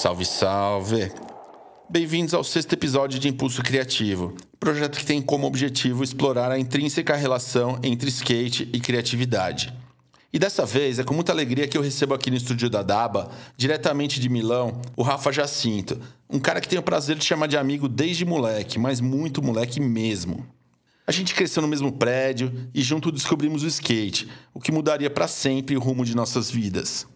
Salve, salve! Bem-vindos ao sexto episódio de Impulso Criativo, projeto que tem como objetivo explorar a intrínseca relação entre skate e criatividade. E dessa vez é com muita alegria que eu recebo aqui no estúdio da Daba, diretamente de Milão, o Rafa Jacinto, um cara que tenho o prazer de chamar de amigo desde moleque, mas muito moleque mesmo. A gente cresceu no mesmo prédio e junto descobrimos o skate, o que mudaria para sempre o rumo de nossas vidas.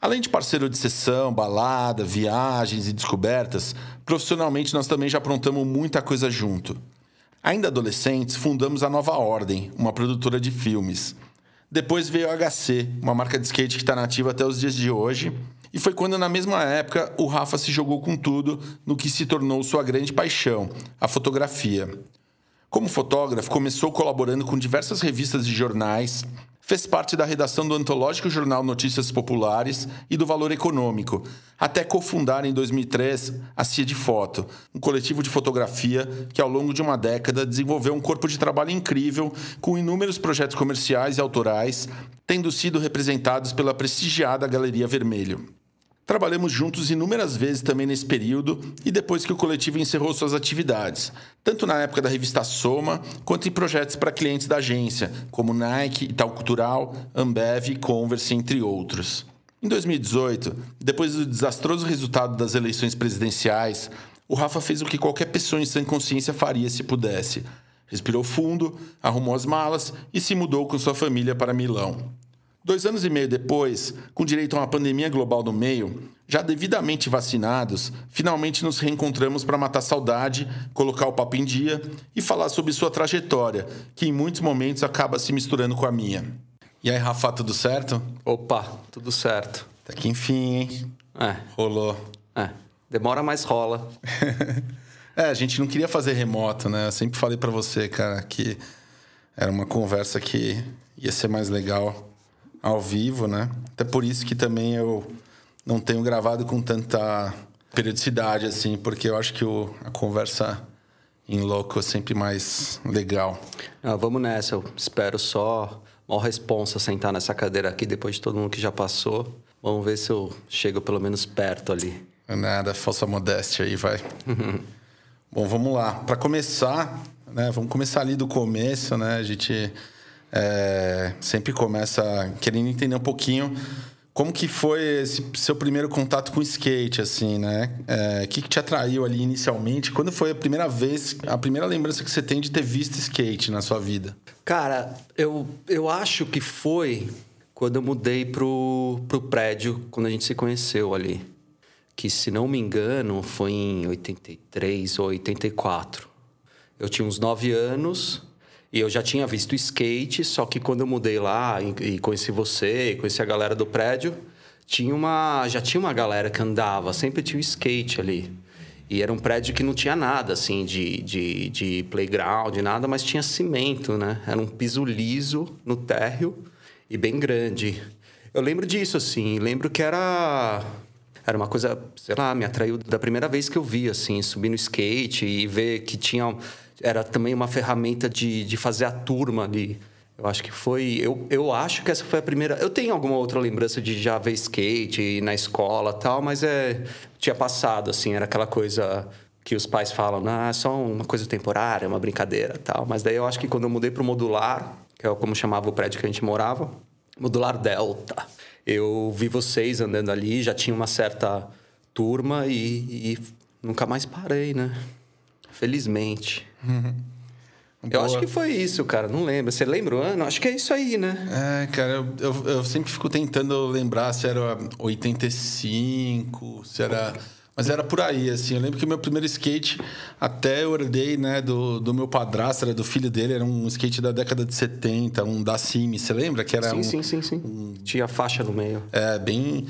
Além de parceiro de sessão, balada, viagens e descobertas, profissionalmente nós também já aprontamos muita coisa junto. Ainda adolescentes, fundamos a Nova Ordem, uma produtora de filmes. Depois veio a HC, uma marca de skate que está nativa até os dias de hoje. E foi quando, na mesma época, o Rafa se jogou com tudo no que se tornou sua grande paixão, a fotografia. Como fotógrafo, começou colaborando com diversas revistas e jornais, fez parte da redação do antológico jornal Notícias Populares e do Valor Econômico, até cofundar em 2003 a CIA de Foto, um coletivo de fotografia que ao longo de uma década desenvolveu um corpo de trabalho incrível com inúmeros projetos comerciais e autorais, tendo sido representados pela prestigiada Galeria Vermelho. Trabalhamos juntos inúmeras vezes também nesse período e depois que o coletivo encerrou suas atividades, tanto na época da revista Soma, quanto em projetos para clientes da agência, como Nike, Itaú Cultural, Ambev, Converse, entre outros. Em 2018, depois do desastroso resultado das eleições presidenciais, o Rafa fez o que qualquer pessoa em sã consciência faria se pudesse. Respirou fundo, arrumou as malas e se mudou com sua família para Milão. Dois anos e meio depois, com direito a uma pandemia global no meio, já devidamente vacinados, finalmente nos reencontramos para matar saudade, colocar o papo em dia e falar sobre sua trajetória, que em muitos momentos acaba se misturando com a minha. E aí, Rafa, tudo certo? Opa, tudo certo. Tá aqui enfim, hein? É. Rolou. É. Demora, mas rola. é, a gente não queria fazer remoto, né? Eu sempre falei para você, cara, que era uma conversa que ia ser mais legal ao vivo, né? Até por isso que também eu não tenho gravado com tanta periodicidade, assim, porque eu acho que o, a conversa em louco é sempre mais legal. Ah, vamos nessa, eu espero só uma responsa sentar nessa cadeira aqui depois de todo mundo que já passou. Vamos ver se eu chego pelo menos perto ali. Nada, falsa modéstia aí, vai. Bom, vamos lá. Para começar, né? Vamos começar ali do começo, né? A gente é, sempre começa querendo entender um pouquinho como que foi esse seu primeiro contato com skate, assim, né? É, o que, que te atraiu ali inicialmente? Quando foi a primeira vez, a primeira lembrança que você tem de ter visto skate na sua vida? Cara, eu, eu acho que foi quando eu mudei pro, pro prédio, quando a gente se conheceu ali. Que, se não me engano, foi em 83 ou 84. Eu tinha uns 9 anos e eu já tinha visto skate, só que quando eu mudei lá e conheci você, conheci a galera do prédio, tinha uma, já tinha uma galera que andava, sempre tinha o skate ali. E era um prédio que não tinha nada, assim, de, de, de playground, nada, mas tinha cimento, né? Era um piso liso no térreo e bem grande. Eu lembro disso, assim, lembro que era era uma coisa, sei lá, me atraiu da primeira vez que eu vi, assim, subir no skate e ver que tinha era também uma ferramenta de, de fazer a turma ali. Eu acho que foi. Eu, eu acho que essa foi a primeira. Eu tenho alguma outra lembrança de já ver skate na escola tal, mas é. Tinha passado, assim, era aquela coisa que os pais falam, ah, é só uma coisa temporária, uma brincadeira tal. Mas daí eu acho que quando eu mudei para o modular, que é como chamava o prédio que a gente morava, modular Delta, eu vi vocês andando ali, já tinha uma certa turma e, e nunca mais parei, né? Felizmente. Uhum. Eu acho que foi isso, cara. Não lembro. Você lembra o ano? Acho que é isso aí, né? É, cara, eu, eu, eu sempre fico tentando lembrar se era 85, se era. Mas era por aí, assim. Eu lembro que o meu primeiro skate, até eu herdei, né, do, do meu padrasto, era do filho dele, era um skate da década de 70, um da Cime. Você lembra? Que era sim, um, sim, sim, sim. Um... Tinha faixa no meio. É, bem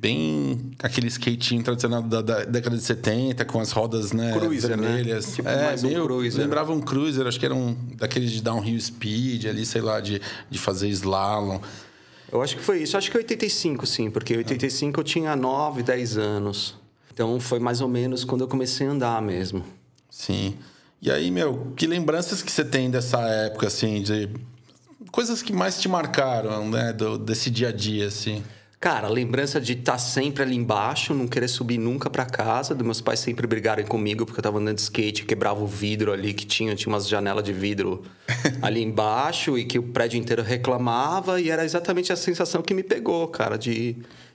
bem aquele skatinho tradicional da, da, década de 70, com as rodas né, cruiser, né? vermelhas. Né? Tipo, é, mais meio, um cruiser. Lembrava um cruiser, acho que era um daqueles de downhill speed ali, sei lá, de, de fazer slalom. Eu acho que foi isso. Acho que 85, sim, porque 85 eu tinha 9, 10 anos. Então foi mais ou menos quando eu comecei a andar mesmo. Sim. E aí, meu, que lembranças que você tem dessa época, assim, de coisas que mais te marcaram, né, do, desse dia a dia, assim? Cara, lembrança de estar tá sempre ali embaixo, não querer subir nunca para casa, dos meus pais sempre brigarem comigo porque eu tava andando de skate, quebrava o vidro ali que tinha, tinha umas janelas de vidro ali embaixo e que o prédio inteiro reclamava e era exatamente a sensação que me pegou, cara, de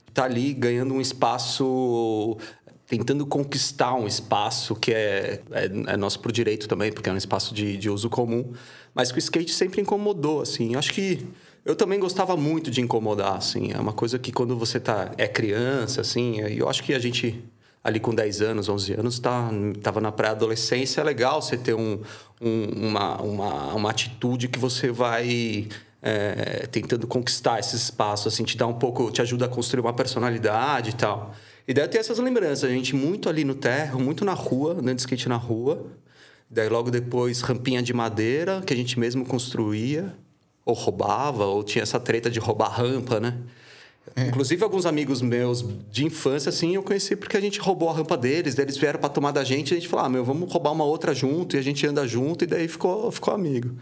estar tá ali ganhando um espaço tentando conquistar um espaço que é, é, é nosso por direito também, porque é um espaço de, de uso comum, mas que o skate sempre incomodou, assim. Acho que eu também gostava muito de incomodar, assim. É uma coisa que quando você tá, é criança, assim, eu acho que a gente ali com 10 anos, 11 anos, tá, tava na pré-adolescência, é legal você ter um, um, uma, uma, uma atitude que você vai é, tentando conquistar esse espaço, assim, te dá um pouco, te ajuda a construir uma personalidade e tal. E daí eu tenho essas lembranças, a gente muito ali no terra, muito na rua, andando de skate na rua. Daí logo depois, rampinha de madeira, que a gente mesmo construía ou roubava, ou tinha essa treta de roubar rampa, né? É. Inclusive, alguns amigos meus de infância, assim, eu conheci porque a gente roubou a rampa deles, daí eles vieram para tomar da gente, e a gente falou, ah, meu, vamos roubar uma outra junto, e a gente anda junto, e daí ficou, ficou amigo.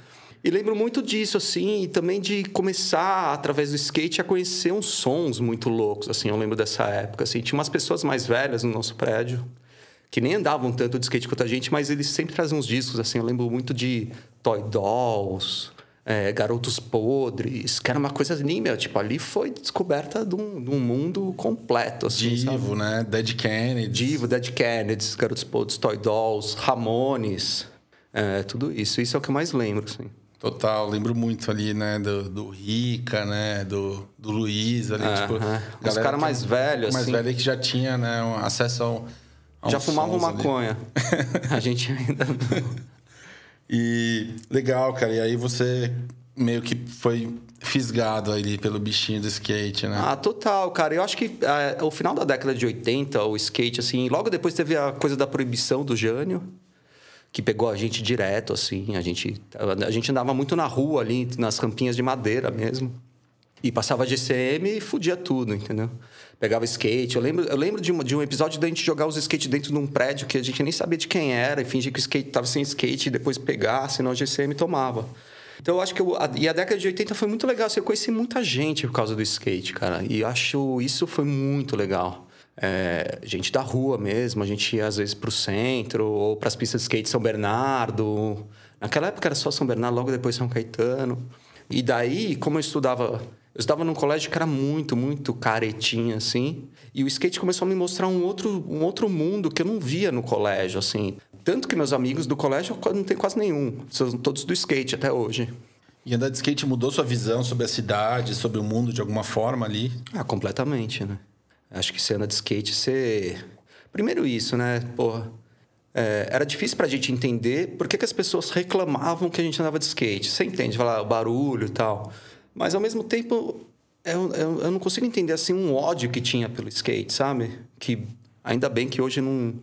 E lembro muito disso, assim, e também de começar, através do skate, a conhecer uns sons muito loucos, assim, eu lembro dessa época, assim. Tinha umas pessoas mais velhas no nosso prédio, que nem andavam tanto de skate quanto a gente, mas eles sempre traziam uns discos, assim, eu lembro muito de Toy Dolls, é, Garotos Podres, que era uma coisa nem, meu, tipo, ali foi descoberta de um, de um mundo completo, assim, Divo, sabe? né? Dead Kennedys. Divo, Dead Kennedys, Garotos Podres, Toy Dolls, Ramones, é, tudo isso. Isso é o que eu mais lembro, assim. Total, lembro muito ali, né, do, do Rica, né, do, do Luiz ali, uh tipo... Os caras mais velhos, mais assim. Mais velho que já tinha, né, um acesso ao, ao Já fumavam maconha. a gente ainda não... E legal, cara. E aí você meio que foi fisgado ali pelo bichinho do skate, né? Ah, total, cara. Eu acho que é, o final da década de 80, o skate, assim, logo depois teve a coisa da proibição do Jânio, que pegou a gente direto, assim. A gente, a gente andava muito na rua ali, nas rampinhas de madeira mesmo. E passava GCM e fudia tudo, entendeu? Pegava skate. Eu lembro, eu lembro de, um, de um episódio da gente jogar os skate dentro de um prédio que a gente nem sabia de quem era e fingir que o skate estava sem skate e depois pegar, senão o GCM tomava. Então eu acho que eu, a, e a década de 80 foi muito legal. Assim, eu conheci muita gente por causa do skate, cara. E acho isso foi muito legal. É, gente da rua mesmo, a gente ia às vezes para o centro ou para as pistas de skate São Bernardo. Naquela época era só São Bernardo, logo depois São Caetano. E daí, como eu estudava eu estava num colégio que era muito, muito caretinha, assim. E o skate começou a me mostrar um outro, um outro mundo que eu não via no colégio, assim. Tanto que meus amigos do colégio não tem quase nenhum. São todos do skate até hoje. E andar de skate mudou sua visão sobre a cidade, sobre o mundo de alguma forma ali? Ah, completamente, né? Acho que você anda de skate, você... Primeiro isso, né? Porra, é, era difícil pra gente entender por que, que as pessoas reclamavam que a gente andava de skate. Você entende? Falar o barulho e tal. Mas ao mesmo tempo, eu, eu, eu, não consigo entender assim um ódio que tinha pelo skate, sabe? Que ainda bem que hoje não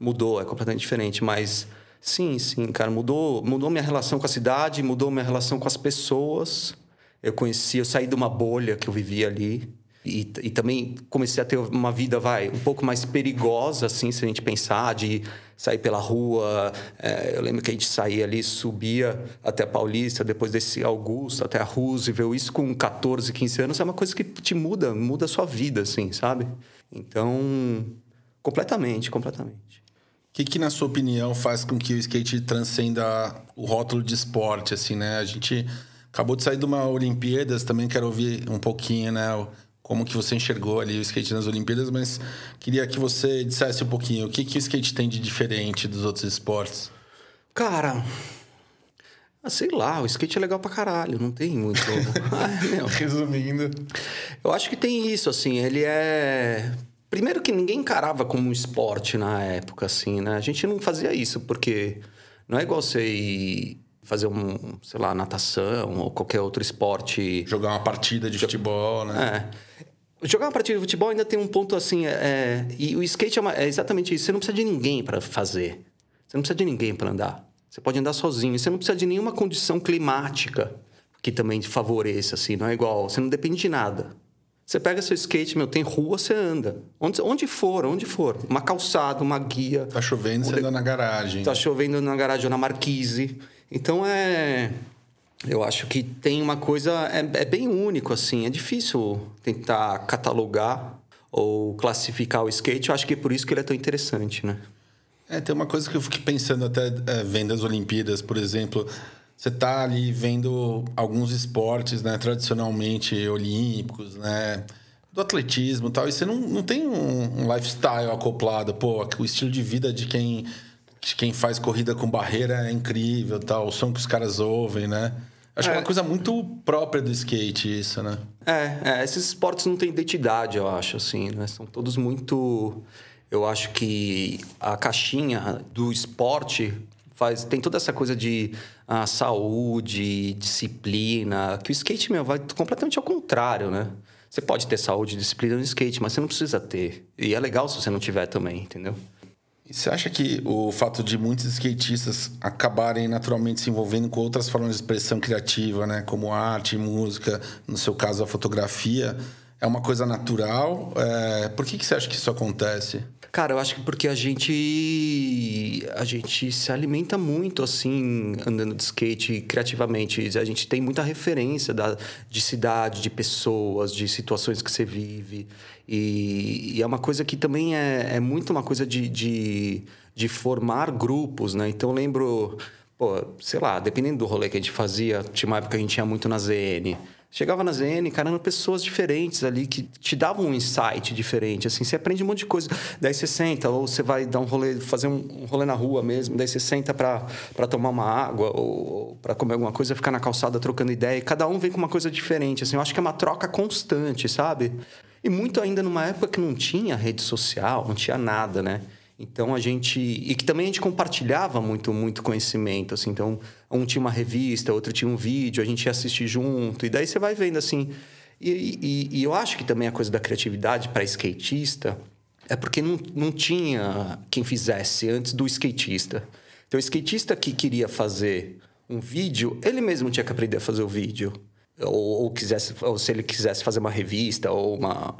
mudou, é completamente diferente, mas sim, sim, cara, mudou, mudou minha relação com a cidade, mudou minha relação com as pessoas. Eu conheci, eu saí de uma bolha que eu vivia ali. E, e, também comecei a ter uma vida, vai, um pouco mais perigosa, assim, se a gente pensar, de sair pela rua. É, eu lembro que a gente saía ali, subia até a Paulista, depois desse Augusto até a Roosevelt. Isso com 14, 15 anos é uma coisa que te muda, muda a sua vida, assim, sabe? Então, completamente, completamente. O que, que, na sua opinião, faz com que o skate transcenda o rótulo de esporte, assim, né? A gente acabou de sair de uma Olimpíadas, também quero ouvir um pouquinho, né? Como que você enxergou ali o skate nas Olimpíadas, mas queria que você dissesse um pouquinho o que, que o skate tem de diferente dos outros esportes. Cara, ah, sei lá, o skate é legal pra caralho, não tem muito. ah, Resumindo. Eu acho que tem isso, assim, ele é. Primeiro que ninguém encarava como um esporte na época, assim, né? A gente não fazia isso, porque não é igual você ir fazer um, sei lá, natação ou qualquer outro esporte. Jogar uma partida de futebol, né? É. Jogar uma partida de futebol ainda tem um ponto assim. É, é e o skate é, uma, é, exatamente isso. Você não precisa de ninguém para fazer. Você não precisa de ninguém para andar. Você pode andar sozinho. Você não precisa de nenhuma condição climática que também te favoreça, assim. Não é igual. Você não depende de nada. Você pega seu skate, meu, tem rua, você anda. Onde, onde for, onde for. Uma calçada, uma guia. Tá chovendo, você anda na garagem. Tá chovendo na garagem ou na marquise. Então é. Eu acho que tem uma coisa. É, é bem único, assim. É difícil tentar catalogar ou classificar o skate. Eu acho que é por isso que ele é tão interessante, né? É, tem uma coisa que eu fiquei pensando até é, vendo as Olimpíadas, por exemplo. Você tá ali vendo alguns esportes, né, tradicionalmente olímpicos, né, do atletismo e tal, e você não, não tem um, um lifestyle acoplado. Pô, o estilo de vida de quem, quem faz corrida com barreira é incrível, tal, o som que os caras ouvem, né? Acho é. que é uma coisa muito própria do skate isso, né? É, é, esses esportes não têm identidade, eu acho, assim, né? São todos muito... Eu acho que a caixinha do esporte faz tem toda essa coisa de ah, saúde, disciplina, que o skate meu vai completamente ao contrário, né? Você pode ter saúde e disciplina no skate, mas você não precisa ter. E é legal se você não tiver também, entendeu? Você acha que o fato de muitos skatistas acabarem naturalmente se envolvendo com outras formas de expressão criativa, né, como arte, música, no seu caso a fotografia, é uma coisa natural? É... Por que, que você acha que isso acontece? Cara, eu acho que porque a gente a gente se alimenta muito assim andando de skate criativamente. A gente tem muita referência da, de cidade, de pessoas, de situações que você vive. E, e é uma coisa que também é, é muito uma coisa de, de, de formar grupos, né? Então eu lembro, pô, sei lá, dependendo do rolê que a gente fazia, tinha uma época que a gente ia muito na ZN. Chegava na ZN, eram pessoas diferentes ali que te davam um insight diferente. Assim, você aprende um monte de coisa. Daí você senta, ou você vai dar um rolê, fazer um, rolê na rua mesmo. Daí você senta para tomar uma água ou, ou para comer alguma coisa, ficar na calçada trocando ideia. E cada um vem com uma coisa diferente. Assim, eu acho que é uma troca constante, sabe? E muito ainda numa época que não tinha rede social, não tinha nada, né? Então a gente e que também a gente compartilhava muito muito conhecimento, assim. Então um tinha uma revista, outro tinha um vídeo, a gente ia assistir junto e daí você vai vendo assim. E, e, e eu acho que também a coisa da criatividade para skatista é porque não, não tinha quem fizesse antes do skatista. Então o skatista que queria fazer um vídeo, ele mesmo tinha que aprender a fazer o vídeo. Ou, ou quisesse, ou se ele quisesse fazer uma revista ou uma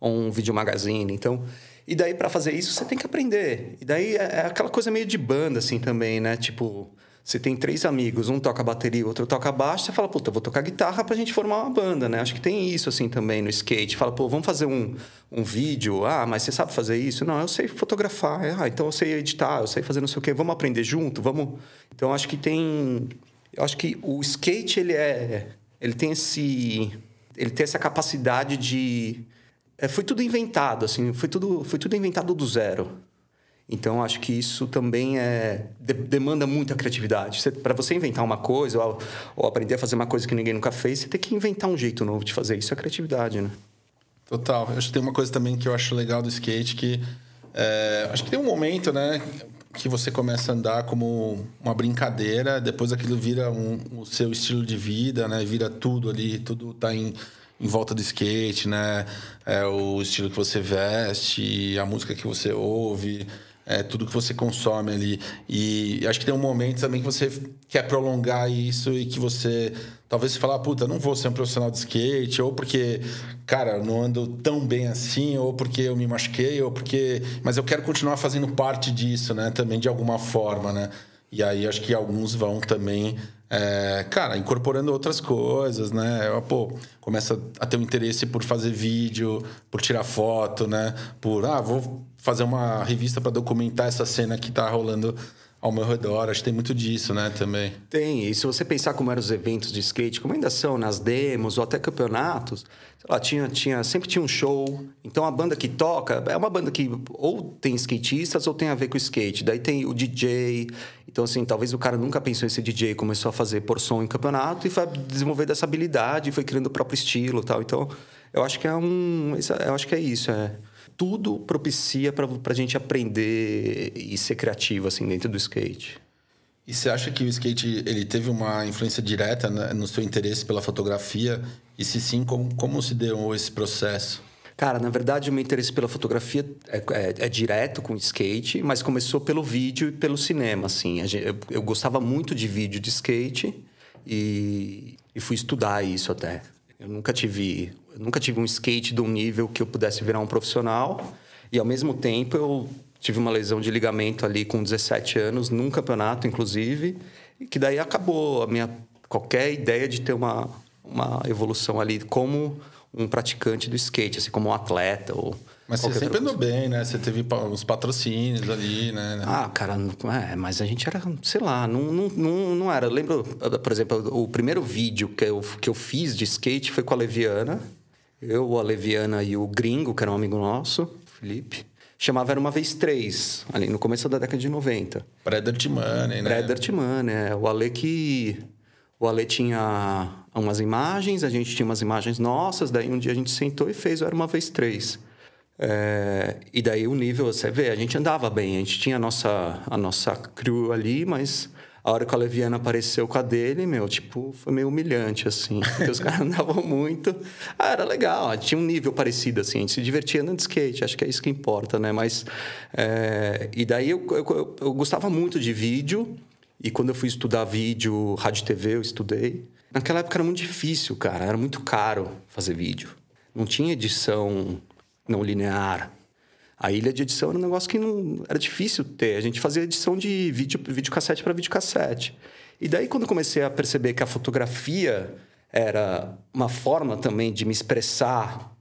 ou um vídeo magazine. Então, e daí, para fazer isso, você tem que aprender. E daí é, é aquela coisa meio de banda, assim, também, né? Tipo, você tem três amigos, um toca bateria, outro toca baixo, você fala, puta, vou tocar guitarra pra gente formar uma banda, né? Acho que tem isso, assim, também no skate. Fala, pô, vamos fazer um, um vídeo. Ah, mas você sabe fazer isso? Não, eu sei fotografar. Ah, então eu sei editar, eu sei fazer não sei o quê. Vamos aprender junto? Vamos... Então, acho que tem... Eu acho que o skate, ele é... Ele tem esse... Ele tem essa capacidade de é, foi tudo inventado, assim, foi tudo, foi tudo inventado do zero. Então, acho que isso também é, de, demanda muita criatividade. Para você inventar uma coisa ou, ou, aprender a fazer uma coisa que ninguém nunca fez, você tem que inventar um jeito novo de fazer. Isso é criatividade, né? Total. Acho que tem uma coisa também que eu acho legal do skate que... É, acho que tem um momento, né? Que você começa a andar como uma brincadeira, depois aquilo vira um, o seu estilo de vida, né? Vira tudo ali, tudo tá em em volta do skate, né? É, o estilo que você veste, a música que você ouve, é, tudo que você consome ali. E acho que tem um momento também que você quer prolongar isso e que você talvez você fala, puta, não vou ser um profissional de skate, ou porque, cara, não ando tão bem assim, ou porque eu me machuquei, ou porque. Mas eu quero continuar fazendo parte disso, né? Também de alguma forma, né? E aí acho que alguns vão também é, cara, incorporando outras coisas, né? Pô, começa a ter um interesse por fazer vídeo, por tirar foto, né? Por, ah, vou fazer uma revista para documentar essa cena que tá rolando ao meu redor. Acho que tem muito disso, né, também. Tem. E se você pensar como eram os eventos de skate, como ainda são nas demos ou até campeonatos, lá, tinha, tinha, sempre tinha um show. Então a banda que toca é uma banda que ou tem skatistas ou tem a ver com skate. Daí tem o DJ, então, assim, talvez o cara nunca pensou em ser DJ, começou a fazer por som em campeonato e foi desenvolvendo essa habilidade, foi criando o próprio estilo tal. Então, eu acho que é um. Eu acho que é isso. É, tudo propicia para a gente aprender e ser criativo, assim, dentro do skate. E você acha que o skate ele teve uma influência direta no seu interesse pela fotografia? E se sim, como, como se deu esse processo? Cara, na verdade, o meu interesse pela fotografia é, é, é direto com skate, mas começou pelo vídeo e pelo cinema, assim. Eu, eu gostava muito de vídeo de skate e, e fui estudar isso até. Eu nunca tive, nunca tive um skate de um nível que eu pudesse virar um profissional. E ao mesmo tempo eu tive uma lesão de ligamento ali com 17 anos, num campeonato, inclusive, e que daí acabou a minha qualquer ideia de ter uma, uma evolução ali como um praticante do skate, assim, como um atleta ou mas você sempre andou bem, né? Você teve uns patrocínios ali, né? Ah, cara, é, mas a gente era, sei lá, não, não, não, não era. Eu lembro, por exemplo, o primeiro vídeo que eu, que eu fiz de skate foi com a Leviana. Eu, a Leviana e o Gringo, que era um amigo nosso, Felipe. Chamava Era Uma Vez Três, ali no começo da década de 90. Pré-Dirt Money, né? Pré-Dirt Money, é. O Ale que... O Ale tinha umas imagens, a gente tinha umas imagens nossas, daí um dia a gente sentou e fez o Era Uma Vez Três. É, e daí o nível, você vê, a gente andava bem, a gente tinha a nossa, a nossa crew ali, mas a hora que a Leviana apareceu com a dele, meu, tipo, foi meio humilhante, assim. Porque os caras andavam muito. Ah, era legal, tinha um nível parecido, assim. A gente se divertia andando de skate, acho que é isso que importa, né? Mas. É... E daí eu, eu, eu, eu gostava muito de vídeo. E quando eu fui estudar vídeo, rádio e TV, eu estudei. Naquela época era muito difícil, cara. Era muito caro fazer vídeo. Não tinha edição não linear. A ilha de edição era um negócio que não era difícil ter. A gente fazia edição de vídeo, videocassete para videocassete. E daí, quando comecei a perceber que a fotografia era uma forma também de me expressar,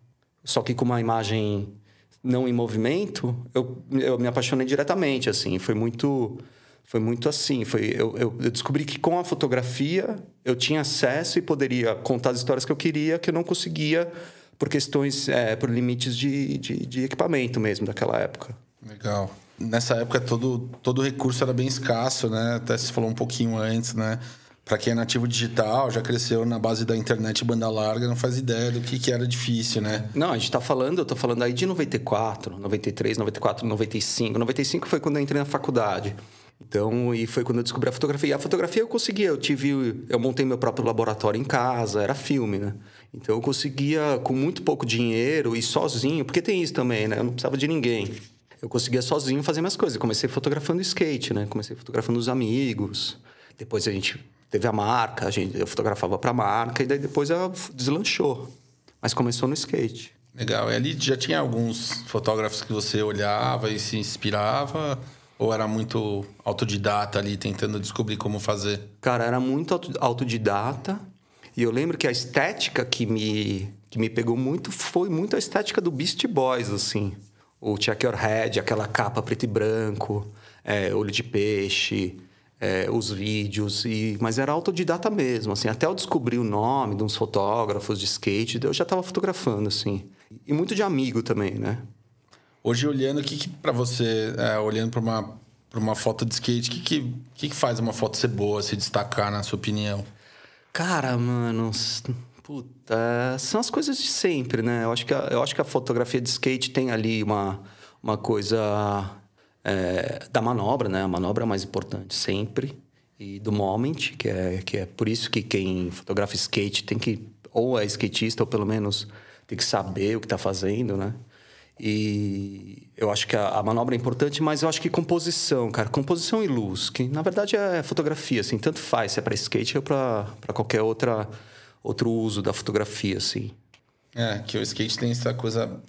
só que com uma imagem não em movimento, eu, eu me apaixonei diretamente, assim. Foi muito... Foi muito assim. Foi, eu, eu, eu descobri que com a fotografia eu tinha acesso e poderia contar as histórias que eu queria, que eu não conseguia por questões, é, por limites de, de, de, equipamento mesmo daquela época. Legal. Nessa época todo, todo recurso era bem escasso, né? Até se falou um pouquinho antes, né? Para quem é nativo digital, já cresceu na base da internet banda larga, não faz ideia do que, que era difícil, né? Não, a gente está falando, eu tô falando aí de 94, 93, 94, 95. 95 foi quando eu entrei na faculdade. Então, e foi quando eu descobri a fotografia. E a fotografia eu conseguia, eu tive, eu montei meu próprio laboratório em casa, era filme, né? Então eu conseguia, com muito pouco dinheiro e sozinho, porque tem isso também, né? Eu não precisava de ninguém. Eu conseguia sozinho fazer minhas coisas. Eu comecei fotografando skate, né? Comecei fotografando os amigos. Depois a gente teve a marca, a gente, eu fotografava para a marca, e daí depois ela deslanchou. Mas começou no skate. Legal. E ali já tinha alguns fotógrafos que você olhava e se inspirava? Ou era muito autodidata ali, tentando descobrir como fazer? Cara, era muito autodidata. E eu lembro que a estética que me, que me pegou muito foi muito a estética do Beast Boys, assim. O Check Your Head, aquela capa preto e branco, é, olho de peixe, é, os vídeos. E, mas era autodidata mesmo, assim. Até eu descobrir o nome de uns fotógrafos de skate, eu já estava fotografando, assim. E muito de amigo também, né? Hoje, olhando, o que, que para você, é, olhando para uma, uma foto de skate, o que, que, que, que faz uma foto ser boa, se destacar, na sua opinião? Cara, mano, puta, são as coisas de sempre, né? Eu acho que a, eu acho que a fotografia de skate tem ali uma, uma coisa é, da manobra, né? A manobra é mais importante sempre. E do moment, que é, que é por isso que quem fotografa skate tem que, ou é skatista, ou pelo menos tem que saber o que está fazendo, né? E eu acho que a, a, manobra é importante, mas eu acho que composição, cara, composição e luz, que na verdade é fotografia, assim, tanto faz se é para skate ou para qualquer outra outro uso da fotografia, assim. É, que o skate tem essa coisa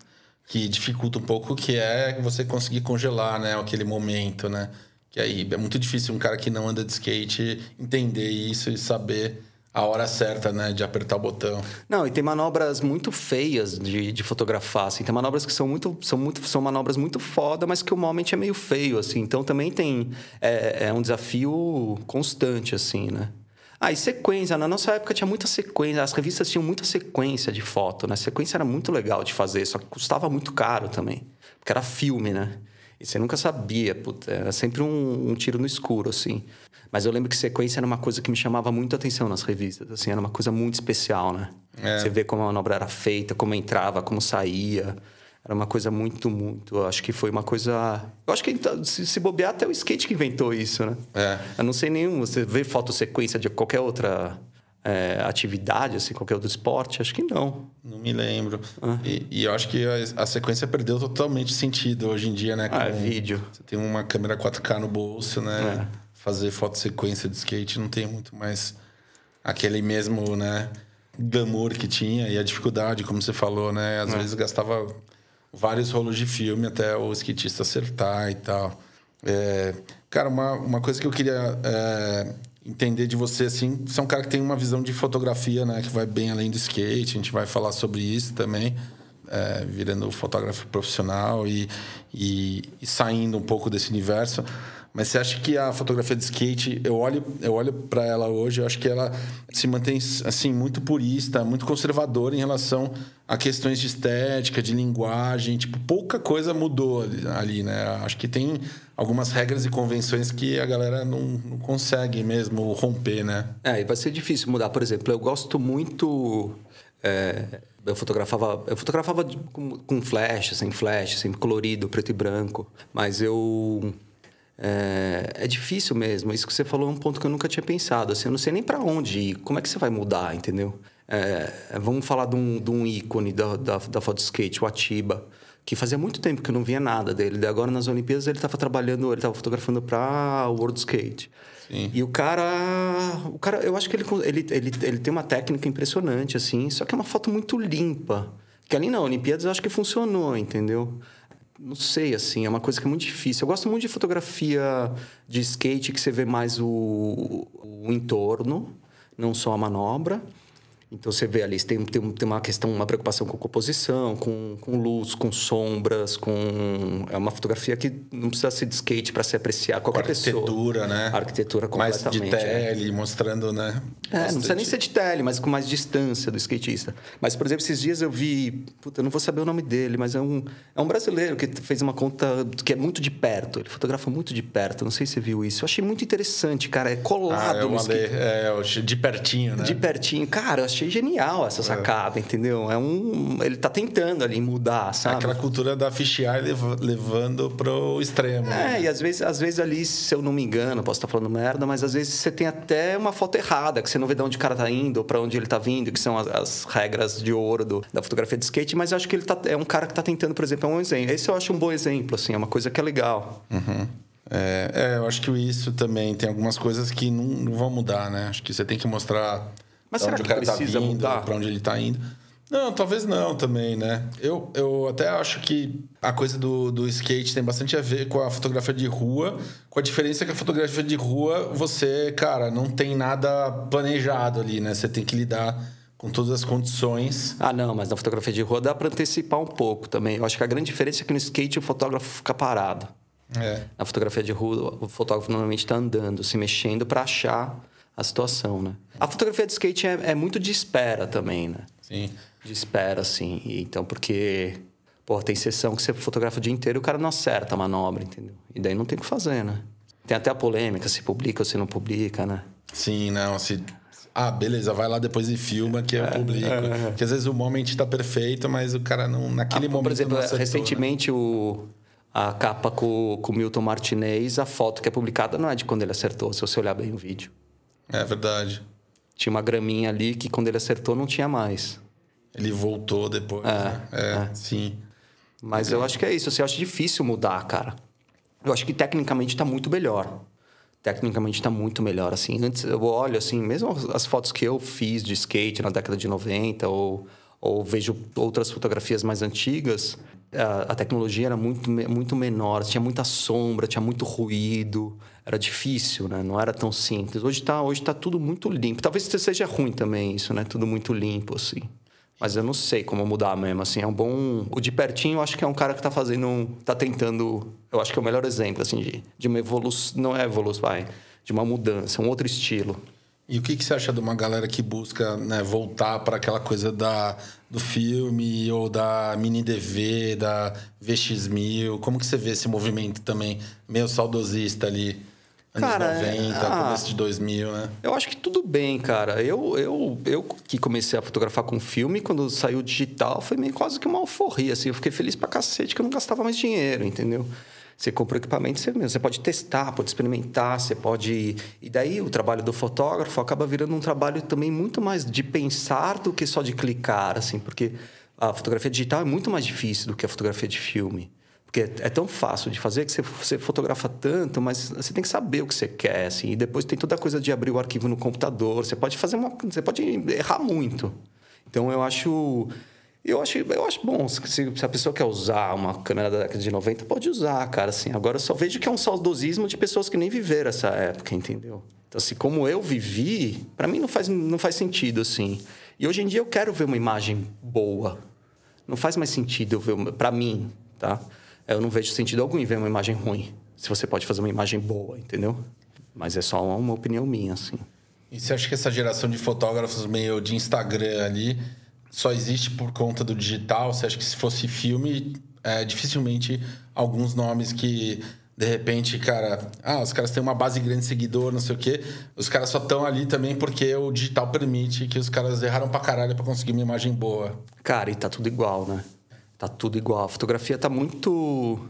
que dificulta um pouco, que é você conseguir congelar, né, aquele momento, né? Que aí é muito difícil um cara que não anda de skate entender isso e saber a hora certa, né, de apertar o botão. Não, e tem manobras muito feias de, de fotografar, assim. Tem manobras que são muito, são muito, são manobras muito foda, mas que o moment é meio feio, assim. Então também tem é, é um desafio constante, assim, né? Ah, e sequência. Na nossa época tinha muita sequência. As revistas tinham muita sequência de foto, né? sequência era muito legal de fazer, só que custava muito caro também. Porque era filme, né? E você nunca sabia, puta, era sempre um, um, tiro no escuro, assim. Mas eu lembro que sequência era uma coisa que me chamava muito a atenção nas revistas, assim, era uma coisa muito especial, né? É. Você vê como a manobra era feita, como entrava, como saía. Era uma coisa muito, muito. Acho que foi uma coisa. Eu acho que então, se, bobear, até o skate que inventou isso, né? É. Eu não sei nenhum. Você vê foto-sequência de qualquer outra é, atividade, assim, qualquer outro esporte? Acho que não. Não me lembro. Ah. E, e, eu acho que a, a, sequência perdeu totalmente sentido hoje em dia, né? Com, ah, é vídeo. Você tem uma câmera 4K no bolso, né? É. Fazer foto sequência de skate não tem muito mais aquele mesmo, né? Glamour que tinha e a dificuldade, como você falou, né? Às é. vezes gastava vários rolos de filme até o skatista acertar e tal. É, cara, uma, uma coisa que eu queria é, entender de você, assim, você é um cara que tem uma visão de fotografia, né? Que vai bem além do skate, a gente vai falar sobre isso também. É, virando fotógrafo profissional e, e, e saindo um pouco desse universo. Mas você acha que a fotografia de skate, eu olho, eu olho para ela hoje, eu acho que ela se mantém assim muito purista, muito conservadora em relação a questões de estética, de linguagem, tipo, pouca coisa mudou ali, né? Acho que tem algumas regras e convenções que a galera não, não consegue mesmo romper, né? É, e vai ser difícil mudar, por exemplo, eu gosto muito é, eu fotografava, eu fotografava com, com flash, sem flash, sem colorido, preto e branco. Mas eu é, é, difícil mesmo. Isso que você falou é um ponto que eu nunca tinha pensado. Assim, eu não sei nem para onde ir. Como é que você vai mudar, entendeu? É, vamos falar de um, de um ícone da, da, da foto skate, o Atiba, que fazia muito tempo que eu não via nada dele. E agora nas Olimpíadas ele estava trabalhando, ele estava fotografando para o World Skate. Sim. E o cara, o cara, eu acho que ele, ele, ele, ele tem uma técnica impressionante, assim, só que é uma foto muito limpa. Que ali na Olimpíadas eu acho que funcionou, entendeu? Não sei, assim, é uma coisa que é muito difícil. Eu gosto muito de fotografia de skate, que você vê mais o, o entorno, não só a manobra. Então você vê ali, tem, tem, tem uma questão, uma preocupação com composição, com, com luz, com sombras, com. É uma fotografia que não precisa ser de skate para se apreciar qualquer arquitetura, pessoa. né? Arquitetura completamente. Mais de tele, né? mostrando, né? É, Bastante. não precisa nem ser de tele, mas com mais distância do skatista. Mas, por exemplo, esses dias eu vi. Puta, eu não vou saber o nome dele, mas é um, é um brasileiro que fez uma conta que é muito de perto. Ele fotografa muito de perto. Não sei se você viu isso. Eu achei muito interessante, cara. É colado ah, eu no skate. É, de pertinho, né? De pertinho. Cara, eu achei achei genial essa é. sacada, é. entendeu? É um, ele tá tentando ali mudar, sabe? Aquela cultura da fisheye levando pro extremo. É, né? e às vezes, às vezes ali, se eu não me engano, posso estar falando merda, mas às vezes você tem até uma foto errada, que você não vê de onde o cara tá indo ou para onde ele tá vindo, que são as, as regras de ouro do, da fotografia de skate, mas acho que ele tá, é um cara que tá tentando, por exemplo, é um exemplo. Esse eu acho um bom exemplo, assim, é uma coisa que é legal. Uhum. É, é, eu acho que isso também tem algumas coisas que não, não vão mudar, né? Acho que você tem que mostrar mas será que cara precisa tá vindo, mudar? Para onde ele está indo. Não, talvez não também, né? Eu, eu até acho que a coisa do, do skate tem bastante a ver com a fotografia de rua, com a diferença que a fotografia de rua, você, cara, não tem nada planejado ali, né? Você tem que lidar com todas as condições. Ah, não, mas na fotografia de rua dá para antecipar um pouco também. Eu acho que a grande diferença é que no skate o fotógrafo fica parado. É. Na fotografia de rua, o fotógrafo normalmente está andando, se mexendo para achar a situação, né? A fotografia de skate é, é, muito de espera também, né? Sim. De espera, assim. então, porque... Pô, tem sessão que você fotografa o dia inteiro e o cara não acerta a manobra, entendeu? E daí não tem o que fazer, né? Tem até a polêmica, se publica ou se não publica, né? Sim, não, se... Ah, beleza, vai lá depois e filma que eu é, publico. É, Porque às vezes o momento está perfeito, mas o cara não... Naquele ah, momento Por exemplo, acertou, recentemente né? o a capa com, com o Milton Martinez, a foto que é publicada não é de quando ele acertou, se você olhar bem o vídeo. É verdade. Tinha uma graminha ali que quando ele acertou não tinha mais. Ele voltou depois. É, né? é, é. sim. Mas é. eu acho que é isso. Assim, eu acho difícil mudar, cara. Eu acho que tecnicamente está muito melhor. Tecnicamente está muito melhor. Assim, antes eu olho assim, mesmo as fotos que eu fiz de skate na década de 90 ou, ou vejo outras fotografias mais antigas, a, tecnologia era muito, muito menor, tinha muita sombra, tinha muito ruído era difícil, né? Não era tão simples. Hoje está hoje tá tudo muito limpo. Talvez seja ruim também isso, né? Tudo muito limpo, assim. Mas eu não sei como mudar mesmo, assim. É um bom... O de pertinho, eu acho que é um cara que está fazendo... Tá tentando... Eu acho que é o melhor exemplo, assim, de, de uma evolução... Não é evolução, vai. De uma mudança, um outro estilo. E o que, que você acha de uma galera que busca né, voltar para aquela coisa da, do filme ou da mini DV, da VX1000? Como que você vê esse movimento também meio saudosista ali? Anos cara, 90, ah, começo de 2000, né? Eu acho que tudo bem, cara. Eu, eu, eu que comecei a fotografar com filme, quando saiu digital, foi meio quase que uma alforria, assim. Eu fiquei feliz pra cacete que eu não gastava mais dinheiro, entendeu? Você compra o equipamento, você, você pode testar, pode experimentar, você pode... E daí o trabalho do fotógrafo acaba virando um trabalho também muito mais de pensar do que só de clicar, assim. Porque a fotografia digital é muito mais difícil do que a fotografia de filme. Porque é tão fácil de fazer que você, você, fotografa tanto, mas você tem que saber o que você quer, assim. E depois tem toda a coisa de abrir o arquivo no computador. Você pode fazer uma... Você pode errar muito. Então, eu acho... Eu acho, eu acho bom. Se, se a pessoa quer usar uma câmera da década de 90, pode usar, cara, assim. Agora, eu só vejo que é um saudosismo de pessoas que nem viveram essa época, entendeu? Então, assim, como eu vivi, para mim não faz, não faz sentido, assim. E hoje em dia eu quero ver uma imagem boa. Não faz mais sentido eu ver, para mim, tá? Eu não vejo sentido algum em ver uma imagem ruim. Se você pode fazer uma imagem boa, entendeu? Mas é só uma opinião minha, assim. E você acha que essa geração de fotógrafos meio de Instagram ali só existe por conta do digital? Você acha que se fosse filme, é, dificilmente alguns nomes que de repente, cara, ah, os caras têm uma base grande de seguidor, não sei o quê. Os caras só estão ali também porque o digital permite que os caras erraram pra caralho pra conseguir uma imagem boa. Cara, e tá tudo igual, né? Tá tudo igual. A fotografia tá muito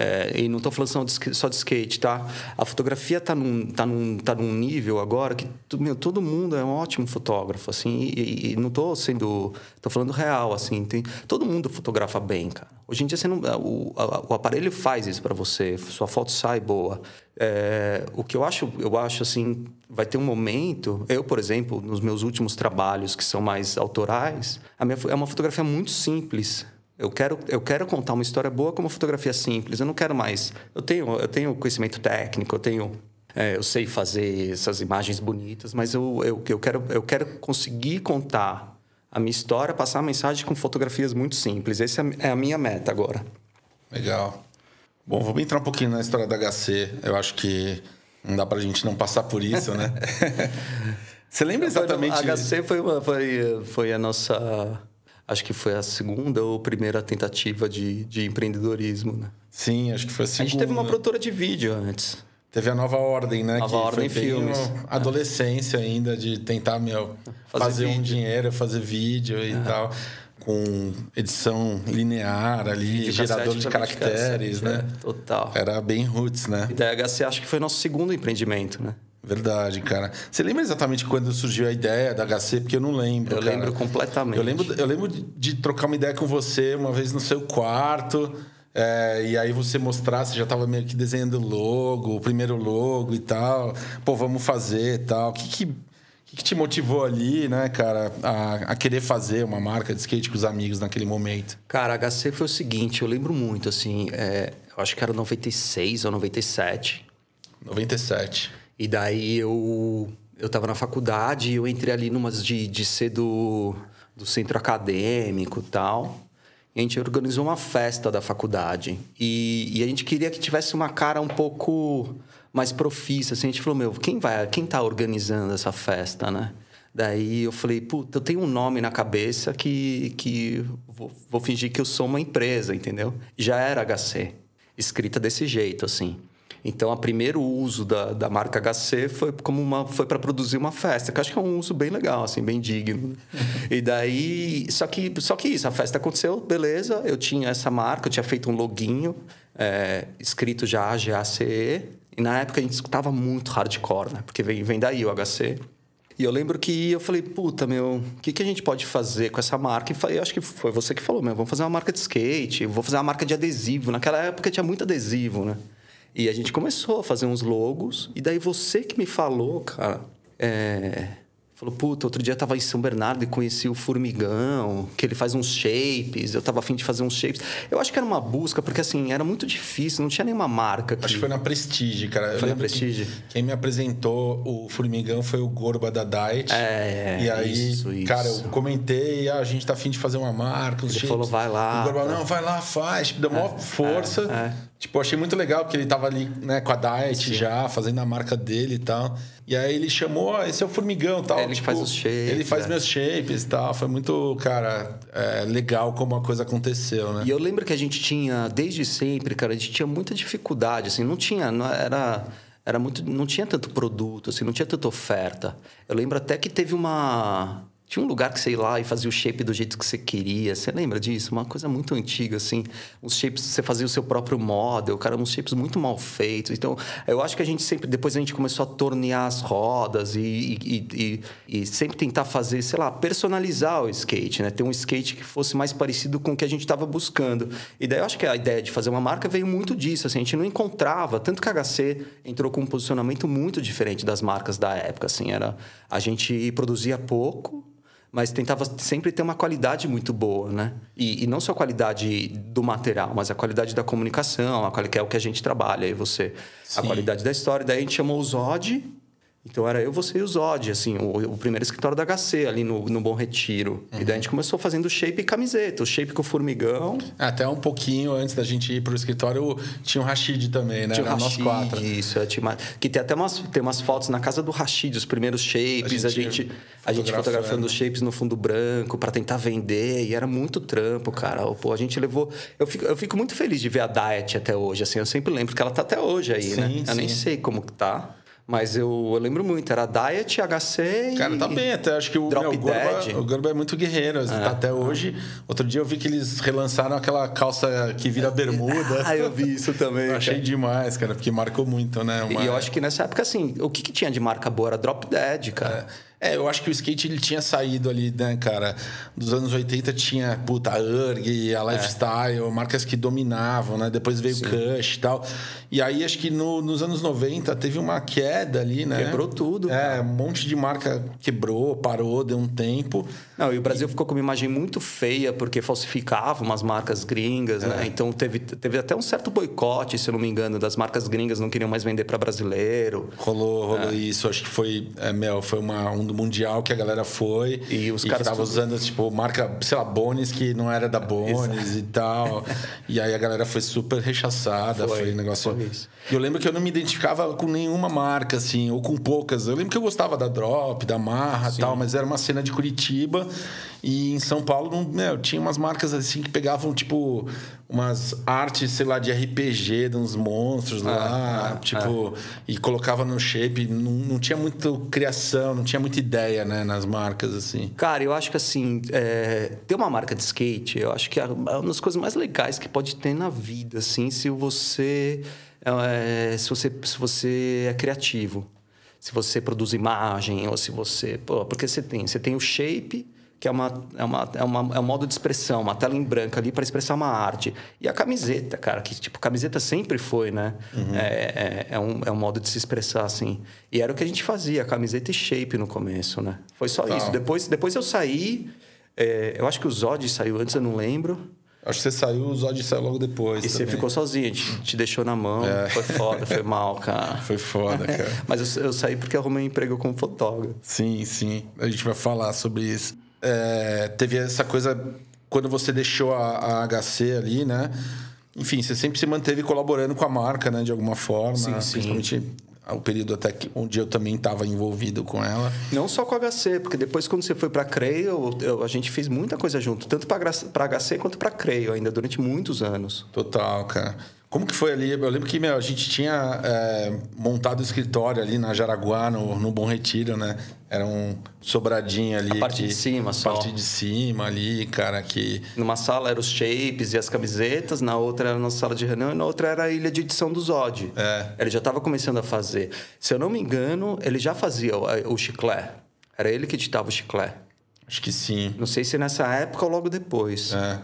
é, e não estou falando só de, só de, skate, tá? A fotografia está num, tá num, tá num nível agora que meu, todo mundo é um ótimo fotógrafo, assim, e, e não estou sendo... Estou falando real, assim, tem, todo mundo fotografa bem, cara. Hoje em dia, você não, o, o aparelho faz isso para você, sua foto sai boa. É, o que eu acho, eu acho, assim, vai ter um momento... Eu, por exemplo, nos meus últimos trabalhos, que são mais autorais, a minha, é uma fotografia muito simples, eu quero, eu quero contar uma história boa com uma fotografia simples. Eu não quero mais. Eu tenho, eu tenho conhecimento técnico, eu tenho. É, eu sei fazer essas imagens bonitas, mas eu, eu, eu, quero, eu quero conseguir contar a minha história, passar a mensagem com fotografias muito simples. Essa é a minha meta agora. Legal. Bom, vamos entrar um pouquinho na história da HC. Eu acho que não dá pra gente não passar por isso, né? Você lembra exatamente... A HC foi, uma, foi, foi a nossa acho que foi a segunda ou primeira tentativa de, de empreendedorismo, né? Sim, acho que foi a segunda. A gente teve uma produtora de vídeo antes. Teve a Nova Ordem, né? Nova que Ordem foi Filmes. Adolescência é. ainda, de tentar, meu, fazer, fazer um dinheiro, fazer vídeo e é. tal. Com edição linear ali, vídeo gerador de caracteres, né? É, total. Era bem roots, né? E da HC acho que foi nosso segundo empreendimento, né? Verdade, cara. Você lembra exatamente quando surgiu a ideia da HC? Porque eu não lembro. Eu cara. lembro completamente. Eu lembro, eu lembro de, trocar uma ideia com você uma vez no seu quarto. É, e aí você mostrar, você já estava meio que desenhando o logo, o primeiro logo e tal. Pô, vamos fazer e tal. O que, que, que, te motivou ali, né, cara, a, a, querer fazer uma marca de skate com os amigos naquele momento? Cara, a HC foi o seguinte, eu lembro muito, assim, é, eu acho que era 96 ou 97. 97. E daí eu eu estava na faculdade eu entrei ali numas de, de ser do, do centro acadêmico tal. E a gente organizou uma festa da faculdade. E, e, a gente queria que tivesse uma cara um pouco mais profissa. Assim, a gente falou, meu, quem vai, quem tá organizando essa festa, né? Daí eu falei, puta, eu tenho um nome na cabeça que, que vou, vou fingir que eu sou uma empresa, entendeu? Já era HC, escrita desse jeito, assim. Então, o primeiro uso da, da marca HC foi como uma foi para produzir uma festa, que eu acho que é um uso bem legal, assim, bem digno. e daí, só que só que isso, a festa aconteceu, beleza? Eu tinha essa marca, eu tinha feito um loginho é, escrito já GACE. E na época a gente escutava muito hardcore, né? Porque vem, vem daí o HC. E eu lembro que eu falei, puta, meu, o que, que a gente pode fazer com essa marca? E eu acho que foi você que falou, meu, vamos fazer uma marca de skate, vou fazer uma marca de adesivo. Naquela época tinha muito adesivo, né? E a gente começou a fazer uns logos. E daí você que me falou, cara, é, Falou, puta, outro dia eu tava em São Bernardo e conheci o Formigão, que ele faz uns shapes, eu tava afim de fazer uns shapes. Eu acho que era uma busca, porque assim, era muito difícil, não tinha nenhuma marca. Que... Acho que foi na Prestige, cara. Foi na Prestige. Que quem me apresentou o Formigão foi o Gorba da Diet. É, E aí, isso, isso. cara, eu comentei, ah, a gente tá afim de fazer uma marca, uns ele shapes. falou, vai lá. O Gorba, tá. não, vai lá, faz. Tipo, deu maior é, força. É, é. Tipo, achei muito legal, porque ele tava ali, né, com a Diet Sim. já, fazendo a marca dele e tal. E aí ele chamou, ah, esse é o formigão tal. É, ele tipo, faz os shapes. Ele faz é. meus shapes e tal. Foi muito, cara, é, legal como a coisa aconteceu, né? E eu lembro que a gente tinha, desde sempre, cara, a gente tinha muita dificuldade, assim, não tinha, não era era muito não tinha tanto produto assim não tinha tanta oferta eu lembro até que teve uma tinha um lugar que você ia lá e fazia o shape do jeito que você queria. Você lembra disso? Uma coisa muito antiga, assim. Uns shapes, você fazia o seu próprio model, cara, uns shapes muito mal feitos. Então, eu acho que a gente sempre... Depois a gente começou a tornear as rodas e, e, e, e sempre tentar fazer, sei lá, personalizar o skate, né? Ter um skate que fosse mais parecido com o que a gente estava buscando. E daí eu acho que a ideia de fazer uma marca veio muito disso, assim. A gente não encontrava... Tanto que a HC entrou com um posicionamento muito diferente das marcas da época, assim. Era... A gente produzia pouco mas tentava sempre ter uma qualidade muito boa, né? E, e, não só a qualidade do material, mas a qualidade da comunicação, a que é o que a gente trabalha, aí você. Sim. A qualidade da história. Daí a gente chamou o Zod, Então era eu, você e o Zod, assim, o, o primeiro escritório da HC ali no, no Bom Retiro. Uhum. E daí a gente começou fazendo shape e camiseta, o shape com o formigão. Até um pouquinho antes da gente ir pro escritório, tinha o Rashid também, né? Tinha o Rashid, nós quatro. Isso, é, tinha que tem até umas, tem umas fotos na casa do Rashid, os primeiros shapes, a gente, a gente, a gente fotografando os shapes no fundo branco para tentar vender, e era muito trampo, cara. Pô, a gente levou. Eu fico, eu fico muito feliz de ver a Diet até hoje, assim, eu sempre lembro que ela tá até hoje aí, sim, né? Sim. Eu nem sei como que tá. Mas eu, eu, lembro muito, era Diet, HC e. Cara, tá bem até. Acho que o, Drop meu, o, Gorba, o Gorba é muito guerreiro. É, tá até hoje. Outro dia eu vi que eles relançaram aquela calça que vira bermuda. ah, eu vi isso também. achei demais, cara, porque marcou muito, né? Uma... E eu acho que nessa época, assim, o que, que tinha de marca boa era Drop Dead, cara. É. É, eu acho que o skate ele tinha saído ali, né, cara? Dos anos 80 tinha, puta, a URG, a Lifestyle, é. marcas que dominavam, né? Depois veio o Kush e tal. E aí acho que no, nos anos 90 teve uma queda ali, né? Quebrou tudo. É, cara. um monte de marca quebrou, parou, deu um tempo. Não, e o Brasil e... ficou com uma imagem muito feia porque falsificava umas marcas gringas, né? é. né? Então teve, teve até um certo boicote, se eu não me engano, das marcas gringas não queriam mais vender para brasileiro. Rolou, rolou é. isso. Acho que foi, é, Mel, foi uma, um do Mundial que a galera foi. E os caras estavam usando, tipo, marca, sei lá, Bones que não era da Bones e tal. e aí a galera foi super rechaçada. Foi, foi um negócio. Foi isso. E eu lembro que eu não me identificava com nenhuma marca, assim, ou com poucas. Eu lembro que eu gostava da Drop, da Marra e tal, mas era uma cena de Curitiba. E em São Paulo, meu, tinha umas marcas assim que pegavam, tipo, umas artes, sei lá, de RPG, de uns monstros ah, lá, ah, tipo, ah. e colocava no shape. Não, não tinha muita criação, não tinha muita ideia, né, nas marcas, assim. Cara, eu acho que, assim, é, ter uma marca de skate, eu acho que é uma das coisas mais legais que pode ter na vida, assim, se você, é, se você, se você é criativo. Se você produz imagem, ou se você. Pô, porque você tem, você tem o shape que é, uma, é, uma, é, uma, é um modo de expressão, uma tela em branco ali para expressar uma arte. E a camiseta, cara, que tipo, camiseta sempre foi, né? Uhum. É, é, é, um, é um modo de se expressar, assim. E era o que a gente fazia, camiseta e shape no começo, né? Foi só isso. Depois, depois eu saí, é, eu acho que o Zod saiu antes, eu não lembro. Acho que você saiu, o Zod saiu logo depois. E também. você ficou sozinho, a gente te deixou na mão. É. Foi foda, foi mal, cara. Foi foda, cara. Mas eu, eu saí porque arrumei um emprego como fotógrafo. Sim, sim. A gente vai falar sobre isso é, teve essa coisa quando você deixou a, a, HC ali, né? Enfim, você sempre se manteve colaborando com a marca, né? De alguma forma. Sim, principalmente o período até que, onde eu também estava envolvido com ela. Não só com a HC, porque depois quando você foi para a Creio, a gente fez muita coisa junto, tanto para a HC quanto para a Creio ainda durante muitos anos. Total, cara. Como que foi ali? Eu lembro que meu, a gente tinha é, montado o escritório ali na Jaraguá, no, no Bom Retiro, né? Era um sobradinho ali. A parte que, de cima só. A parte de cima ali, cara, que... Numa sala eram os shapes e as camisetas, na outra era a nossa sala de reunião e na outra era a ilha de edição do Zod. É. Ele já estava começando a fazer. Se eu não me engano, ele já fazia o, o chiclé. Era ele que editava o chiclé. Acho que sim. Não sei se nessa época ou logo depois. É.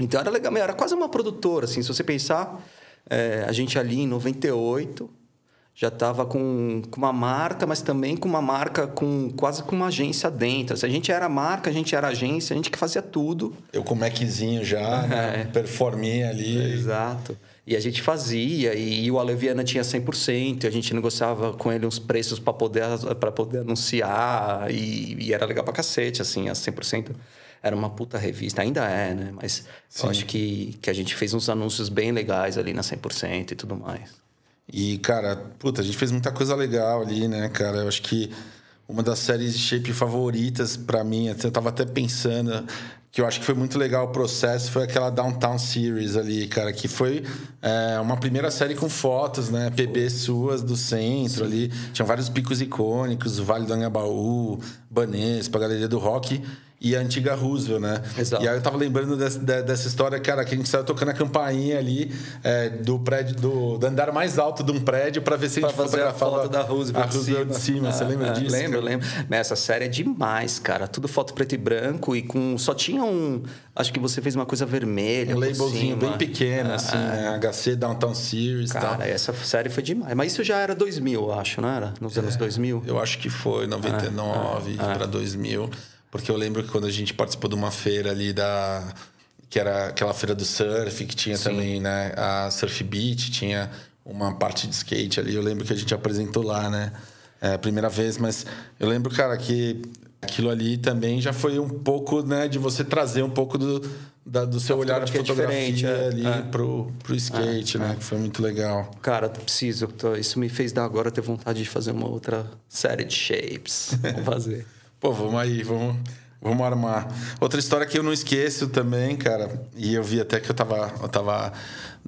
Então era legal, era quase uma produtora, assim, se você pensar, é, a gente ali em 98 já estava com, com uma marca, mas também com uma marca com quase com uma agência dentro. Se a gente era marca, a gente era agência, a gente que fazia tudo. Eu com o Maczinho já, é. né? performinha ali. É, exato. E a gente fazia, e, e o Aleviana tinha 100%, e a gente negociava com ele uns preços para poder, poder anunciar, e, e, era legal pra cacete, assim, a 100% era uma puta revista, ainda é, né? Mas Sim. eu acho que, que a gente fez uns anúncios bem legais ali na 100% e tudo mais. E, cara, puta, a gente fez muita coisa legal ali, né, cara? Eu acho que uma das séries de shape favoritas para mim, eu tava até pensando que eu acho que foi muito legal o processo, foi aquela Downtown Series ali, cara, que foi é, uma primeira série com fotos, né? PB suas do centro Sim. ali. Tinha vários picos icônicos, o Vale do Angabaú, Banespa, a Galeria do Rock e a antiga Roosevelt, né? Exato. E aí eu tava lembrando dessa, dessa história, cara, que a gente saiu tocando a campainha ali é, do prédio, do, do, andar mais alto de um prédio para ver se pra a gente fotografava a foto da Roosevelt, a Roosevelt de cima. De cima. Você lembra ah, disso? Lembro, lembro. Essa série é demais, cara. Tudo foto preto e branco e com... Só tinha um... Acho que você fez uma coisa vermelha Um labelzinho bem pequeno, ah, assim, né? HC Downtown Series Cara, tal. essa série foi demais. Mas isso já era 2000, acho, não era? Nos é, anos 2000? Eu acho que foi, 99 ah, ah, para 2000. Porque eu lembro que quando a gente participou de uma feira ali da. que era aquela feira do surf, que tinha Sim. também, né? A Surf Beach, tinha uma parte de skate ali. Eu lembro que a gente apresentou lá, né? é a primeira vez, mas eu lembro, cara, que aquilo ali também já foi um pouco, né, de você trazer um pouco do, da, do seu olhar de fotografia é ali é. Pro, pro skate, é, né? É. Que foi muito legal. Cara, preciso. Isso me fez dar agora ter vontade de fazer uma outra série de shapes. Vamos fazer. Pô, vamos aí, vamos, vamos armar. Outra história que eu não esqueço também, cara, e eu vi até que eu tava, eu tava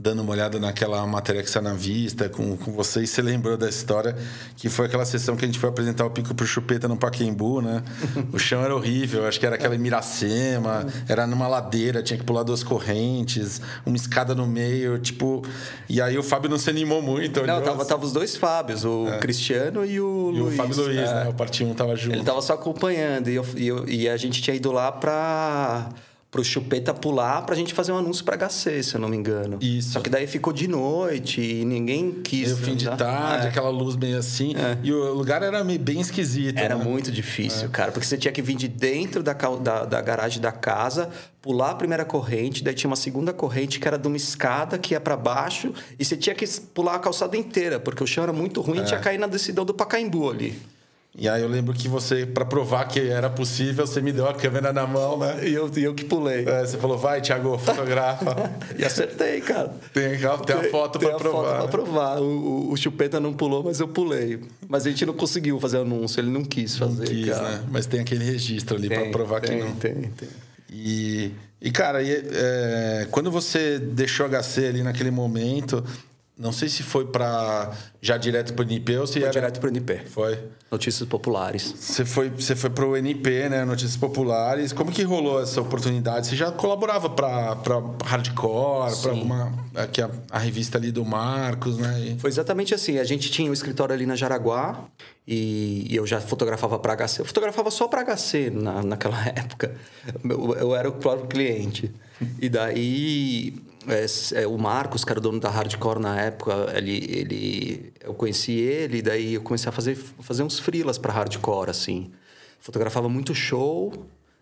dando uma olhada naquela matéria que está na vista com, com você, e você lembrou da história, que foi aquela sessão que a gente foi apresentar o Pico pro Chupeta no Paquembu, né? O chão era horrível, acho que era aquela Miracema, era numa ladeira, tinha que pular duas correntes, uma escada no meio, tipo... E aí o Fábio não se animou muito. Não, tava, tava os dois Fábios, o é. Cristiano e o e Luiz. o Fábio Luiz, é. né? O partido tava junto. Ele tava só acompanhando, e, eu, e, eu, e a gente tinha ido lá pra pro Chupeta pular pra gente fazer um anúncio pra HC, se eu não me engano. Isso. Só que daí ficou de noite e ninguém quis. o fim de tarde, é. aquela luz meio assim. É. E o lugar era meio bem esquisito. Era né? muito difícil, é. cara, porque você tinha que vir de dentro da, da, da garagem da casa, pular a primeira corrente, daí tinha uma segunda corrente que era de uma escada que ia para baixo, e você tinha que pular a calçada inteira, porque o chão era muito ruim e tinha é. cair na decisão do Pacaembu ali. E aí eu lembro que você, para provar que era possível, você me deu a câmera na mão, né? E eu, eu que pulei. É, você falou, vai, Thiago, fotografa. e acertei, cara. Tem, tem a foto para provar. Foto pra provar. O, o, o, Chupeta não pulou, mas eu pulei. Mas a gente não conseguiu fazer anúncio, ele não quis fazer. Não quis, cara. né? Mas tem aquele registro ali para provar tem, que não. Tem, tem. E, e cara, e, é, quando você deixou HC ali naquele momento, não sei se foi para já direto para o NP ou se foi era... direto para o NP. Foi. Notícias populares. Você foi, você foi para o NP, né? Notícias populares. Como que rolou essa oportunidade? Você já colaborava para Hardcore, para alguma aqui a, a, revista ali do Marcos, né? E... Foi exatamente assim. A gente tinha um escritório ali na Jaraguá e, e eu já fotografava para HC. Eu fotografava só para HC na, naquela época. Eu, eu era o próprio cliente. E daí é, é, o Marcos, que era o dono da Hardcore na época, ele, ele, eu conheci ele, daí eu comecei a fazer, fazer uns frilas para Hardcore, assim. Fotografava muito show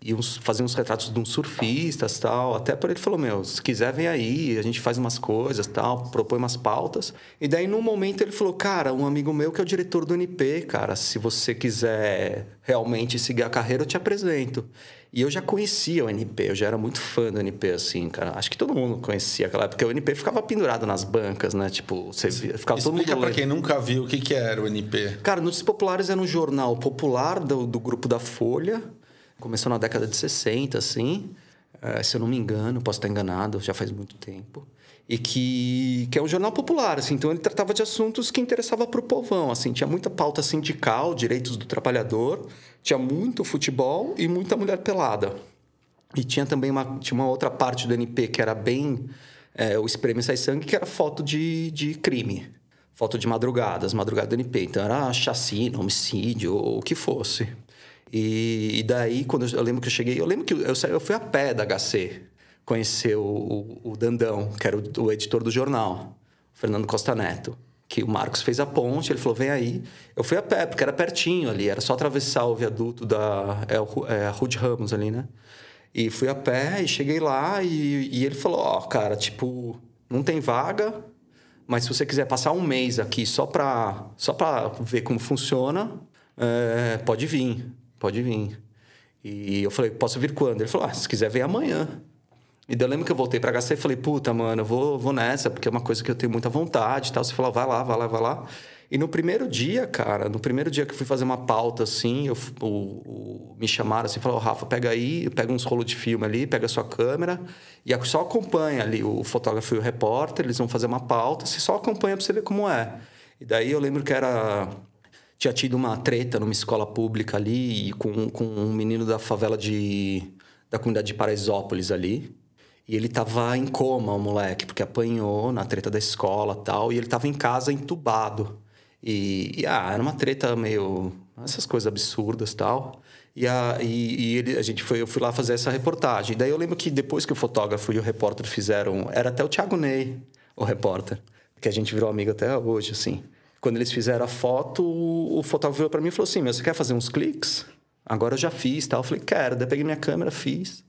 e uns, fazia uns retratos de uns surfistas tal. Até por ele falou: Meu, se quiser, vem aí, a gente faz umas coisas tal, propõe umas pautas. E daí, num momento, ele falou: Cara, um amigo meu que é o diretor do NP, cara, se você quiser realmente seguir a carreira, eu te apresento. E eu já conhecia o NP, eu já era muito fã do NP, assim, cara. Acho que todo mundo conhecia aquela época, porque o NP ficava pendurado nas bancas, né? Tipo, você via, ficava Explica todo mundo... pra quem nunca viu, o que, que era o NP? Cara, Notícias Populares era um jornal popular do, do grupo da Folha. Começou na década de 60, assim. É, se eu não me engano, posso estar enganado, já faz muito tempo e que, que é um jornal popular, assim, então ele tratava de assuntos que interessavam para o povão, assim, tinha muita pauta sindical, direitos do trabalhador, tinha muito futebol e muita mulher pelada. E tinha também uma, tinha uma outra parte do NP que era bem é, o Espreme Sai Sangue, que era foto de, de crime, foto de madrugadas, madrugada do NP, então era chacina, homicídio, ou o que fosse. E, e daí, quando eu, eu, lembro que eu cheguei, eu lembro que eu, eu fui a pé da HC, conhecer o, o, o Dandão, que era o, o, editor do jornal, Fernando Costa Neto. Que o Marcos fez a ponte, ele falou: vem aí. Eu fui a pé, porque era pertinho ali, era só atravessar o viaduto da. É, é a Rude Ramos ali, né? E fui a pé e cheguei lá e, e ele falou: Ó, oh, cara, tipo, não tem vaga, mas se você quiser passar um mês aqui só pra, só pra ver como funciona, é, pode vir, pode vir. E eu falei: posso vir quando? Ele falou: ah, se quiser, vem amanhã. E daí eu lembro que eu voltei pra HC e falei, puta, mano, eu vou, vou nessa, porque é uma coisa que eu tenho muita vontade e tal. Você falou, vai lá, vai lá, vai lá. E no primeiro dia, cara, no primeiro dia que eu fui fazer uma pauta, assim, eu, o, o, me chamaram assim, falou, Rafa, pega aí, pega uns rolos de filme ali, pega a sua câmera e só acompanha ali o fotógrafo e o repórter, eles vão fazer uma pauta, você só acompanha pra você ver como é. E daí eu lembro que era... Tinha tido uma treta numa escola pública ali com, com um menino da favela de... da comunidade de Paraisópolis ali. E ele tava em coma, o moleque, porque apanhou na treta da escola tal. E ele tava em casa entubado. E, e ah, era uma treta meio. essas coisas absurdas tal. E, a, e, e ele, a gente foi, eu fui lá fazer essa reportagem. Daí eu lembro que depois que o fotógrafo e o repórter fizeram. Era até o Thiago Ney, o repórter, que a gente virou amigo até hoje, assim. Quando eles fizeram a foto, o, fotógrafo veio para mim e falou assim: Meu, você quer fazer uns cliques? Agora eu já fiz tal. Eu falei: Quero. Daí peguei minha câmera, fiz.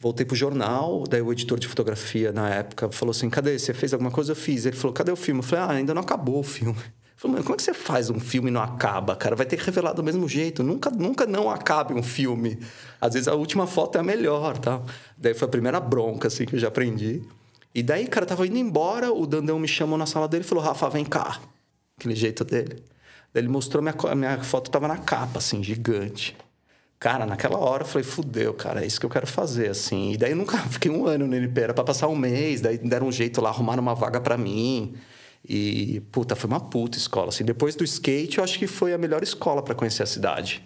Voltei pro jornal, daí o editor de fotografia na época falou assim: cadê? Você fez alguma coisa? Eu fiz. Ele falou: cadê o filme? Eu falei: ah, ainda não acabou o filme. Falei, mano, como é que você faz um filme e não acaba, cara? Vai ter que revelar do mesmo jeito. Nunca, nunca não acabe um filme. Às vezes a última foto é a melhor, tal. Daí foi a primeira bronca, assim, que eu já aprendi. E daí, cara, tava indo embora, o Dandão me chamou na sala dele e falou, Rafa, vem cá. Aquele jeito dele. Daí ele mostrou, minha, minha foto tava na capa, assim, gigante. Cara, naquela hora eu falei, fudeu, cara, é isso que eu quero fazer, assim. E daí eu nunca fiquei um ano no NP, era pra passar um mês, daí deram um jeito lá, arrumaram uma vaga para mim. E, puta, foi uma puta escola. Assim, depois do skate, eu acho que foi a melhor escola para conhecer a cidade.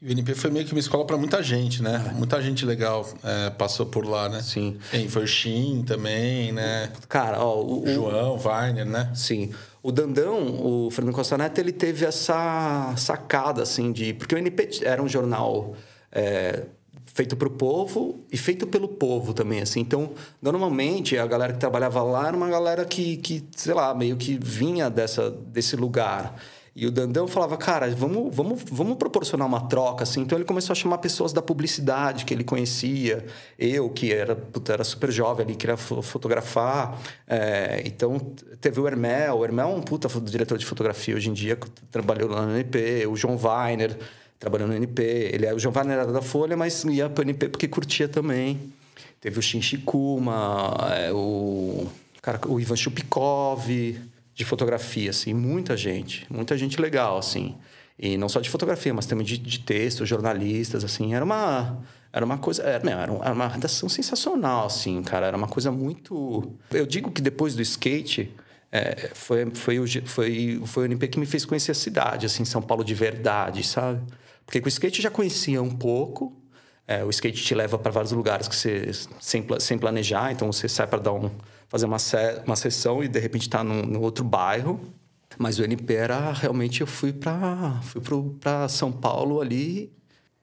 E o NP foi meio que uma escola para muita gente, né? É. Muita gente legal é, passou por lá, né? Sim. Tem foi o Shin também, né? Cara, ó, o, o João, Weiner, né? Sim. O Dandão, o Fernando Costa Neto, ele teve essa sacada, assim, de... Porque o NP era um jornal... É, feito para o povo e feito pelo povo também, assim. Então, normalmente, a galera que trabalhava lá era uma galera que, que sei lá, meio que vinha dessa, desse lugar. E o Dandão falava, cara, vamos, vamos, vamos proporcionar uma troca, assim. Então, ele começou a chamar pessoas da publicidade que ele conhecia. Eu, que era, puta, era super jovem ali, queria fotografar. É, então, teve o Hermel. O Hermel é um puta diretor de fotografia hoje em dia, trabalhou lá no NP. O João Weiner trabalhando no NP. Ele, é, o Giovanni era da Folha, mas ia para o NP porque curtia também. Teve o Shinshikuma, é, o, cara, o Ivan Chupikov, de fotografia, assim, muita gente, muita gente legal, assim. E não só de fotografia, mas também de, de texto, jornalistas, assim. Era uma, era uma coisa... Era, era uma redação sensacional, assim, cara. Era uma coisa muito... Eu digo que depois do skate... É, foi, foi, o, foi, foi o NP que me fez conhecer a cidade, assim, São Paulo de verdade, sabe? Porque com o skate eu já conhecia um pouco. É, o skate te leva para vários lugares que você sem, sem planejar, então você sai para dar um fazer uma, uma sessão e de repente está num, outro bairro. Mas o NP era realmente eu fui para fui para São Paulo ali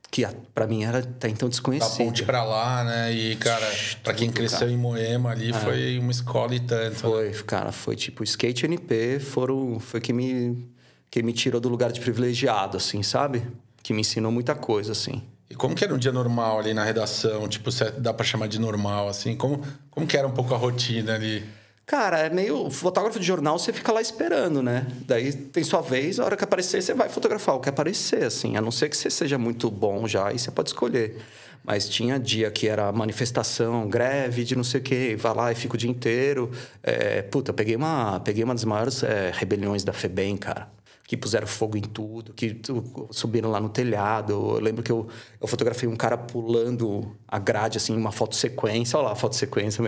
que para mim era até então desconhecido. Da ponte para lá, né? E cara, para quem cresceu cara. em Moema ali é. foi uma escola e tanto. Né? Foi, né? cara, foi tipo skate e NP foram foi que me que me tirou do lugar de privilegiado assim, sabe? que me ensinou muita coisa, assim. E como que era um dia normal ali na redação? Tipo, se dá para chamar de normal, assim? Como, como que era um pouco a rotina ali? Cara, é meio... Fotógrafo de jornal, você fica lá esperando, né? Daí tem sua vez, a hora que aparecer, você vai fotografar o que aparecer, assim. A não ser que você seja muito bom já, aí você pode escolher. Mas tinha dia que era manifestação, greve de não sei o quê, vai lá e fica o dia inteiro. É, puta, peguei uma, peguei uma das maiores é, rebeliões da FEBEM, cara que puseram fogo em tudo, que subiram lá no telhado. Eu lembro que eu, eu fotografei um cara pulando a grade, assim, uma foto sequência. Olha lá a foto sequência.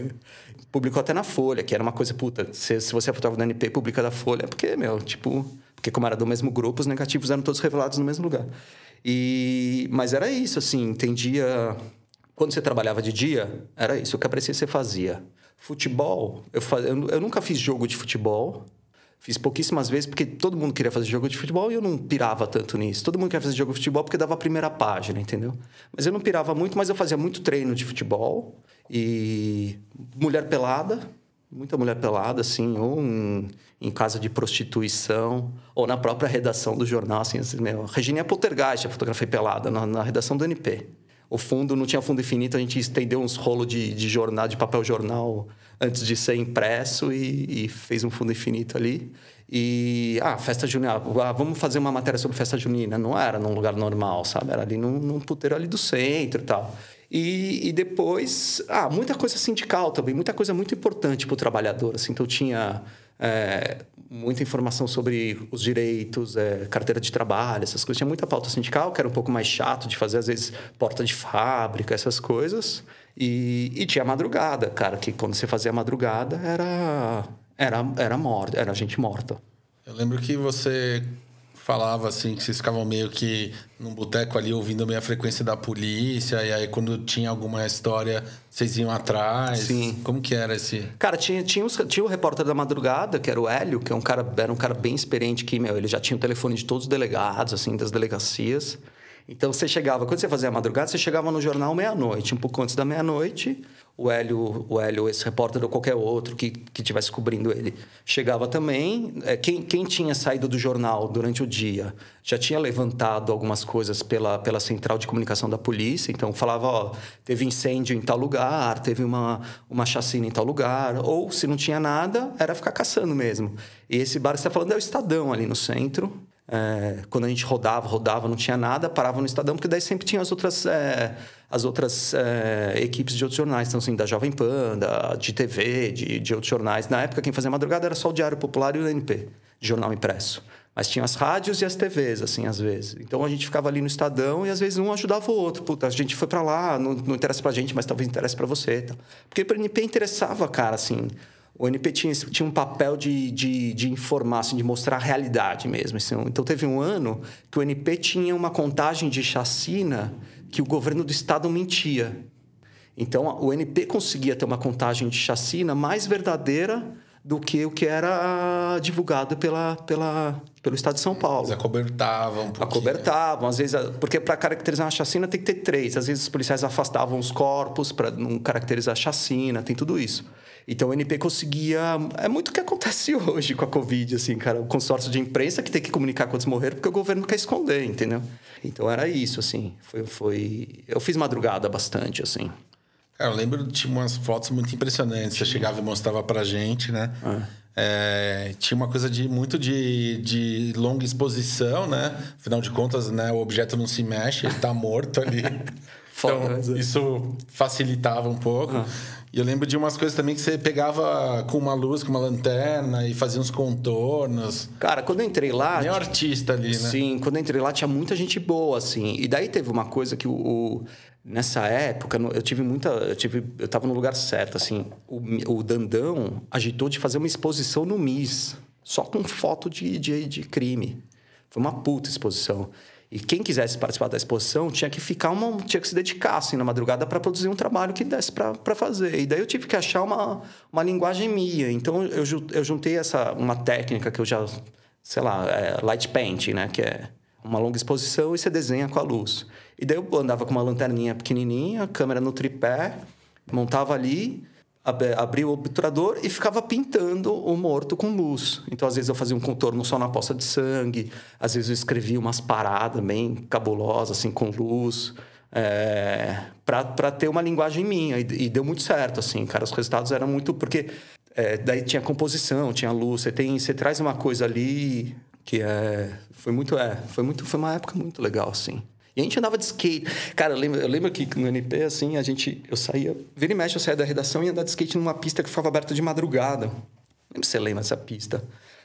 Publicou até na Folha, que era uma coisa, puta, se, se você é fotógrafo da NP publica da Folha, é porque, meu, tipo... Porque como era do mesmo grupo, os negativos eram todos revelados no mesmo lugar. E, mas era isso, assim, entendia... Quando você trabalhava de dia, era isso. O que aparecia, você fazia. Futebol, eu, faz... eu nunca fiz jogo de futebol Fiz pouquíssimas vezes porque todo mundo queria fazer jogo de futebol e eu não pirava tanto nisso. Todo mundo queria fazer jogo de futebol porque dava a primeira página, entendeu? Mas eu não pirava muito, mas eu fazia muito treino de futebol e mulher pelada, muita mulher pelada, assim, ou em, em casa de prostituição, ou na própria redação do jornal, assim, assim meu, Regina Poltergeist, eu fotografei pelada na, na redação do NP o fundo não tinha fundo infinito, a gente estendeu uns rolos de, de jornal, de papel jornal antes de ser impresso e, e fez um fundo infinito ali. E, ah, festa junina, ah, vamos fazer uma matéria sobre festa junina. Não era num lugar normal, sabe? Era ali num, num puteiro ali do centro e tal. E, e, depois, ah, muita coisa sindical também, muita coisa muito importante para o trabalhador. Assim, então, tinha é, muita informação sobre os direitos, é, carteira de trabalho, essas coisas. Tinha muita pauta sindical, que era um pouco mais chato de fazer, às vezes, porta de fábrica, essas coisas. E, e tinha madrugada, cara, que quando você fazia madrugada era, era, era morta, era gente morta. Eu lembro que você falava assim que vocês ficavam meio que num boteco ali ouvindo meio a frequência da polícia e aí quando tinha alguma história vocês iam atrás. Sim. Como que era esse? Cara, tinha tinha, os, tinha o repórter da madrugada, que era o Hélio, que é um cara era um cara bem experiente que, meu, ele já tinha o telefone de todos os delegados assim das delegacias. Então você chegava, quando você fazia a madrugada, você chegava no jornal meia-noite, um pouco antes da meia-noite. O Hélio, o Hélio, esse repórter ou qualquer outro que, que tivesse cobrindo ele, chegava também. É, quem, quem tinha saído do jornal durante o dia já tinha levantado algumas coisas pela, pela central de comunicação da polícia. Então falava: ó, teve incêndio em tal lugar, teve uma, uma chacina em tal lugar. Ou se não tinha nada, era ficar caçando mesmo. E esse bar que você está falando é o Estadão ali no centro. É, quando a gente rodava, rodava, não tinha nada, parava no Estadão, porque daí sempre tinha as outras, é, as outras é, equipes de outros jornais, então assim, da Jovem Pan, da, de TV, de, de outros jornais. Na época, quem fazia madrugada era só o Diário Popular e o NP, jornal impresso. Mas tinha as rádios e as TVs, assim, às vezes. Então a gente ficava ali no Estadão e às vezes um ajudava o outro. Puta, a gente foi para lá, não, não interessa pra gente, mas talvez interesse para você. Tá? Porque para NP interessava, cara, assim o NP tinha, tinha um papel de, de, de, informar, assim, de mostrar a realidade mesmo. Assim. Então, teve um ano que o NP tinha uma contagem de chacina que o governo do estado mentia. Então, o NP conseguia ter uma contagem de chacina mais verdadeira do que o que era divulgado pela, pela, pelo Estado de São Paulo. Eles acobertavam um pouquinho. Acobertavam, às vezes, porque para caracterizar uma chacina tem que ter três. Às vezes os policiais afastavam os corpos para não caracterizar a chacina, tem tudo isso. Então o NP conseguia. É muito o que acontece hoje com a Covid, assim, cara. O consórcio de imprensa que tem que comunicar quantos morreram porque o governo quer esconder, entendeu? Então era isso, assim. Foi. foi... Eu fiz madrugada bastante, assim. Cara, eu lembro de umas fotos muito impressionantes. Você chegava e mostrava pra gente, né? Ah. É, tinha uma coisa de muito de, de longa exposição, né? Afinal de contas, né, o objeto não se mexe, ele tá morto ali. então, né? isso facilitava um pouco. Ah. E eu lembro de umas coisas também que você pegava com uma luz, com uma lanterna e fazia uns contornos. Cara, quando eu entrei lá. Meio artista ali, né? Sim, quando eu entrei lá tinha muita gente boa, assim. E daí teve uma coisa que o. o nessa época, eu tive muita. Eu, tive, eu tava no lugar certo, assim. O, o Dandão agitou de fazer uma exposição no MIS, só com foto de, de, de crime. Foi uma puta exposição. E quem quisesse participar da exposição tinha que ficar uma, tinha que se dedicar assim na madrugada para produzir um trabalho que desse para fazer. E daí eu tive que achar uma, uma linguagem minha. Então eu, eu juntei essa uma técnica que eu já, sei lá, é light paint, né, que é uma longa exposição e você desenha com a luz. E daí eu andava com uma lanterninha pequenininha, câmera no tripé, montava ali abria o obturador e ficava pintando o morto com luz. Então, às vezes, eu fazia um contorno só na poça de sangue, às vezes, eu escrevia umas paradas bem cabulosas, assim, com luz, é, para ter uma linguagem minha. E, e, deu muito certo, assim, cara. Os resultados eram muito. Porque é, daí tinha composição, tinha luz, você, tem, você traz uma coisa ali que é. Foi muito. É, foi muito. Foi uma época muito legal, assim. E a gente andava de skate. Cara, eu lembro, eu lembro que no NP, assim, a gente... Eu saía... Vira e mexe, eu saía da redação e ia andar de skate numa pista que ficava aberta de madrugada. Não lembro se você lembra dessa pista.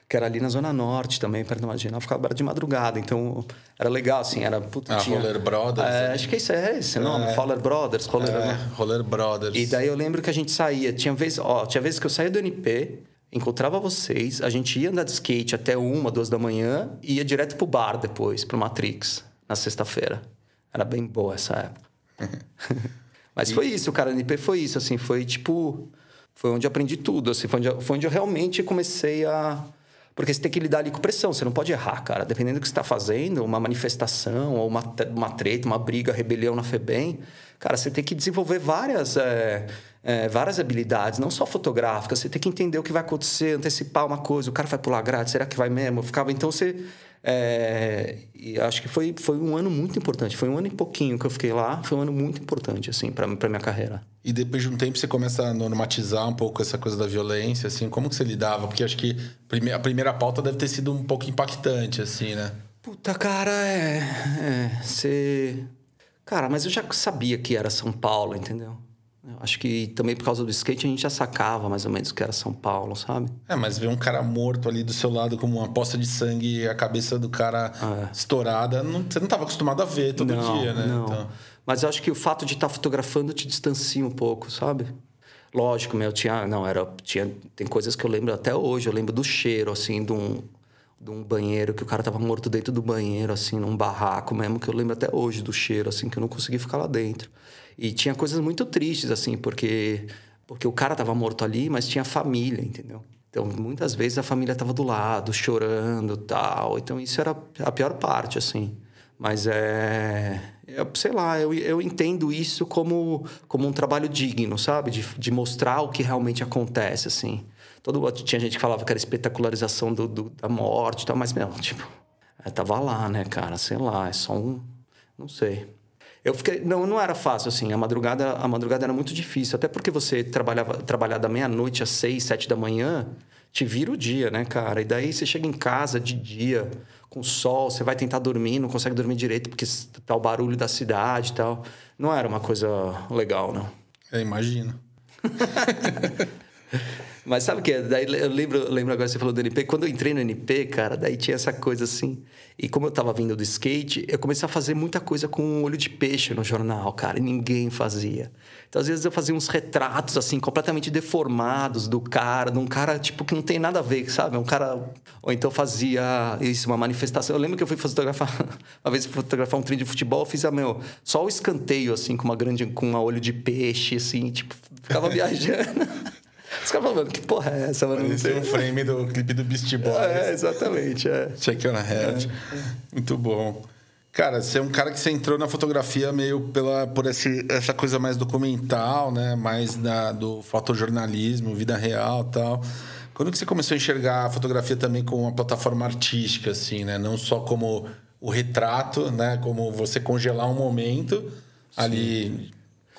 Que era ali na Zona Norte também, perto da Marginal. Ficava aberta de madrugada. Então, era legal, assim. Era... Puta, ah, tinha... Roller Brothers. É, acho que isso é esse nome. É. Roller Brothers. Roller, é, né? Roller Brothers. E daí eu lembro que a gente saía... Tinha vezes... Ó, tinha vezes que eu saía do NP encontrava vocês, a gente ia andar de skate até uma, duas da manhã e ia direto pro bar depois, pro Matrix, na sexta-feira. Era bem boa essa época. Mas e... foi isso, o cara NP foi isso, assim, foi tipo. Foi onde eu aprendi tudo, assim, foi onde, foi onde eu realmente comecei a. Porque você tem que lidar ali com pressão, você não pode errar, cara. Dependendo do que você está fazendo, uma manifestação, ou uma, uma treta, uma briga, rebelião na FEBEM, cara, você tem que desenvolver várias, é, é, várias habilidades, não só fotográficas. Você tem que entender o que vai acontecer, antecipar uma coisa. O cara vai pular grade, será que vai mesmo? Eu ficava, então você é, e acho que foi, foi um ano muito importante. Foi um ano e pouquinho que eu fiquei lá. Foi um ano muito importante, assim, para minha carreira. E depois de um tempo você começa a normatizar um pouco essa coisa da violência, assim. Como que você lidava? Porque acho que a primeira pauta deve ter sido um pouco impactante, assim, né? Puta, cara, é... é você... Cara, mas eu já sabia que era São Paulo, entendeu? Acho que também por causa do skate a gente já sacava mais ou menos que era São Paulo, sabe? É, mas ver um cara morto ali do seu lado como uma poça de sangue e a cabeça do cara é. estourada, não, você não estava acostumado a ver todo não, dia, né? Não. Então... Mas eu acho que o fato de estar tá fotografando te distancia um pouco, sabe? Lógico, meu, tinha, não, era, tinha, tem coisas que eu lembro até hoje, eu lembro do cheiro, assim, de um, de um banheiro, que o cara tava morto dentro do banheiro, assim, num barraco mesmo, que eu lembro até hoje do cheiro, assim, que eu não consegui ficar lá dentro. E tinha coisas muito tristes, assim, porque, porque o cara estava morto ali, mas tinha família, entendeu? Então, muitas vezes a família estava do lado, chorando tal. Então, isso era a pior parte, assim. Mas é. Sei lá, eu, eu entendo isso como, como um trabalho digno, sabe? De, de mostrar o que realmente acontece, assim. Todo, tinha gente que falava que era espetacularização do, do da morte e tal, mas, meu, tipo, eu tava lá, né, cara? Sei lá, é só um. Não sei. Eu fiquei. Não, não era fácil, assim. A madrugada, a madrugada era muito difícil. Até porque você trabalhava, trabalhava da meia-noite às seis, sete da manhã, te vira o dia, né, cara? E daí você chega em casa de dia, com sol, você vai tentar dormir, não consegue dormir direito porque tá o barulho da cidade e tal. Não era uma coisa legal, não. Eu imagino. Mas sabe o que? Daí eu lembro, lembro agora você falou do NP. Quando eu entrei no NP, cara, daí tinha essa coisa assim. E como eu tava vindo do skate, eu comecei a fazer muita coisa com olho de peixe no jornal, cara, e ninguém fazia. Então, às vezes, eu fazia uns retratos, assim, completamente deformados do cara, de um cara, tipo, que não tem nada a ver, sabe? Um cara. Ou então fazia isso, uma manifestação. Eu lembro que eu fui fotografar, uma vez fotografar um treino de futebol, eu fiz a meu, só o escanteio, assim, com uma grande. com um olho de peixe, assim, tipo, ficava viajando. Os caras falando, que porra é essa, mano? Esse é um frame do clipe do Beast Boys. É, exatamente, é. Check on a head. É. Muito bom. Cara, você é um cara que você entrou na fotografia meio pela, por esse, essa coisa mais documental, né? Mais da, do fotojornalismo, vida real tal. Quando que você começou a enxergar a fotografia também como uma plataforma artística, assim, né? Não só como o retrato, né? Como você congelar um momento Sim. ali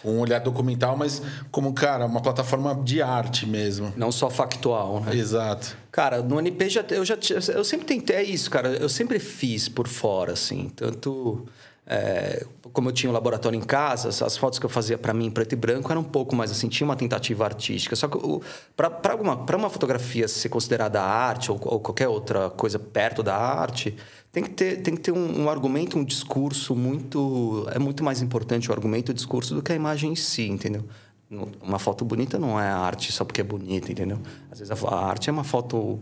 com um olhar documental, mas como, cara, uma plataforma de arte mesmo. Não só factual, né? Exato. Cara, no NP já, eu já eu sempre tentei é isso, cara. Eu sempre fiz por fora, assim. Tanto é, como eu tinha um laboratório em casa, as fotos que eu fazia para mim preto e branco eram um pouco mais assim, tinha uma tentativa artística. Só que para uma, uma fotografia ser considerada arte ou, ou, qualquer outra coisa perto da arte, tem que ter, tem que ter um, um, argumento, um discurso muito. É muito mais importante o argumento o discurso do que a imagem em si, entendeu? Uma foto bonita não é arte só porque é bonita, entendeu? Às vezes a, a arte é uma foto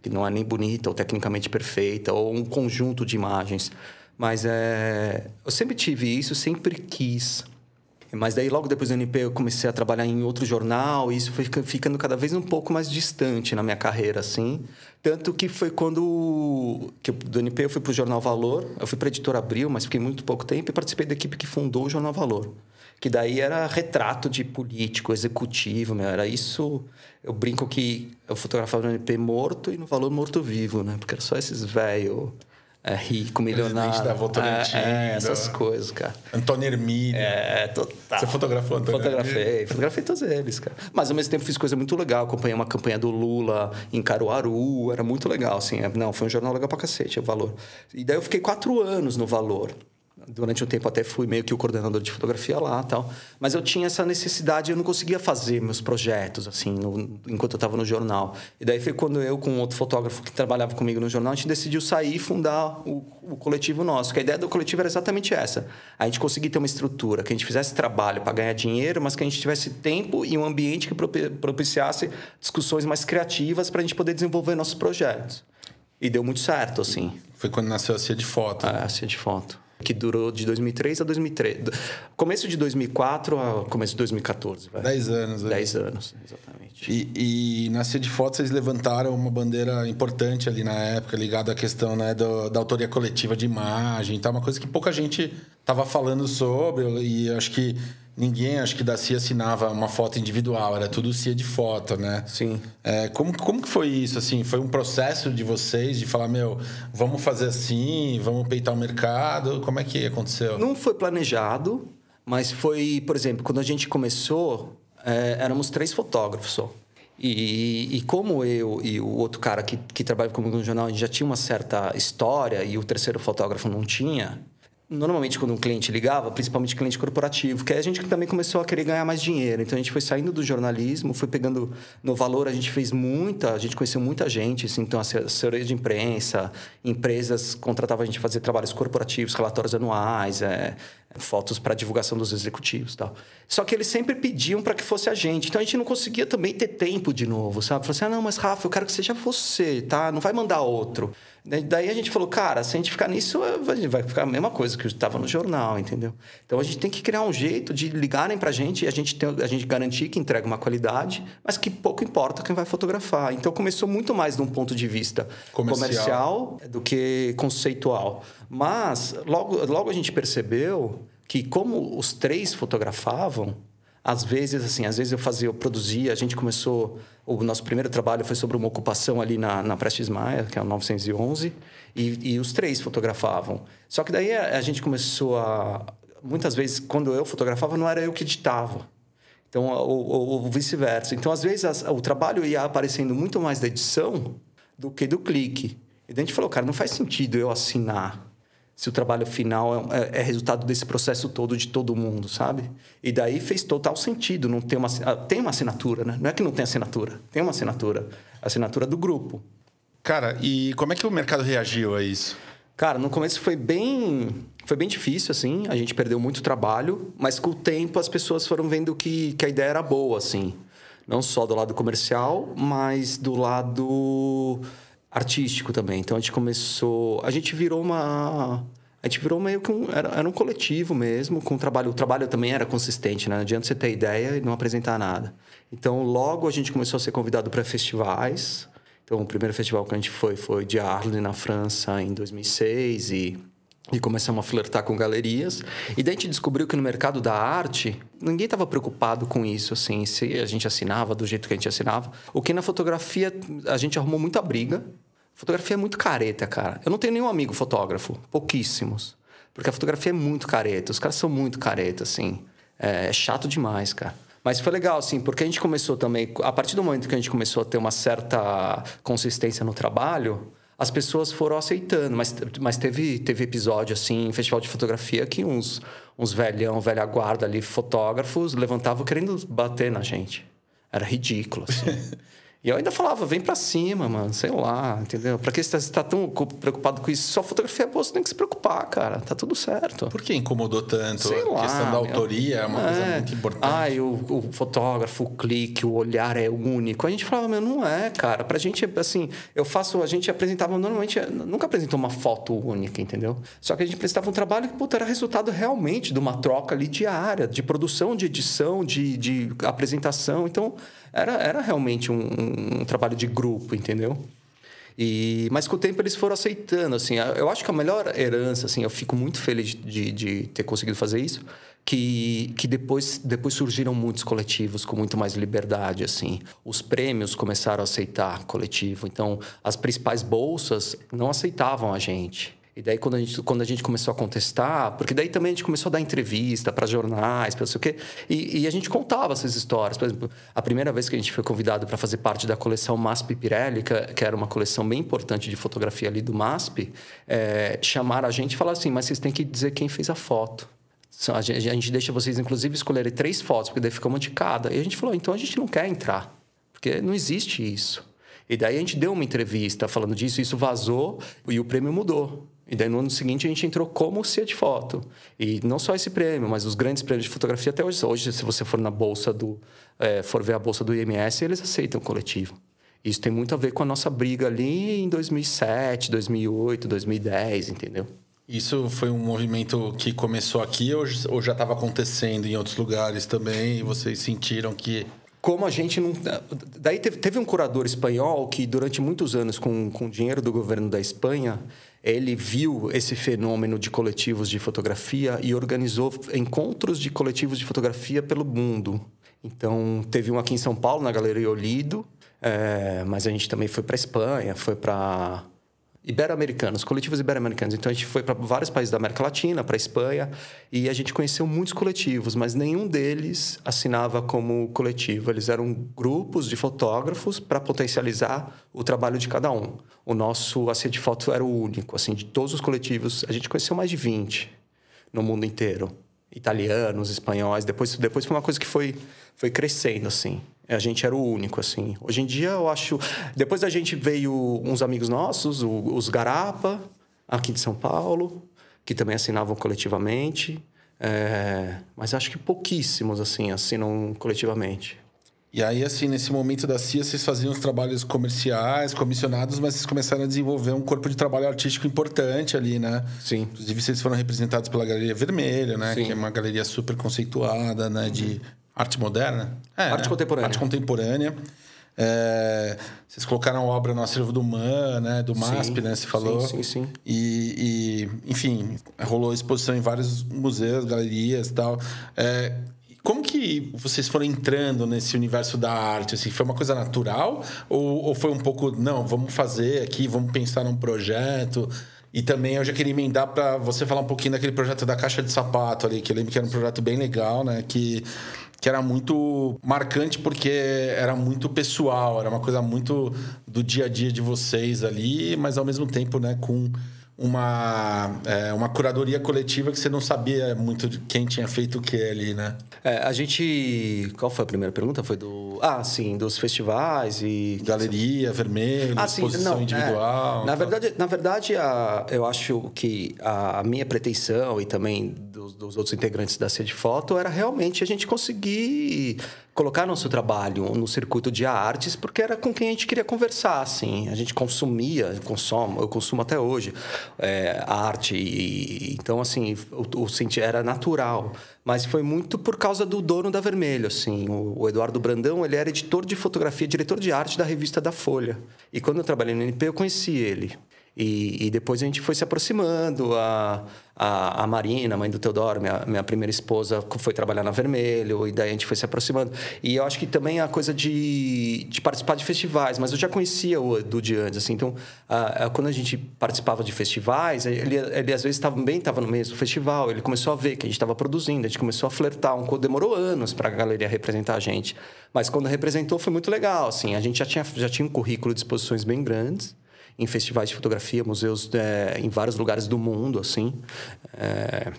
que não é nem bonita ou tecnicamente perfeita, ou um conjunto de imagens. Mas é, eu sempre tive isso, sempre quis. Mas daí, logo depois do NP, eu comecei a trabalhar em outro jornal e isso foi ficando cada vez um pouco mais distante na minha carreira, assim. Tanto que foi quando... Que do NP eu fui para o Jornal Valor. Eu fui para a Editora Abril, mas fiquei muito pouco tempo e participei da equipe que fundou o Jornal Valor. Que daí era retrato de político, executivo, meu. Era isso... Eu brinco que eu fotografava no NP morto e no Valor morto-vivo, né? Porque era só esses velhos é, rico, milionário. da Votorantim. É, é, essas coisas, cara. Antônio Hermílio. É, total. Você fotografou Antônio Fotografei, Hermílio? fotografei todos eles, cara. Mas ao mesmo tempo fiz coisa muito legal. Acompanhei uma campanha do Lula em Caruaru, era muito legal, assim. É, não, foi um jornal legal pra cacete, o Valor. E daí eu fiquei quatro anos no Valor durante um tempo até fui meio que o coordenador de fotografia lá tal. Mas eu tinha essa necessidade eu não conseguia fazer meus projetos assim no, enquanto eu estava no jornal. E daí foi quando eu com outro fotógrafo que trabalhava comigo no jornal a gente decidiu sair e fundar o, o coletivo nosso que a ideia do coletivo era exatamente essa. A gente conseguir ter uma estrutura que a gente fizesse trabalho para ganhar dinheiro mas que a gente tivesse tempo e um ambiente que propiciasse discussões mais criativas para a gente poder desenvolver nossos projetos. E deu muito certo assim. Foi quando nasceu a Cia de Foto. Ah, a Cia de Foto que durou de 2003 a 2003. Começo de 2004 a começo de 2014. Vai. Dez anos. Né? Dez anos, exatamente. E, e na Cia de Foto vocês levantaram uma bandeira importante ali na época, ligada à questão né, do, da autoria coletiva de imagem, tá? uma coisa que pouca gente estava falando sobre e acho que ninguém, acho que da CIA assinava uma foto individual, era tudo CIA de foto, né? Sim. É, como, como que foi isso, assim? Foi um processo de vocês de falar, meu, vamos fazer assim, vamos peitar o mercado? Como é que aconteceu? Não foi planejado, mas foi, por exemplo, quando a gente começou, é, éramos três fotógrafos só. E, e, como eu e o outro cara que, que trabalha comigo no jornal, a gente já tinha uma certa história e o terceiro fotógrafo não tinha, normalmente quando um cliente ligava, principalmente cliente corporativo, que a gente também começou a querer ganhar mais dinheiro. Então a gente foi saindo do jornalismo, foi pegando no valor, a gente fez muita, a gente conheceu muita gente, assim, então assessoria de imprensa, empresas contratavam a gente fazer trabalhos corporativos, relatórios anuais, é, fotos para divulgação dos executivos, tal. Só que eles sempre pediam para que fosse a gente. Então a gente não conseguia também ter tempo de novo, sabe? Falei assim: "Ah, não, mas Rafa, eu quero que seja você, tá? Não vai mandar outro". Daí a gente falou, cara, se a gente ficar nisso, vai ficar a mesma coisa que estava no jornal, entendeu? Então a gente tem que criar um jeito de ligarem para a gente e a gente, tem, a gente garantir que entrega uma qualidade, mas que pouco importa quem vai fotografar. Então começou muito mais de um ponto de vista comercial, comercial do que conceitual. Mas logo, logo a gente percebeu que, como os três fotografavam, às vezes, assim, às vezes eu fazia, eu produzia, a gente começou, o nosso primeiro trabalho foi sobre uma ocupação ali na, na Prestes Maia, que é o 911, e, e os três fotografavam. Só que daí a, a, gente começou a... Muitas vezes, quando eu fotografava, não era eu que editava. Então, ou, ou, ou vice-versa. Então, às vezes, as, o trabalho ia aparecendo muito mais da edição do que do clique. E a gente falou, cara, não faz sentido eu assinar se o trabalho final é, é, é, resultado desse processo todo de todo mundo, sabe? E daí fez total sentido não ter uma ah, tem uma assinatura, né? Não é que não tem assinatura, tem uma assinatura, assinatura do grupo. Cara, e como é que o mercado reagiu a isso? Cara, no começo foi bem foi bem difícil assim, a gente perdeu muito trabalho, mas com o tempo as pessoas foram vendo que, que a ideia era boa assim, não só do lado comercial, mas do lado artístico também. Então a gente começou. A gente virou uma. A gente virou meio que um. Era, era um coletivo mesmo, com o trabalho. O trabalho também era consistente, né? Não adianta você ter ideia e não apresentar nada. Então logo a gente começou a ser convidado para festivais. Então o primeiro festival que a gente foi foi de Arles, na França, em 2006. E e começamos a flertar com galerias. E daí a gente descobriu que no mercado da arte, ninguém estava preocupado com isso, assim, se a gente assinava do jeito que a gente assinava. O que na fotografia a gente arrumou muita briga. Fotografia é muito careta, cara. Eu não tenho nenhum amigo fotógrafo, pouquíssimos. Porque a fotografia é muito careta, os caras são muito careta, assim. É, é chato demais, cara. Mas foi legal, assim, porque a gente começou também, a partir do momento que a gente começou a ter uma certa consistência no trabalho, as pessoas foram aceitando. Mas, mas teve, teve episódio, assim, em festival de fotografia, que uns, uns velhão, velha guarda ali, fotógrafos, levantavam querendo bater na gente. Era ridículo, assim. E eu ainda falava, vem para cima, mano, sei lá, entendeu? Pra que você tá, tá, tão preocupado com isso? Só fotografia boa, você tem que se preocupar, cara. Tá tudo certo. Por que incomodou tanto? Sei a lá, questão da autoria é uma é. coisa muito importante. Ai, o, o, fotógrafo, o clique, o olhar é único. A gente falava, meu, não é, cara. Pra gente, assim, eu faço, a gente apresentava normalmente, nunca apresentou uma foto única, entendeu? Só que a gente apresentava um trabalho que, puta, era resultado realmente de uma troca ali diária, de produção, de edição, de, de apresentação. Então, era, era realmente um, um, trabalho de grupo, entendeu? E, mas com o tempo eles foram aceitando, assim. Eu acho que a melhor herança, assim, eu fico muito feliz de, de ter conseguido fazer isso, que, que depois, depois surgiram muitos coletivos com muito mais liberdade, assim. Os prêmios começaram a aceitar coletivo, então as principais bolsas não aceitavam a gente. E daí, quando a, gente, quando a gente começou a contestar, porque daí também a gente começou a dar entrevista para jornais, para não sei o quê, e, e, a gente contava essas histórias. Por exemplo, a primeira vez que a gente foi convidado para fazer parte da coleção MASP Pirelli, que, que, era uma coleção bem importante de fotografia ali do MASP, é, chamaram a gente e falaram assim: mas vocês têm que dizer quem fez a foto. A gente, a gente deixa vocês, inclusive, escolherem três fotos, porque daí fica uma de cada. E a gente falou: então a gente não quer entrar, porque não existe isso. E daí a gente deu uma entrevista falando disso, isso vazou e o prêmio mudou. E daí no ano seguinte a gente entrou como CIA de foto. E não só esse prêmio, mas os grandes prêmios de fotografia até hoje. Hoje, se você for na bolsa do. É, for ver a bolsa do IMS, eles aceitam o coletivo. Isso tem muito a ver com a nossa briga ali em 2007, 2008, 2010, entendeu? Isso foi um movimento que começou aqui ou, ou já estava acontecendo em outros lugares também e vocês sentiram que como a gente não. Daí teve, teve, um curador espanhol que, durante muitos anos, com, com dinheiro do governo da Espanha, ele viu esse fenômeno de coletivos de fotografia e organizou encontros de coletivos de fotografia pelo mundo. Então, teve um aqui em São Paulo, na Galeria Olido, é, mas a gente também foi para Espanha, foi para ibero-americanos, coletivos ibero-americanos. Então a gente foi para vários países da América Latina, para a Espanha, e a gente conheceu muitos coletivos, mas nenhum deles assinava como coletivo. Eles eram grupos de fotógrafos para potencializar o trabalho de cada um. O nosso AC de foto era o único, assim, de todos os coletivos, a gente conheceu mais de 20 no mundo inteiro. Italianos, espanhóis, depois depois foi uma coisa que foi foi crescendo assim. A gente era o único, assim. Hoje em dia, eu acho. Depois da gente veio uns amigos nossos, os Garapa, aqui de São Paulo, que também assinavam coletivamente. É... Mas acho que pouquíssimos, assim, assinam coletivamente. E aí, assim, nesse momento da CIA, vocês faziam os trabalhos comerciais, comissionados, mas vocês começaram a desenvolver um corpo de trabalho artístico importante ali, né? Sim. Inclusive, vocês foram representados pela Galeria Vermelha, né? Sim. Que é uma galeria super conceituada, né? De arte moderna. É, Arte contemporânea. Arte contemporânea. É, vocês colocaram a obra no acervo do MAN, né? Do MASP, Sim, né? Você falou. sim, sim, sim. E, e, enfim, rolou exposição em vários museus, galerias e tal. É, como que vocês foram entrando nesse universo da arte? Assim, foi uma coisa natural? Ou, ou foi um pouco, não, vamos fazer aqui, vamos pensar num projeto? E também eu já queria emendar para você falar um pouquinho daquele projeto da caixa de sapato ali, que eu lembro que era um projeto bem legal, né? Que, que era muito marcante porque era muito pessoal, era uma coisa muito do dia a dia de vocês ali, mas ao mesmo tempo, né, com uma, é, uma curadoria coletiva que você não sabia muito de quem tinha feito o que ali, né? É, a gente. Qual foi a primeira pergunta? Foi do. Ah, sim, dos festivais e. Galeria, vermelho, Ah, exposição não, individual. é. Na verdade, na verdade a, eu acho que a, a minha pretensão e também dos, dos outros integrantes da Sede Foto era realmente a gente conseguir colocar nosso trabalho no circuito de artes, porque era com quem a gente queria conversar, assim. A gente consumia, consumo, eu consumo até hoje, é, arte. E, então, assim, o, o senti- era natural. Mas foi muito por causa do dono da Vermelho, assim. O, o Eduardo Brandão, ele era editor de fotografia, diretor de arte da revista da Folha. E quando eu trabalhei no NP, eu conheci ele. E, e depois a gente foi se aproximando. A, a, a Marina, mãe do Teodoro, minha, minha primeira esposa, foi trabalhar na Vermelho. E daí a gente foi se aproximando. E eu acho que também a coisa de, de participar de festivais. Mas eu já conhecia o Edu de antes. Assim, então, a- a- quando a gente participava de festivais, ele, ele às vezes também estava no mesmo festival. Ele começou a ver que a gente estava produzindo. A gente começou a flertar. Um, demorou anos para a galeria representar a gente. Mas quando representou, foi muito legal. Assim, a gente já tinha, já tinha um currículo de exposições bem grandes em festivais de fotografia, museus é, em vários lugares do mundo, assim. É,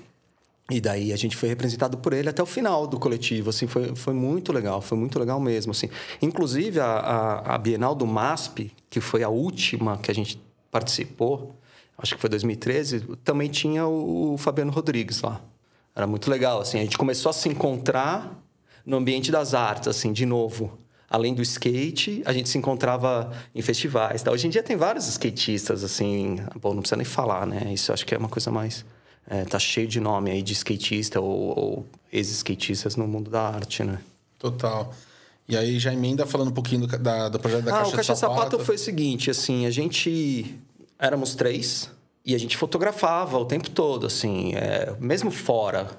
e daí a gente foi representado por ele até o final do coletivo, assim, foi, foi muito legal, foi muito legal mesmo, assim. Inclusive, a, a, a Bienal do MASP, que foi a última que a gente participou, acho que foi 2013, também tinha o, o Fabiano Rodrigues lá. Era muito legal, assim, a gente começou a se encontrar no ambiente das artes, assim, de novo. Além do skate, a gente se encontrava em festivais. Tá? Hoje em dia tem vários skatistas, assim... Bom, não precisa nem falar, né? Isso acho que é uma coisa mais... É, tá cheio de nome aí de skatista ou, ou ex-skatistas no mundo da arte, né? Total. E aí já emenda falando um pouquinho do, da, do projeto da ah, Caixa, o Caixa Sapato. Sapato foi o seguinte, assim, a gente... Éramos três e a gente fotografava o tempo todo, assim, é, mesmo fora.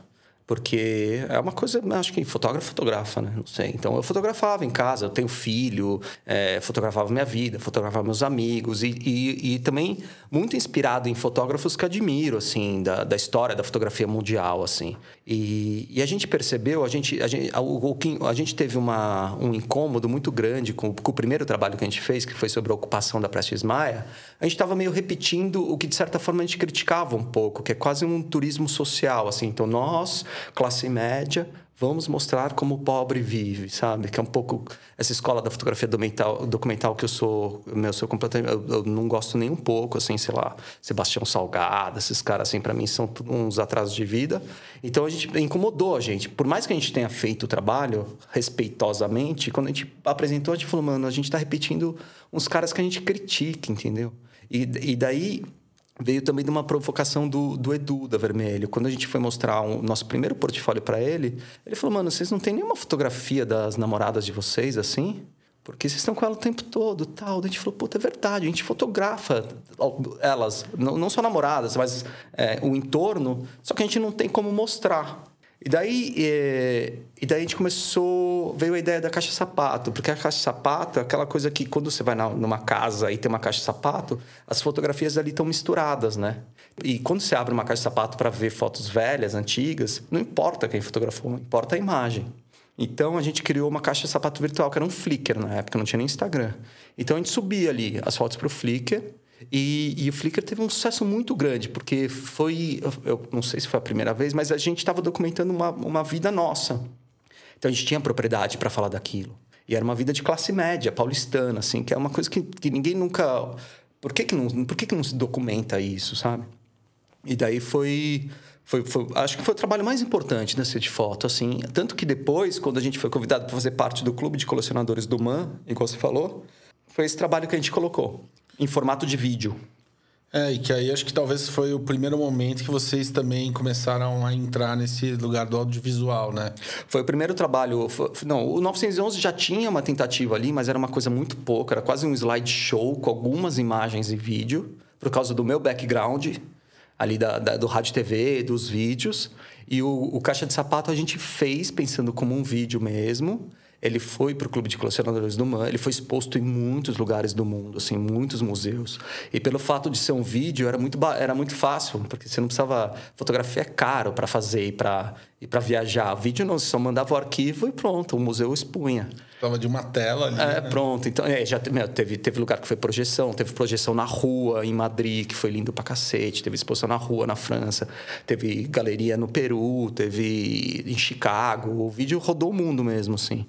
Porque é uma coisa, acho que fotógrafo fotografa, né? Não sei. Então eu fotografava em casa, eu tenho filho, é, fotografava minha vida, fotografava meus amigos e, e, e também muito inspirado em fotógrafos que admiro, assim, da, da história da fotografia mundial, assim. E, e a gente percebeu, a gente, a gente, que- a gente teve uma, um incômodo muito grande com, com o primeiro trabalho que a gente fez, que foi sobre a ocupação da Prestes Maia. A gente estava meio repetindo o que, de certa forma, a gente criticava um pouco, que é quase um turismo social, assim. Então, nós, classe média, vamos mostrar como o pobre vive, sabe? Que é um pouco essa escola da fotografia documental, documental que eu sou, meu, eu sou completamente, eu, eu não gosto nem um pouco, assim, sei lá, Sebastião Salgado, esses caras, assim, para mim são uns atrasos de vida. Então a gente incomodou a gente. Por mais que a gente tenha feito o trabalho respeitosamente, quando a gente apresentou, a gente falou, mano, a gente tá repetindo uns caras que a gente critica, entendeu? E, e daí veio também de uma provocação do, do Edu, da Vermelho. Quando a gente foi mostrar o nosso primeiro portfólio para ele, ele falou: Mano, vocês não têm nenhuma fotografia das namoradas de vocês assim? Porque vocês estão com ela o tempo todo tal. A gente falou: Puta, é verdade, a gente fotografa elas, não, não só namoradas, mas é, o entorno, só que a gente não tem como mostrar. E daí, é, e daí a gente começou, veio a ideia da caixa sapato, porque a caixa sapato é aquela coisa que quando você vai na, numa casa e tem uma caixa sapato, as fotografias ali estão misturadas, né? E quando você abre uma caixa sapato para ver fotos velhas, antigas, não importa quem fotografou, importa a imagem. Então a gente criou uma caixa sapato virtual, que era um Flickr na época, não tinha nem Instagram. Então a gente subia ali as fotos para o Flickr e, e o Flickr teve um sucesso muito grande, porque foi, eu não sei se foi a primeira vez, mas a gente estava documentando uma, uma vida nossa. Então a gente tinha propriedade para falar daquilo. E era uma vida de classe média, paulistana, assim, que é uma coisa que, que ninguém nunca. Por que, que, não, por que, que não se documenta isso, sabe? E daí foi, Foi, foi, acho que foi o trabalho mais importante da de Foto, assim. Tanto que depois, quando a gente foi convidado para fazer parte do clube de colecionadores do MAN, igual você falou, foi esse trabalho que a gente colocou, em formato de vídeo. É, e que aí acho que talvez foi o primeiro momento que vocês também começaram a entrar nesse lugar do audiovisual, né? Foi o primeiro trabalho. Foi, não, o 911 já tinha uma tentativa ali, mas era uma coisa muito pouca. Era quase um slideshow com algumas imagens e vídeo, por causa do meu background ali da, da, do rádio TV, dos vídeos. E o, o Caixa de Sapato a gente fez pensando como um vídeo mesmo. Ele foi para o Clube de Colecionadores do MAN, ele foi exposto em muitos lugares do mundo, assim, muitos museus. E pelo fato de ser um vídeo, era muito, era muito fácil, porque você não precisava... Fotografia é caro para fazer e para e para viajar. O vídeo não, você só mandava o arquivo e pronto, o museu expunha. Tava de uma tela ali. É, né? pronto. Então, é, já meu, teve, teve lugar que foi projeção, teve projeção na rua, em Madrid, que foi lindo pra cacete, teve exposição na rua, na França, teve galeria no Peru, teve em Chicago. O vídeo rodou o mundo mesmo, assim.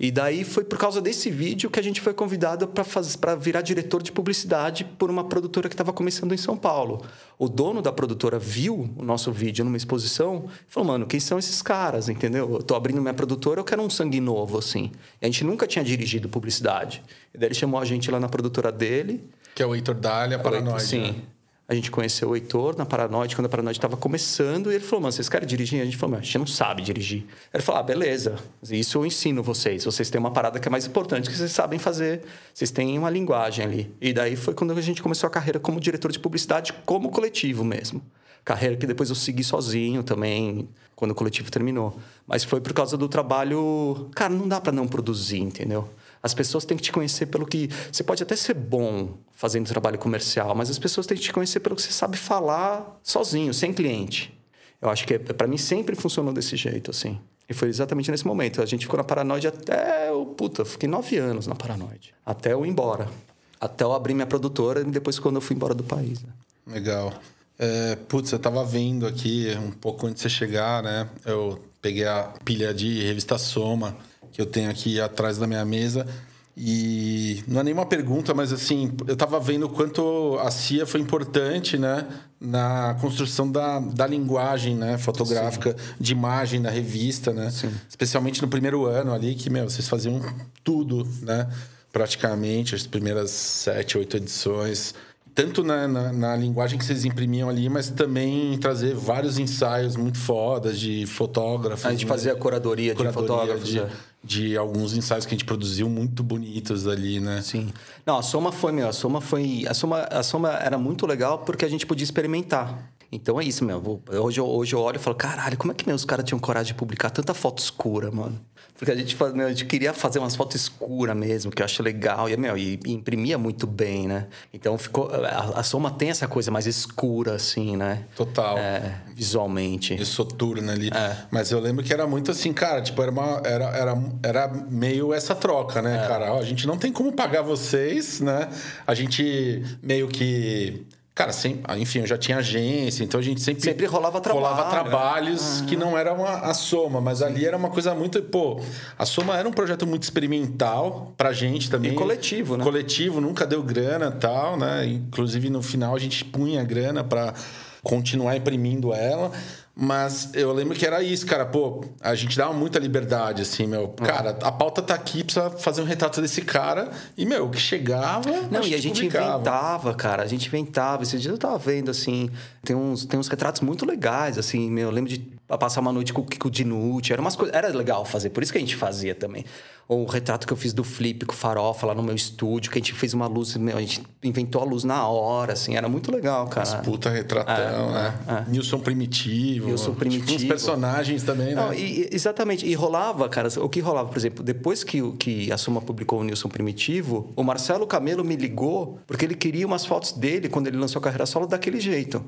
E daí foi por causa desse vídeo que a gente foi convidado para virar diretor de publicidade por uma produtora que estava começando em São Paulo. O dono da produtora viu o nosso vídeo numa exposição e falou: Mano, quem são esses caras? Entendeu? Eu tô abrindo minha produtora, eu quero um sangue novo, assim. E a gente nunca tinha dirigido publicidade. E daí ele chamou a gente lá na produtora dele. Que é o Heitor Dália, Paranoide. Sim. Né? A gente conheceu o Heitor na Paranoide, quando a Paranoide estava começando, e ele falou, mano, vocês querem dirigir? A gente falou, mas a gente não sabe dirigir. Ele falou, ah, beleza, isso eu ensino vocês. Vocês têm uma parada que é mais importante, que vocês sabem fazer, vocês têm uma linguagem ali. E daí foi quando a gente começou a carreira como diretor de publicidade, como coletivo mesmo. Carreira que depois eu segui sozinho também, quando o coletivo terminou. Mas foi por causa do trabalho... Cara, não dá para não produzir, entendeu? As pessoas têm que te conhecer pelo que. Você pode até ser bom fazendo trabalho comercial, mas as pessoas têm que te conhecer pelo que você sabe falar sozinho, sem cliente. Eu acho que para mim sempre funcionou desse jeito, assim. E foi exatamente nesse momento. A gente ficou na Paranoide até. Eu, puta, fiquei nove anos na Paranoide. Até eu ir embora. Até eu abrir minha produtora e depois quando eu fui embora do país. Né? Legal. É, putz, eu tava vendo aqui um pouco antes de você chegar, né? Eu peguei a pilha de revista Soma que eu tenho aqui atrás da minha mesa. E não é nenhuma pergunta, mas assim, eu estava vendo o quanto a CIA foi importante, né, na construção da, da linguagem, né, fotográfica Sim. de imagem da revista, né? Sim. Especialmente no primeiro ano ali, que, meu, vocês faziam tudo, né? Praticamente, as primeiras sete, oito edições tanto na, na, na, linguagem que vocês imprimiam ali, mas também trazer vários ensaios muito fodas de fotógrafos. A gente né? fazia a curadoria, curadoria de fotógrafos. De, é. de, alguns ensaios que a gente produziu muito bonitos ali, né? Sim. Não, a Soma foi, meu, a Soma foi... A Soma, a Soma era muito legal porque a gente podia experimentar. Então é isso, meu. Hoje, hoje eu olho e falo, caralho, como é que meus caras tinham coragem de publicar tanta foto escura, mano? Porque a gente, meu, a gente queria fazer umas fotos escuras mesmo, que eu acho legal. E, meu, e, e imprimia muito bem, né? Então ficou. A, a, Soma tem essa coisa mais escura, assim, né? Total. É, visualmente. E soturna ali. É. Mas eu lembro que era muito assim, cara, tipo, era, uma, era, era, era meio essa troca, né, é. cara? Ó, a gente não tem como pagar vocês, né? A gente meio que Cara, sempre, enfim, eu já tinha agência, então a gente sempre. Sempre rolava trabalho. Rolava trabalhos uhum. que não eram a, a, soma, mas ali era uma coisa muito. Pô, a soma era um projeto muito experimental pra gente também. E coletivo, né? Coletivo, nunca deu grana tal, né? Inclusive no final a gente punha grana para continuar imprimindo ela. Mas eu lembro que era isso, cara. Pô, a gente dava muita liberdade, assim, meu. Uhum. Cara, a pauta tá aqui, precisa fazer um retrato desse cara. E, meu, que chegava. Não, e a gente publicava. inventava, cara. A gente inventava. Esse dia eu tava vendo, assim, tem uns, tem uns retratos muito legais, assim, meu. Eu lembro de passar uma noite com o Kiko Dinucci. Era umas coisas. Era legal fazer, por isso que a gente fazia também. Ou o retrato que eu fiz do Flip com farofa lá no meu estúdio, que a gente fez uma luz, a gente inventou a luz na hora, assim, era muito legal, cara. As puta retratão, é, né? É, é. Nilson Primitivo. Nilson Primitivo. Tipo, uns personagens também, Não, né? E, exatamente. E rolava, cara, o que rolava, por exemplo, depois que, que a Suma publicou o Nilson Primitivo, o Marcelo Camelo me ligou porque ele queria umas fotos dele quando ele lançou a carreira solo daquele jeito.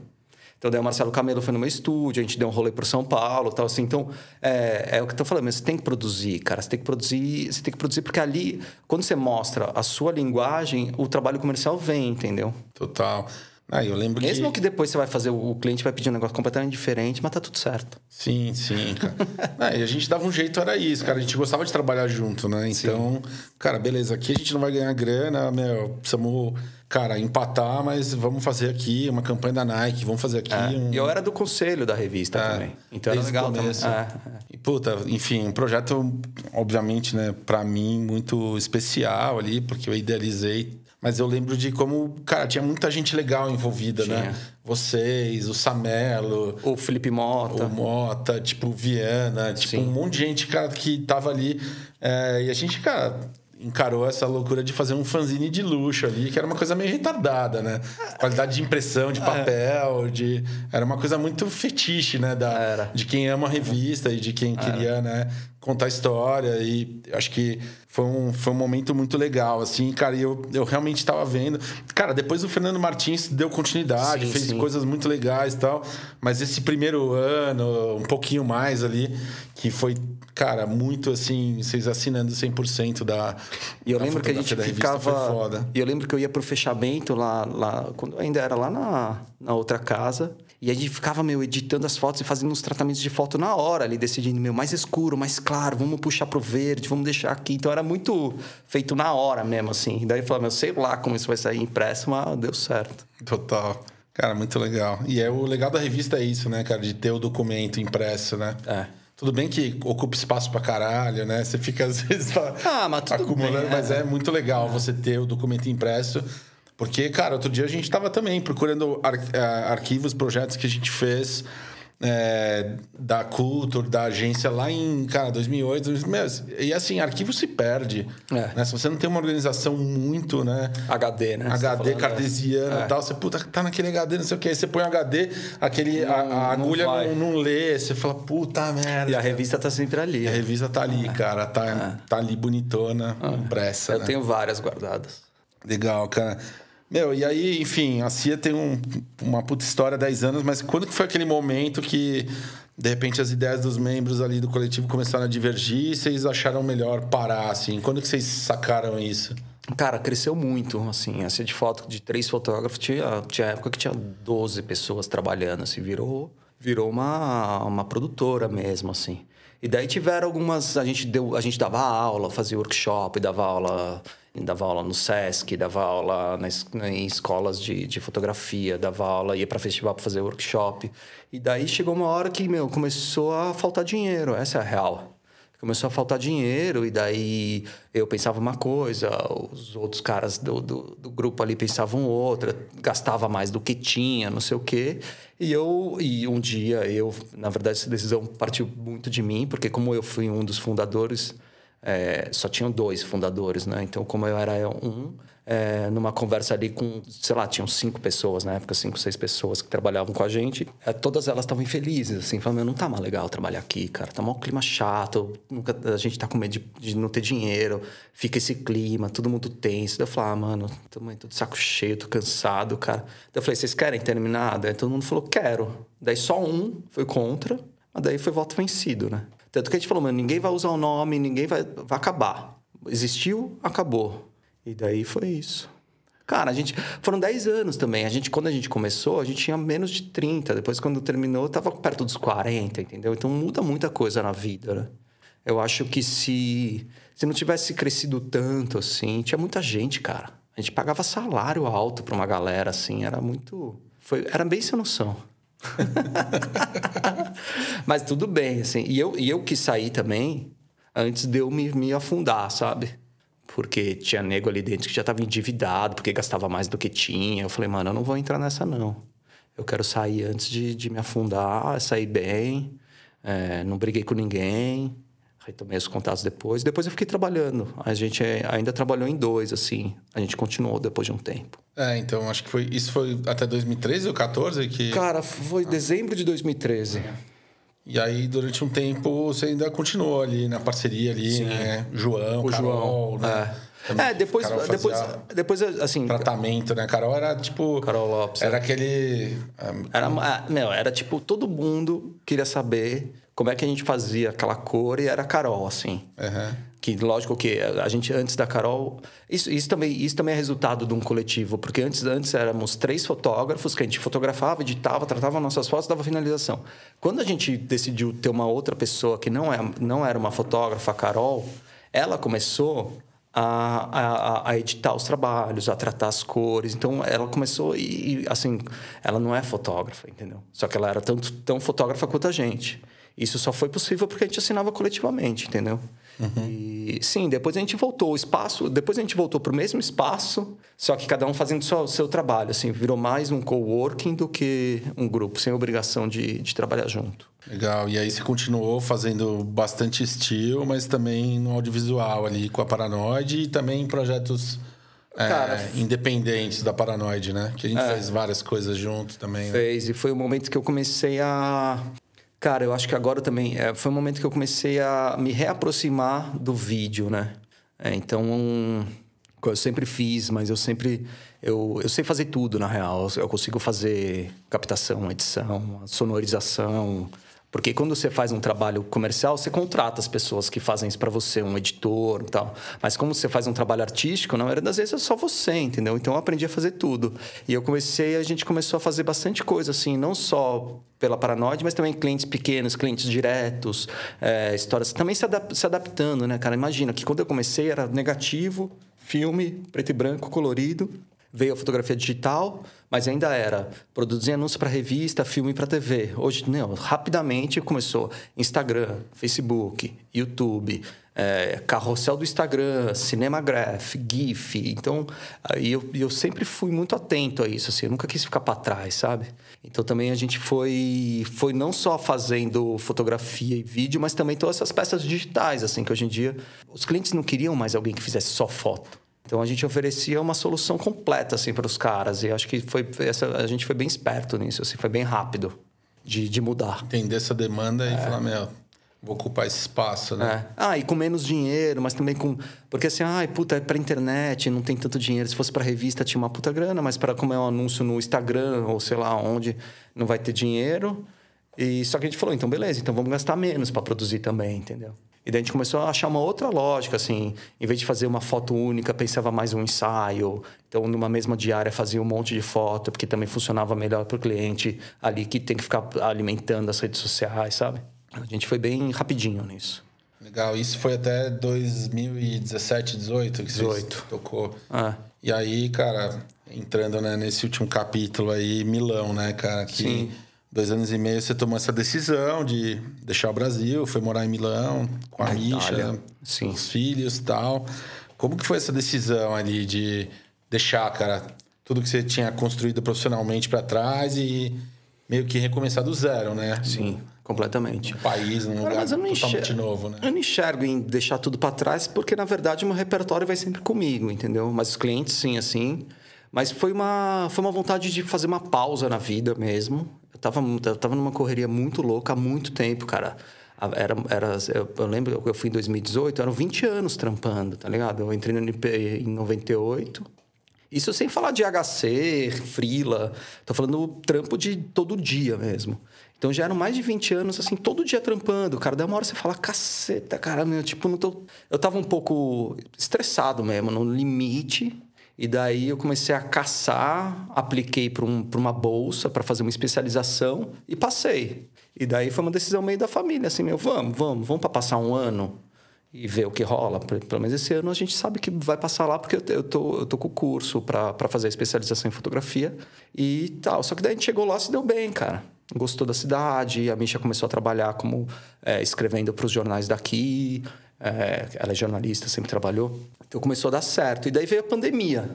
Então, daí o Marcelo Camelo foi no meu estúdio, a gente deu um rolê para São Paulo tal, assim. Então, é, é o que eu tô falando, mas você tem que produzir, cara. Você tem que produzir, você tem que produzir, porque ali, quando você mostra a sua linguagem, o trabalho comercial vem, entendeu? Total. Ah, eu lembro Mesmo que... que depois você vai fazer, o cliente vai pedir um negócio completamente diferente, mas tá tudo certo. Sim, sim, cara. é, e a gente dava um jeito, era isso, cara. A gente gostava de trabalhar junto, né? Então, sim. cara, beleza, aqui a gente não vai ganhar grana, meu, precisamos, cara, empatar, mas vamos fazer aqui uma campanha da Nike, vamos fazer aqui. É. Um... Eu era do conselho da revista é, também. Então era legal também. É, e, puta, enfim, um projeto, obviamente, né, pra mim, muito especial ali, porque eu idealizei mas eu lembro de como, cara, tinha muita gente legal envolvida, né? tinha. né? Vocês, o Samelo. O Felipe Mota. O Mota, tipo, Viana. Tipo, Sim. um monte de gente, cara, que tava ali. É, e a gente, cara, encarou essa loucura de fazer um fanzine de luxo ali, que era uma coisa meio retardada, né? Qualidade de impressão, de é. papel, de... Era uma coisa muito fetiche, né? Da, de quem ama a revista e de quem queria, né? Contar história. E acho que foi um, foi um momento muito legal, assim, cara. E eu, eu realmente estava vendo. Cara, depois o Fernando Martins deu continuidade, sim, fez sim. coisas muito legais e tal. Mas esse primeiro ano, um pouquinho mais ali, que foi cara, muito assim, vocês assinando 100% da. E eu lembro que a gente ficava. E eu lembro que eu ia pro fechamento lá, lá quando ainda era lá na, na outra casa. E a gente ficava, meu, editando as fotos e fazendo uns tratamentos de foto na hora ali, decidindo, meu, mais escuro, mais claro, vamos puxar pro verde, vamos deixar aqui. Então era muito feito na hora mesmo, assim. E daí eu falava, meu, sei lá como isso vai sair impresso, mas deu certo. Total. Cara, muito legal. E é o legal da revista é isso, né, cara? De ter o documento impresso, né? É. Tudo bem que ocupa espaço pra caralho, né? Você fica às vezes ah, mas acumulando, bem, mas é. é muito legal é. você ter o documento impresso. Porque, cara, outro dia a gente estava também procurando ar eh, arquivos, projetos que a gente fez é, da Culture, da agência lá em, cara, 2008. 2000, e assim, arquivo se perde. É. Né? Se você não tem uma organização muito, né? HD, né? HD, tá cartesiana e é. tal. Você, puta, tá naquele HD, não sei o quê. você põe HD, aquele, não, a, a agulha não, não, não, lê. Você fala, puta merda. E a revista tá sempre ali. A revista tá ali, é. cara. Tá, é. tá ali bonitona, impressa. Eu né? tenho várias guardadas. Legal, cara. Meu, e aí, enfim, a CIA tem um, uma puta história há 10 anos, mas quando que foi aquele momento que, de repente, as ideias dos membros ali do coletivo começaram a divergir e vocês acharam melhor parar, assim? Quando que vocês sacaram isso? Cara, cresceu muito, assim. A CIA de foto de três fotógrafos, tinha, tinha época que tinha 12 pessoas trabalhando, assim. Virou, virou uma, uma produtora mesmo, assim. E daí tiveram algumas... A gente, deu, a gente dava aula, fazia workshop, dava aula dava aula no SESC, dava aula nas, em escolas de, de fotografia, dava aula, ia para festival para fazer workshop. E daí chegou uma hora que, meu, começou a faltar dinheiro, essa é a real. Começou a faltar dinheiro, e daí eu pensava uma coisa, os outros caras do, do, do grupo ali pensavam outra, gastava mais do que tinha, não sei o quê. E eu, e um dia eu, na verdade, essa decisão partiu muito de mim, porque como eu fui um dos fundadores é, só tinham dois fundadores, né? Então, como eu era um, é, numa conversa ali com, sei lá, tinham cinco pessoas na época, cinco, seis pessoas que trabalhavam com a gente. É, todas elas estavam infelizes, assim, falando, não tá mais legal trabalhar aqui, cara, tá um clima chato, nunca, a gente tá com medo de, de, não ter dinheiro, fica esse clima, todo mundo tenso. Daí eu falei, ah, mano, também tô de saco cheio, tô cansado, cara. Daí eu falei, vocês querem terminar? Daí todo mundo falou, quero. Daí só um foi contra, mas daí foi voto vencido, né? Tanto que a gente falou, mano, ninguém vai usar o nome, ninguém vai. Vai acabar. Existiu, acabou. E daí foi isso. Cara, a gente. Foram 10 anos também. A gente, quando a gente começou, a gente tinha menos de 30. Depois, quando terminou, tava perto dos 40, entendeu? Então muda muita coisa na vida, né? Eu acho que se, se não tivesse crescido tanto assim, tinha muita gente, cara. A gente pagava salário alto pra uma galera, assim, era muito. Foi, era bem sem noção. Mas tudo bem, assim. E eu, e eu quis sair também antes de eu me, me afundar, sabe? Porque tinha nego ali dentro que já estava endividado, porque gastava mais do que tinha. Eu falei, mano, eu não vou entrar nessa, não. Eu quero sair antes de, de me afundar, sair bem. É, não briguei com ninguém. Retomei os contatos depois. Depois eu fiquei trabalhando. A gente ainda trabalhou em dois, assim. A gente continuou depois de um tempo. É, então acho que foi. Isso foi até 2013 ou 14 que. Cara, foi dezembro de 2013. E aí, durante um tempo, você ainda continuou ali na parceria ali, Sim. né? João, o Carol, João, né? É. Também É, depois, depois, depois, assim, Tratamento, né? Carol era tipo. Carol Lopes. Era aquele. ah, Era, ah, não, era tipo, todo mundo queria saber como é que a gente fazia aquela cor e era Carol, assim. aham. Que lógico que a gente antes da Carol. Isso, isso, também, isso também é resultado de um coletivo, porque antes, antes éramos três fotógrafos que a gente fotografava, editava, tratava nossas fotos, dava finalização. Quando a gente decidiu ter uma outra pessoa que não, é, não era uma fotógrafa, a Carol, ela começou a, a, a editar os trabalhos, a tratar as cores. Então ela começou e, e, assim, ela não é fotógrafa, entendeu? Só que ela era tanto tão fotógrafa quanto a gente. Isso só foi possível porque a gente assinava coletivamente, entendeu? E sim, depois a gente voltou o espaço, depois a gente voltou para o mesmo espaço, só que cada um fazendo só o seu trabalho, assim, virou mais um coworking do que um grupo, sem obrigação de, de trabalhar junto. Legal. E aí você continuou fazendo bastante estilo, mas também no audiovisual ali com a Paranoide e também em projetos é, Cara, independentes da Paranoide, né? Que a gente É. fez várias coisas juntos também. né? Fez, e foi o momento que eu comecei a. Cara, eu acho que agora também. é, foi o momento que eu comecei a me reaproximar do vídeo, né? É, então, um, eu sempre fiz, mas eu sempre. Eu, eu sei fazer tudo, na real. Eu consigo fazer captação, edição, sonorização. Porque quando você faz um trabalho comercial, você contrata as pessoas que fazem isso para você, um editor e tal. Mas como você faz um trabalho artístico, na maioria das vezes é só você, entendeu? Então eu aprendi a fazer tudo. E eu comecei, a gente começou a fazer bastante coisa, assim, não só pela Paranoide, mas também clientes pequenos, clientes diretos, é, histórias. Também se, adap- se adaptando, né, cara? Imagina que quando eu comecei era negativo, filme, preto e branco, colorido. Veio a fotografia digital, mas ainda era produzir anúncio para revista, filme para TV. Hoje, não, rapidamente começou Instagram, Facebook, YouTube, é, carrossel do Instagram, Cinemagraph, GIF. Então, aí eu, eu sempre fui muito atento a isso, assim, eu nunca quis ficar para trás, sabe? Então também a gente foi, foi não só fazendo fotografia e vídeo, mas também todas essas peças digitais, assim, que hoje em dia os clientes não queriam mais alguém que fizesse só foto. Então a gente oferecia uma solução completa assim para os caras e acho que foi essa a gente foi bem esperto nisso, assim, foi bem rápido de, de mudar. Entender essa demanda e falar, meu, vou ocupar esse espaço, né? É. Ah, e com menos dinheiro, mas também com. Porque assim, ai, puta, é pra internet, não tem tanto dinheiro. Se fosse pra revista, tinha uma puta grana, mas para como é um anúncio no Instagram ou sei lá onde, não vai ter dinheiro. E só que a gente falou, então beleza, então vamos gastar menos para produzir também, entendeu? E daí a gente começou a achar uma outra lógica, assim, em vez de fazer uma foto única, pensava mais um ensaio. Então, numa mesma diária, fazia um monte de foto, porque também funcionava melhor para o cliente ali que tem que ficar alimentando as redes sociais, sabe? A gente foi bem rapidinho nisso. Legal. Isso foi até 2017, 18 que você 18. tocou. Ah, E aí, cara, entrando né, nesse último capítulo aí, Milão, né, cara? Que Sim. Dois anos e meio você tomou essa decisão de deixar o Brasil, foi morar em Milão com a Misha. Sim. os filhos e tal. Como que foi essa decisão ali de deixar, cara, tudo que você tinha construído profissionalmente para trás e meio que recomeçar do zero, né? sim, completamente. Um país, Cara, lugar mas eu não totalmente enxergo, novo, né? Eu não enxergo em deixar tudo para trás, porque na verdade o meu repertório vai sempre comigo, entendeu? Mas os clientes, sim, assim. Mas foi uma, foi uma vontade de fazer uma pausa na vida mesmo. Eu tava, eu tava numa correria muito louca há muito tempo, cara. Era, era, eu, lembro eu fui em 2018, eram 20 anos trampando, tá ligado? Eu entrei no NP em 98. Isso sem falar de HC, frila. Tô falando trampo de todo dia mesmo. Então já eram mais de 20 anos, assim, todo dia trampando. Cara, daí uma hora você fala, caceta, cara, meu, tipo, não tô... Eu tava um pouco estressado mesmo, no limite. E daí eu comecei a caçar, apliquei para um, uma bolsa para fazer uma especialização e passei. E daí foi uma decisão meio da família, assim, meu, vamos, vamos, vamos para passar um ano e ver o que rola. Pe- Pelo menos esse ano a gente sabe que vai passar lá, porque eu tô, eu tô com o curso para fazer a especialização em fotografia e tal. Só que daí a gente chegou lá se deu bem, cara. Gostou da cidade, a Misha começou a trabalhar como é, escrevendo para os jornais daqui. É, ela é jornalista, sempre trabalhou. Então começou a dar certo. E daí veio a pandemia.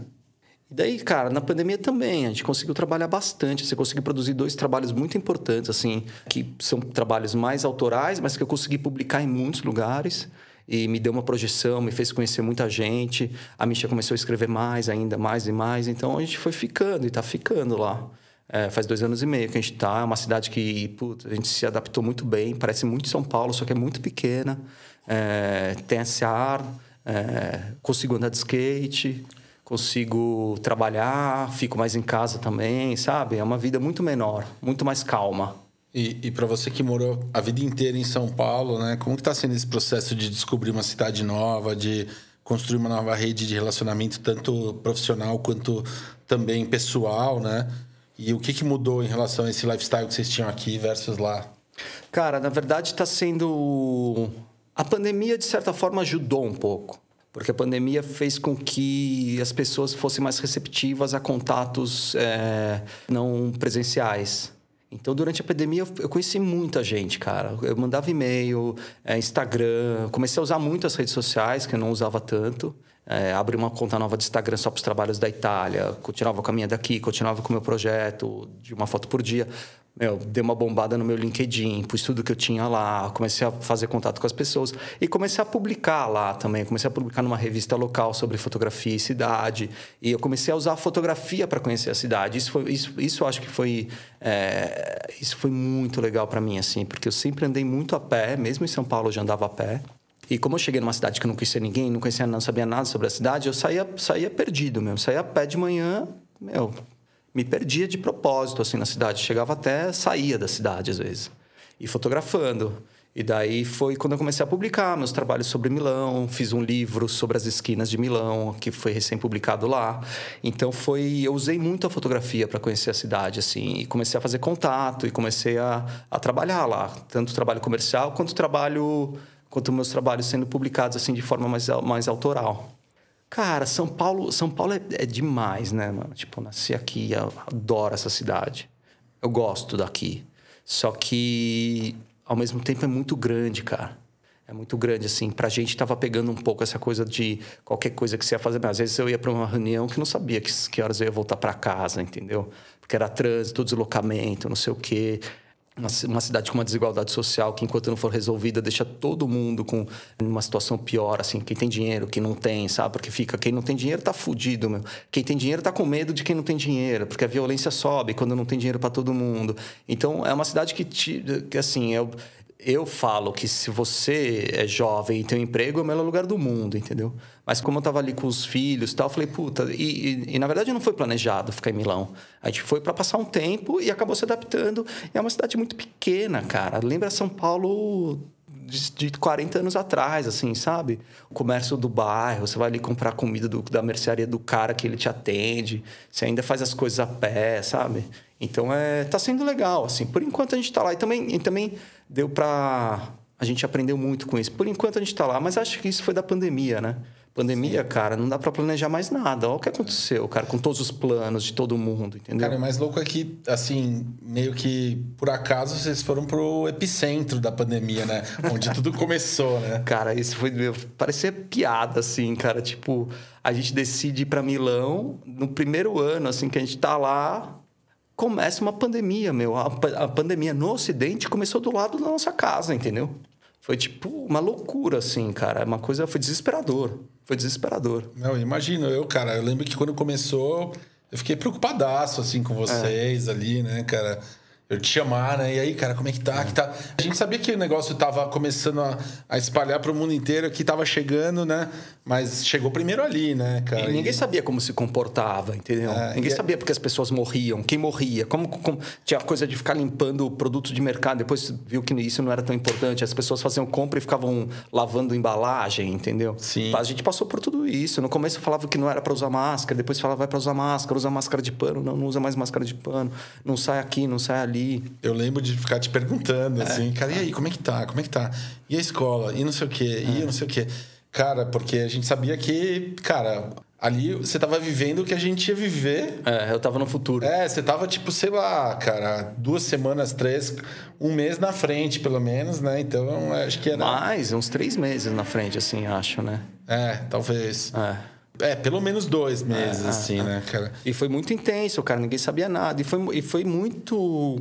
E daí, cara, na pandemia também, a gente conseguiu trabalhar bastante. Você conseguiu produzir dois trabalhos muito importantes, assim, que são trabalhos mais autorais, mas que eu consegui publicar em muitos lugares. E me deu uma projeção, me fez conhecer muita gente. A Misha começou a escrever mais, ainda mais e mais. Então a gente foi ficando e tá ficando lá. É, faz dois anos e meio que a gente tá. É uma cidade que, a gente se adaptou muito bem. Parece muito São Paulo, só que é muito pequena. É, tem esse ar é, consigo andar de skate, consigo trabalhar, fico mais em casa também, sabe? É uma vida muito menor, muito mais calma. E, e para você que morou a vida inteira em São Paulo, né? Como que está sendo esse processo de descobrir uma cidade nova, de construir uma nova rede de relacionamento, tanto profissional quanto também pessoal, né? E o que, que mudou em relação a esse lifestyle que vocês tinham aqui versus lá? Cara, na verdade está sendo... A pandemia, de certa forma, ajudou um pouco porque a pandemia fez com que as pessoas fossem mais receptivas a contatos é, não presenciais. Então, durante a pandemia, eu conheci muita gente, cara. Eu mandava e-mail, é, Instagram, comecei a usar muito as redes sociais, que eu não usava tanto. É, abri uma conta nova de Instagram só para os trabalhos da Itália, continuava com a minha daqui, continuava com o meu projeto de uma foto por dia meu, dei uma bombada no meu LinkedIn, pus tudo que eu tinha lá, comecei a fazer contato com as pessoas e comecei a publicar lá também. Comecei a publicar numa revista local sobre fotografia e cidade. E eu comecei a usar a fotografia para conhecer a cidade. Isso, foi, isso, isso eu acho que foi, é, isso foi muito legal para mim, assim, porque eu sempre andei muito a pé, mesmo em São Paulo eu já andava a pé. E como eu cheguei numa cidade que eu não conhecia ninguém, não conhecia, não sabia nada sobre a cidade, eu saía, saía perdido mesmo. Saía a pé de manhã, meu, me perdia de propósito assim na cidade. Chegava até saía da cidade às vezes e fotografando. E daí foi quando eu comecei a publicar meus trabalhos sobre Milão, fiz um livro sobre as esquinas de Milão, que foi recém-publicado lá. Então foi, eu usei muito a fotografia para conhecer a cidade assim, e comecei a fazer contato e comecei a, a trabalhar lá, tanto trabalho comercial quanto trabalho quanto meus trabalhos sendo publicados assim de forma mais mais autoral. Cara, São Paulo, São Paulo é, é demais, né, mano? Tipo, eu nasci aqui, eu adoro essa cidade. Eu gosto daqui. Só que, ao mesmo tempo, é muito grande, cara. É muito grande, assim. Pra gente, tava pegando um pouco essa coisa de qualquer coisa que você ia fazer. Às vezes eu ia para uma reunião que não sabia que, que horas eu ia voltar para casa, entendeu? Porque era trânsito, deslocamento, não sei o quê uma, cidade com uma desigualdade social que, enquanto não for resolvida, deixa todo mundo com uma situação pior, assim, quem tem dinheiro, quem não tem, sabe? Porque fica, quem não tem dinheiro tá fudido, meu. Quem tem dinheiro tá com medo de quem não tem dinheiro, porque a violência sobe quando não tem dinheiro para todo mundo. Então, é uma cidade que, que assim, eu, eu falo que se você é jovem e tem um emprego, é o melhor lugar do mundo, entendeu? Mas como eu tava ali com os filhos e tal, eu falei, puta, e, e, e, na verdade não foi planejado ficar em Milão. A gente foi para passar um tempo e acabou se adaptando. E é uma cidade muito pequena, cara. Lembra São Paulo de, de 40 anos atrás, assim, sabe? O comércio do bairro, você vai ali comprar comida do, da mercearia do cara que ele te atende, você ainda faz as coisas a pé, sabe? Então é, tá sendo legal, assim. Por enquanto a gente tá lá e também, e também deu para a gente aprendeu muito com isso. Por enquanto a gente está lá, mas acho que isso foi da pandemia, né? Pandemia, Sim. cara, não dá para planejar mais nada. Olha o que aconteceu, cara, com todos os planos de todo mundo, entendeu? Cara, o mais louco é que, assim, meio que por acaso vocês foram pro epicentro da pandemia, né? Onde tudo começou, né? Cara, isso foi. Meu, parecia piada, assim, cara. Tipo, a gente decide ir pra Milão no primeiro ano, assim, que a gente tá lá. Começa uma pandemia, meu. A, a pandemia no Ocidente começou do lado da nossa casa, entendeu? Foi tipo uma loucura, assim, cara. Uma coisa foi desesperador. Foi desesperador. Não, imagino. Eu, cara, eu lembro que quando começou, eu fiquei preocupadaço, assim, com vocês é. ali, né, cara? Eu te chamar, né? E aí, cara, como é que tá? Que tá? A gente sabia que o negócio tava começando a, a espalhar para o mundo inteiro, que tava chegando, né? Mas chegou primeiro ali, né, cara? E ninguém e... sabia como se comportava, entendeu? É, ninguém é sabia porque as pessoas morriam, quem morria, como, como, tinha a coisa de ficar limpando produtos de mercado, depois viu que isso não era tão importante, as pessoas faziam compra e ficavam lavando embalagem, entendeu? Sim. A gente passou por tudo isso. No começo falava que não era para usar máscara, depois falava vai para usar máscara, usa máscara de pano, não, não usa mais máscara de pano, não sai aqui, não sai ali ali. Eu lembro de ficar te perguntando, é. assim, cara, e aí, como é que tá? Como é que tá? E a escola? E não sei o quê? E é. não sei o quê? Cara, porque a gente sabia que, cara, ali você tava vivendo o que a gente ia viver. É, eu tava no futuro. É, você tava, tipo, sei lá, cara, duas semanas, três, um mês na frente, pelo menos, né? Então, acho que era. Mais, uns três meses na frente, assim, acho, né? É, talvez. É. É, pelo menos dois meses, é, assim, é, né, cara? E foi muito intenso, cara. Ninguém sabia nada. E foi, e foi muito.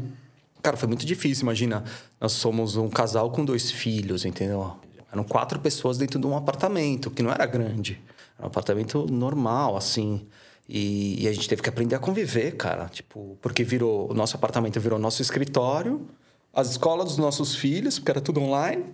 Cara, foi muito difícil. Imagina, nós somos um casal com dois filhos, entendeu? Eram quatro pessoas dentro de um apartamento, que não era grande. Era um apartamento normal, assim. E, e a gente teve que aprender a conviver, cara. Tipo, porque virou. O nosso apartamento virou nosso escritório, as escolas dos nossos filhos, porque era tudo online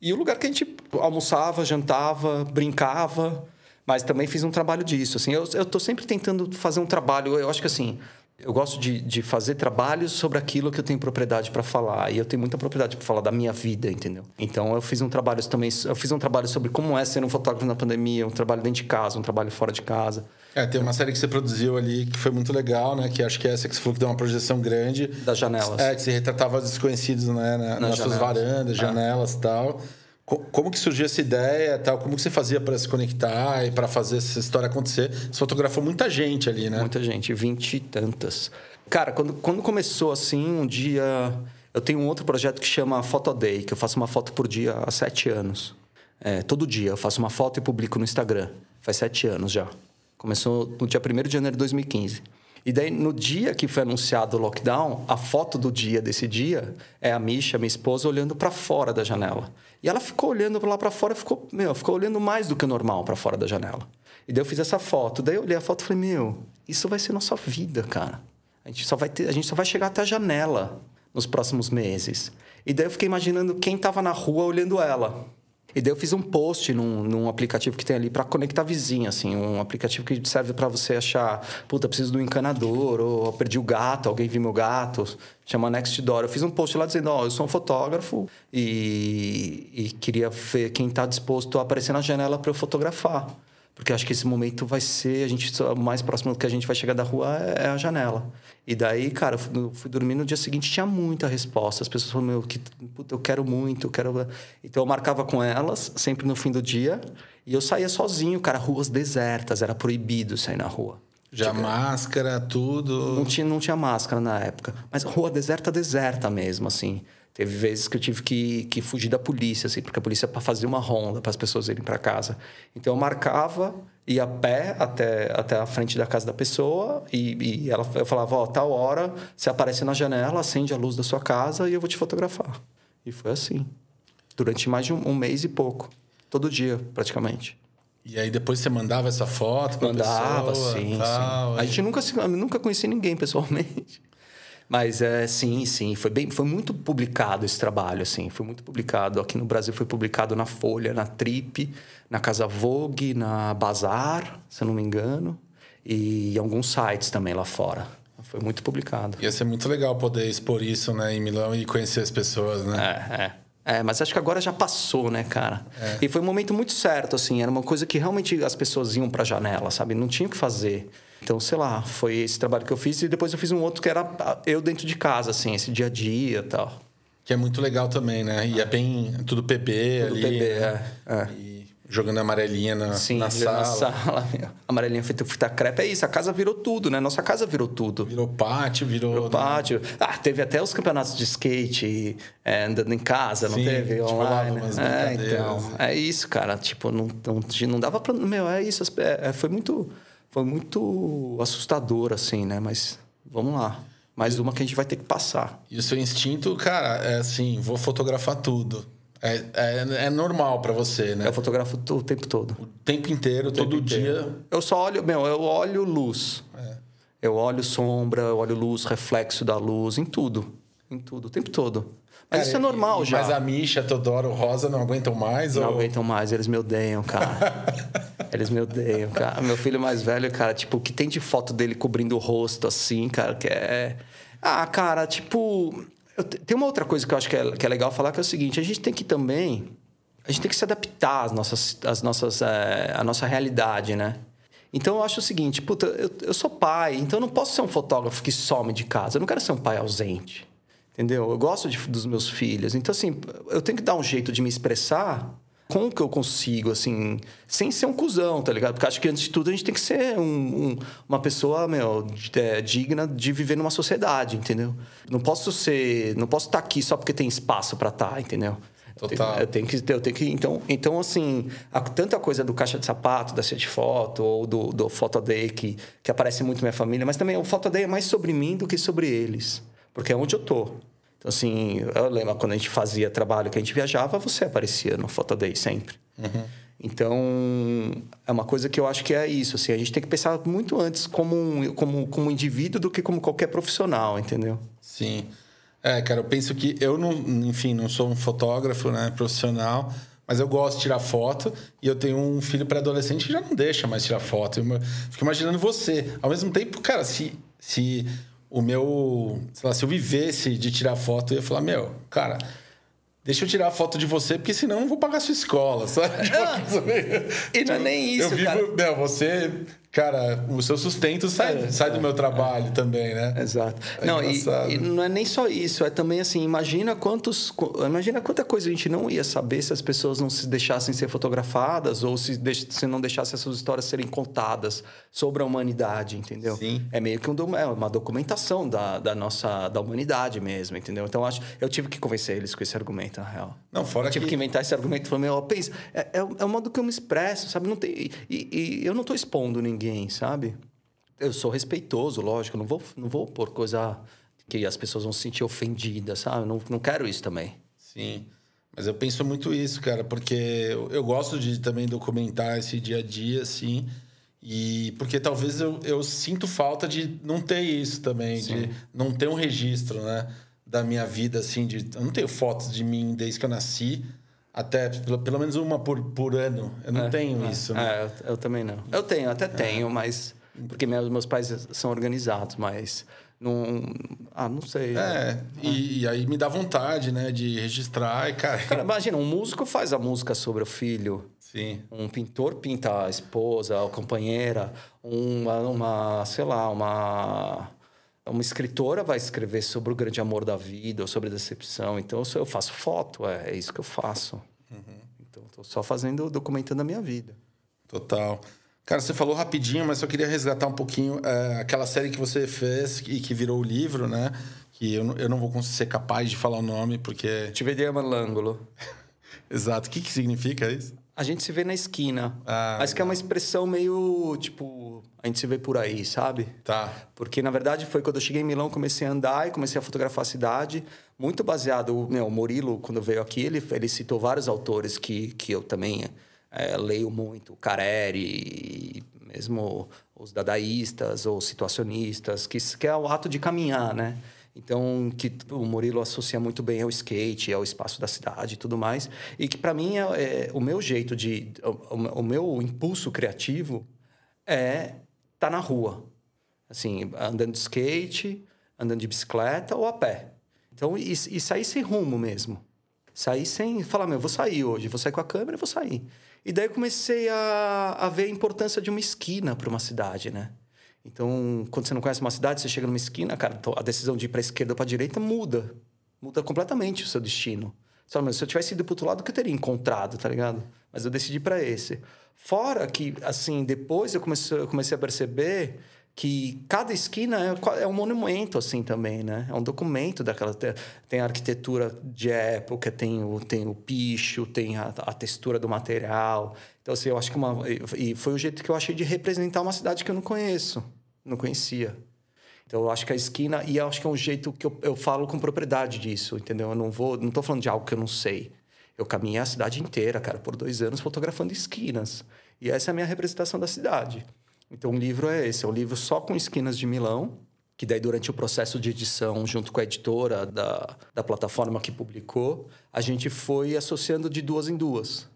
E o lugar que a gente almoçava, jantava, brincava, mas também fiz um trabalho disso. Assim, eu, eu tô sempre tentando fazer um trabalho. Eu acho que assim, eu gosto de, de fazer trabalhos sobre aquilo que eu tenho propriedade para falar. E eu tenho muita propriedade para falar da minha vida, entendeu? Então eu fiz um trabalho também. Eu fiz um trabalho sobre como é ser um fotógrafo na pandemia, um trabalho dentro de casa, um trabalho fora de casa. É, tem uma série que você produziu ali que foi muito legal, né? Que acho que é essa que você falou que deu uma projeção grande. Das janelas. É, que você retratava os desconhecidos, né? Na, nas, nas suas varandas, ah. janelas e tal. Como que surgiu essa ideia, tal? Como que você fazia para se conectar e para fazer essa história acontecer? Você fotografou muita gente ali, né? Muita gente, vinte e tantas. Cara, quando, quando começou assim, um dia... Eu tenho um outro projeto que chama Photo Day, que eu faço uma foto por dia há sete anos. É, todo dia eu faço uma foto e publico no Instagram. Faz sete anos já. Começou no dia 1 de janeiro de 2015. E daí, no dia que foi anunciado o lockdown, a foto do dia desse dia é a Misha, minha esposa, olhando para fora da janela. E ela ficou olhando lá para fora, ficou, meu, ficou olhando mais do que o normal para fora da janela. E daí eu fiz essa foto. Daí eu olhei a foto e falei: "Meu, isso vai ser nossa vida, cara. A gente só vai ter, a gente só vai chegar até a janela nos próximos meses". E daí eu fiquei imaginando quem estava na rua olhando ela. E daí eu fiz um post num, num aplicativo que tem ali para conectar vizinho, assim, um aplicativo que serve para você achar, puta, preciso de um encanador, ou perdi o gato, alguém viu meu gato, chama Nextdoor. Eu fiz um post lá dizendo, ó, oh, eu sou um fotógrafo e, e queria ver quem está disposto a aparecer na janela para eu fotografar. Porque acho que esse momento vai ser, a gente o mais próximo que a gente vai chegar da rua é, é a janela. E daí, cara, eu fui, dormir no dia seguinte, tinha muita resposta. As pessoas falaram, meu, que, puta, eu quero muito, eu quero. Então eu marcava com elas, sempre no fim do dia, e eu saía sozinho, cara, ruas desertas, era proibido sair na rua. Já tipo, máscara, tudo. Não tinha, não tinha máscara na época. Mas rua deserta, deserta mesmo, assim. Teve vezes que eu tive que, que fugir da polícia, assim, porque a polícia para fazer uma ronda para as pessoas irem para casa. Então eu marcava, ia a pé até, até a frente da casa da pessoa e, e ela, eu falava: Ó, tal hora você aparece na janela, acende a luz da sua casa e eu vou te fotografar. E foi assim, durante mais de um, um mês e pouco, todo dia praticamente. E aí depois você mandava essa foto para Mandava, pessoa, sim, tal, sim. A gente nunca, nunca conhecia ninguém pessoalmente. Mas é, sim, sim, foi bem, foi muito publicado esse trabalho, assim, foi muito publicado aqui no Brasil, foi publicado na Folha, na Trip, na Casa Vogue, na Bazar, se eu não me engano, e em alguns sites também lá fora. Foi muito publicado. Ia ser muito legal poder expor isso, né, em Milão e conhecer as pessoas, né? É, é. É, mas acho que agora já passou, né, cara? É. E foi um momento muito certo, assim. Era uma coisa que realmente as pessoas iam pra janela, sabe? Não tinha o que fazer. Então, sei lá, foi esse trabalho que eu fiz e depois eu fiz um outro que era eu dentro de casa, assim, esse dia a dia e tal. Que é muito legal também, né? E é bem tudo PB tudo ali. PB, né? é. é. E jogando amarelinha na, Sim, na sala. na sala. Amarelinha feita fita crepe. É isso, a casa virou tudo, né? Nossa casa virou tudo. Virou pátio, virou... Virou pátio. Ah, teve até os campeonatos de skate é, andando em casa, Sim, não teve? Tipo, Online. É, então. É isso, cara. Tipo, não, não, não dava pra... Meu, é isso. É, foi muito foi muito assustador, assim, né? Mas vamos lá. Mais uma que a gente vai ter que passar. E o seu instinto, cara, é assim: vou fotografar tudo. É, é, é normal para você, né? Eu fotografo o tempo todo. O tempo inteiro, o todo tempo dia. Inteiro. Eu só olho, meu, eu olho luz. É. Eu olho sombra, eu olho luz, reflexo da luz, em tudo. Em tudo, o tempo todo. Mas cara, isso é normal e, já. Mas a Misha, Todoro, Rosa não aguentam mais? Não ou... aguentam mais, eles me odeiam, cara. eles me odeiam, cara. Meu filho mais velho, cara, tipo, o que tem de foto dele cobrindo o rosto, assim, cara, que é. Ah, cara, tipo. Tem uma outra coisa que eu acho que é, que é legal falar, que é o seguinte: a gente tem que também. A gente tem que se adaptar às nossas, às nossas, é, à nossa realidade, né? Então eu acho o seguinte, puta, eu, eu sou pai, então eu não posso ser um fotógrafo que some de casa. Eu não quero ser um pai ausente. Entendeu? Eu gosto de, dos meus filhos. Então, assim, eu tenho que dar um jeito de me expressar com o que eu consigo, assim, sem ser um cuzão, tá ligado? Porque acho que, antes de tudo, a gente tem que ser um, um, uma pessoa, meu, é, digna de viver numa sociedade, entendeu? Não posso ser... Não posso estar aqui só porque tem espaço para estar, tá, entendeu? Total. Eu tenho, que, eu tenho que. Então, então assim, a, tanta coisa do caixa de sapato, da set foto, ou do, do Photo Day, que, que aparece muito minha família, mas também o Photo Day é mais sobre mim do que sobre eles porque é onde eu tô. Então, assim, eu lembro quando a gente fazia trabalho, que a gente viajava, você aparecia no Day sempre. Uhum. Então, é uma coisa que eu acho que é isso. Assim, a gente tem que pensar muito antes como, um, como, como indivíduo do que como qualquer profissional, entendeu? Sim. É, cara, eu penso que eu não, enfim, não sou um fotógrafo, né, profissional, mas eu gosto de tirar foto e eu tenho um filho pré-adolescente que já não deixa mais tirar foto. Eu fico imaginando você. Ao mesmo tempo, cara, se, se o meu. Sei lá, se eu vivesse de tirar foto, eu ia falar, meu, cara. Deixa eu tirar a foto de você, porque senão eu não vou pagar a sua escola, sabe? Ah, e não é nem isso, eu vivo, cara. Meu, você Cara, o seu sustento sai, é, sai do é, meu trabalho é. também, né? Exato. É não, e, e, não é nem só isso, é também assim, imagina quantos. Imagina quanta coisa a gente não ia saber se as pessoas não se deixassem ser fotografadas ou se, se não deixassem essas histórias serem contadas sobre a humanidade, entendeu? Sim. É meio que um, é uma documentação da, da nossa da humanidade mesmo, entendeu? Então acho, eu tive que convencer eles com esse argumento, na real. Não, fora eu tive que inventar esse argumento, falei, meu, pensa, é, é, é o modo que eu me expresso, sabe? Não tem, e, e eu não estou expondo ninguém ninguém, sabe? Eu sou respeitoso, lógico, não vou, não vou pôr coisa que as pessoas vão se sentir ofendidas, sabe? Não, não quero isso também. Sim. Mas eu penso muito isso, cara, porque eu, eu gosto de também documentar esse dia a dia, assim. E porque talvez eu, eu sinto falta de não ter isso também, Sim. de não ter um registro, né? Da minha vida, assim, de. Eu não tenho fotos de mim desde que eu nasci até pelo, pelo menos uma por, por ano. Eu não é, tenho é, isso. Né? É, eu, eu, também não. Eu tenho, até é. tenho, mas. Porque meus, meus pais são organizados, mas. Não, ah, não sei. É, e, e, aí me dá vontade, né, de registrar e, cara... cara... Imagina, um músico faz a música sobre o filho. Sim. Um pintor pinta a esposa, a companheira. Uma, uma sei lá, uma uma escritora vai escrever sobre o grande amor da vida ou sobre a decepção. Então, eu faço foto, é, é isso que eu faço. Uhum. Então, estou só fazendo, documentando a minha vida. Total. Cara, você falou rapidinho, mas só queria resgatar um pouquinho é, aquela série que você fez e que virou o livro, né? Que eu, eu não vou ser capaz de falar o nome, porque... Tive de L'Angolo. Exato. O que, que significa isso? A gente se vê na esquina. Ah, Acho que é uma expressão meio, tipo, a gente se vê por aí, sabe? Tá. Porque, na verdade, foi quando eu cheguei em Milão, comecei a andar e comecei a fotografar a cidade. Muito baseado... Meu, o Murilo, quando veio aqui, ele, ele citou vários autores que, que eu também é, leio muito. Careri, mesmo os dadaístas ou situacionistas, que, que é o ato de caminhar, né? Então, que o Murilo associa muito bem ao skate, ao espaço da cidade e tudo mais. E que, para mim, é, é, o meu jeito de... O, o, meu impulso criativo é estar tá na rua. Assim, andando de skate, andando de bicicleta ou a pé. Então, e, e sair sem rumo mesmo. Sair sem... Falar, meu, vou sair hoje. Vou sair com a câmera e vou sair. E daí comecei a, a ver a importância de uma esquina para uma cidade, né? Então, quando você não conhece uma cidade, você chega numa esquina, cara, então a decisão de ir para esquerda ou para direita muda. Muda completamente o seu destino. Só, mas se eu tivesse ido para outro lado, que eu teria encontrado, tá ligado? Mas eu decidi para esse. Fora que, assim, depois eu comecei, eu comecei a perceber que cada esquina é, é, um monumento assim também, né? É um documento daquela tem a arquitetura de época, tem o tem o picho, tem a, a textura do material. Então assim, eu acho que uma e foi o jeito que eu achei de representar uma cidade que eu não conheço, não conhecia. Então eu acho que a esquina e eu acho que é um jeito que eu, eu falo com propriedade disso, entendeu? Eu não vou, não tô falando de algo que eu não sei. Eu caminhei a cidade inteira, cara, por dois anos fotografando esquinas. E essa é a minha representação da cidade. Então, o livro é esse: é um livro só com esquinas de Milão, que daí durante o processo de edição, junto com a editora da, da plataforma que publicou, a gente foi associando de duas em duas.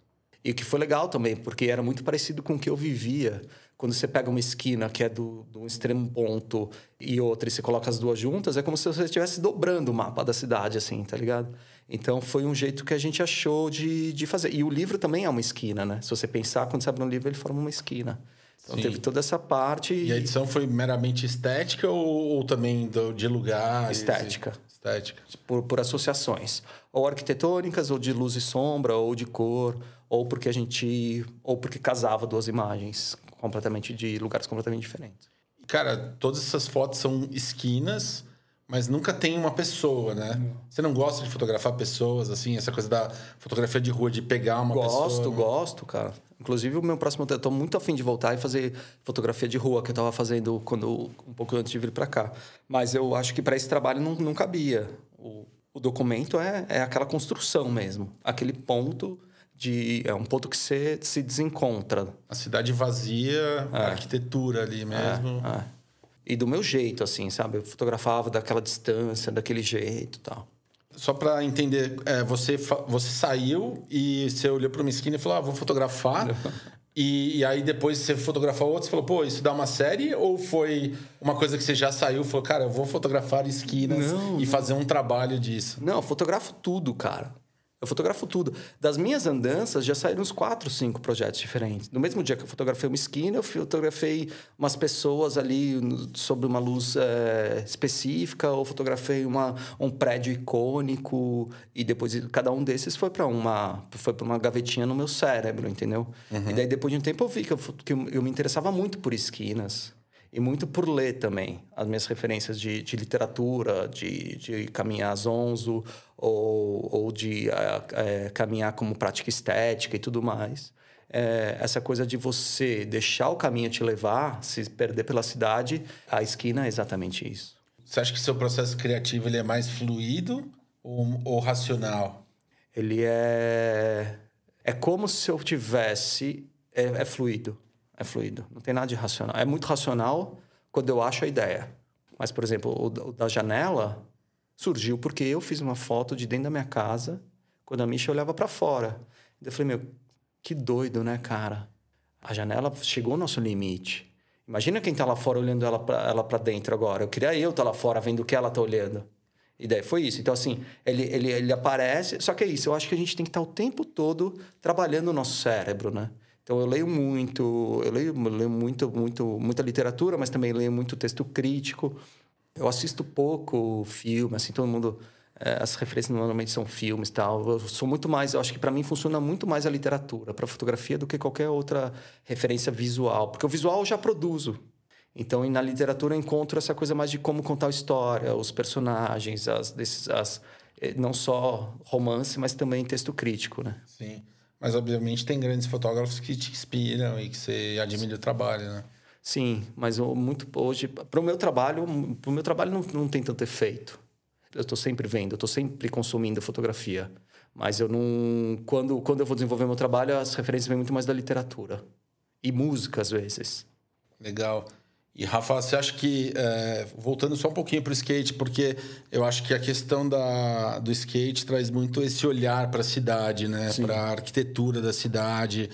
E o que foi legal também, porque era muito parecido com o que eu vivia. Quando você pega uma esquina que é do, do extremo ponto e outra e você coloca as duas juntas, é como se você estivesse dobrando o mapa da cidade, assim, tá ligado? Então foi um jeito que a gente achou de, de fazer. E o livro também é uma esquina, né? Se você pensar, quando você abre um livro, ele forma uma esquina. Então Sim. teve toda essa parte. E a edição foi meramente estética ou, ou também do, de lugar? Estética. Estética. Por, por associações. Ou arquitetônicas, ou de luz e sombra, ou de cor, ou porque a gente. ou porque casava duas imagens completamente de lugares completamente diferentes. Cara, todas essas fotos são esquinas, mas nunca tem uma pessoa, né? Você não gosta de fotografar pessoas, assim, essa coisa da fotografia de rua, de pegar uma gosto, pessoa? Gosto, né? gosto, cara. Inclusive, o meu próximo... Eu tô muito afim de voltar e fazer fotografia de rua, que eu estava fazendo quando, um pouco antes de vir para cá. Mas eu acho que para esse trabalho não, não cabia. O, o documento é, é aquela construção mesmo. Aquele ponto de... É um ponto que você se desencontra. A cidade vazia, é. a arquitetura ali mesmo. É, é. E do meu jeito, assim, sabe? Eu fotografava daquela distância, daquele jeito e tal. Só para entender, é, você, você saiu e você olhou para uma esquina e falou: ah, vou fotografar. E, e, aí depois você fotografou outros, falou, pô, isso dá uma série? Ou foi uma coisa que você já saiu e falou, cara, eu vou fotografar esquinas não, e não. fazer um trabalho disso? Não, eu fotografo tudo, cara. Eu fotografo tudo. Das minhas andanças já saíram uns quatro, cinco projetos diferentes. No mesmo dia que eu fotografei uma esquina, eu fotografei umas pessoas ali sobre uma luz é, específica, ou fotografei uma, um prédio icônico e depois cada um desses foi para uma foi para uma gavetinha no meu cérebro, entendeu? Uhum. E daí depois de um tempo eu vi que eu, que eu, eu me interessava muito por esquinas e muito por ler também as minhas referências de, de literatura, de, de caminhar zonzo ou, ou de é, caminhar como prática estética e tudo mais. É, essa coisa de você deixar o caminho te levar, se perder pela cidade, a esquina é exatamente isso. Você acha que seu processo criativo ele é mais fluido ou, ou racional? Ele é é como se eu tivesse é, é fluido é fluido. Não tem nada de racional. É muito racional quando eu acho a ideia. Mas, por exemplo, o da janela surgiu porque eu fiz uma foto de dentro da minha casa quando a Misha olhava para fora. Eu falei, meu, que doido, né, cara? A janela chegou ao nosso limite. Imagina quem tá lá fora olhando ela para ela dentro agora. Eu queria eu estar tá lá fora vendo o que ela tá olhando. E daí foi isso. Então, assim, ele, ele, ele aparece. Só que é isso. Eu acho que a gente tem que estar tá o tempo todo trabalhando o nosso cérebro, né? Então eu leio muito, eu leio, leio muito, muito, muita literatura, mas também leio muito texto crítico. Eu assisto pouco filme, assim, todo mundo é, as referências normalmente são filmes tal. Eu sou muito mais, eu acho que para mim funciona muito mais a literatura para fotografia do que qualquer outra referência visual, porque o visual eu já produzo. Então, na literatura eu encontro essa coisa mais de como contar a história, os personagens, as, as eh, não só romance, mas também texto crítico, né? Sim. Mas, obviamente, tem grandes fotógrafos que te inspiram e que você admira o trabalho, né? Sim, mas muito hoje, para o meu trabalho, para o meu trabalho não, não tem tanto efeito. Eu estou sempre vendo, eu estou sempre consumindo fotografia. Mas eu não. Quando, quando eu vou desenvolver meu trabalho, as referências vêm muito mais da literatura. E música, às vezes. Legal. E Rafa, você acha que, é, voltando só um pouquinho para o skate, porque eu acho que a questão da, do skate traz muito esse olhar para a cidade, né? Para a arquitetura da cidade,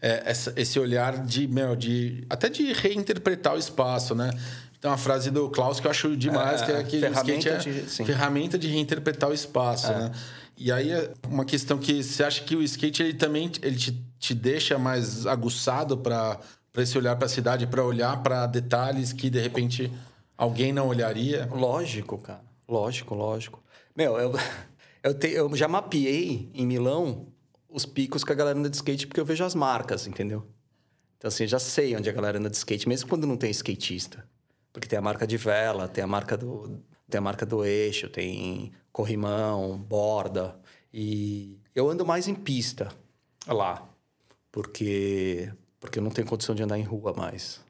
é, essa, esse olhar de, meu, de até de reinterpretar o espaço, né? Tem uma frase do Klaus que eu acho demais, é, que é que o skate é de, ferramenta de reinterpretar o espaço, é. né? E aí, é uma questão que você acha que o skate ele também ele te, te deixa mais aguçado para para esse olhar para a cidade, para olhar para detalhes que de repente alguém não olharia? Lógico, cara. Lógico, lógico. Meu, eu, eu, te, eu já mapeei em Milão os picos que a galera anda de skate porque eu vejo as marcas, entendeu? Então, assim, eu já sei onde a galera anda de skate, mesmo quando não tem skatista. Porque tem a marca de vela, tem a marca do, tem a marca do eixo, tem corrimão, borda. E eu ando mais em pista lá. Porque porque eu não tenho condição de andar em rua mais.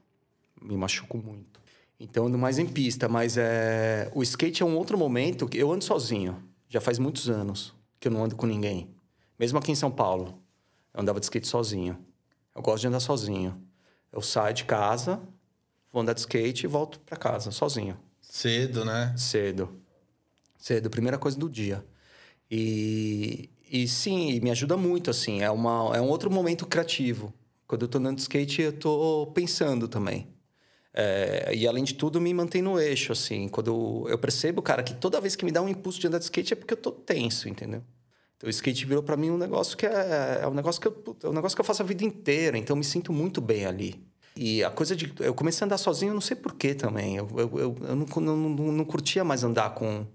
Me machuco muito. Então ando mais em pista, mas é o skate é um outro momento que eu ando sozinho. Já faz muitos anos que eu não ando com ninguém. Mesmo aqui em São Paulo, eu andava de skate sozinho. Eu gosto de andar sozinho. Eu saio de casa, vou andar de skate e volto para casa sozinho. Cedo, né? Cedo. Cedo, primeira coisa do dia. E, e sim, me ajuda muito, assim. É, uma, é um outro momento criativo. Quando eu tô andando de skate, eu tô pensando também. É, e além de tudo, me mantém no eixo, assim. Quando eu, eu, percebo, cara, que toda vez que me dá um impulso de andar de skate é porque eu tô tenso, entendeu? Então o skate virou para mim um negócio que é, é um negócio que eu, é um negócio que eu faço a vida inteira, então eu me sinto muito bem ali. E a coisa de. Eu comecei a andar sozinho, eu não sei porquê também. Eu, eu, eu, eu não, não, não, não curtia mais andar com.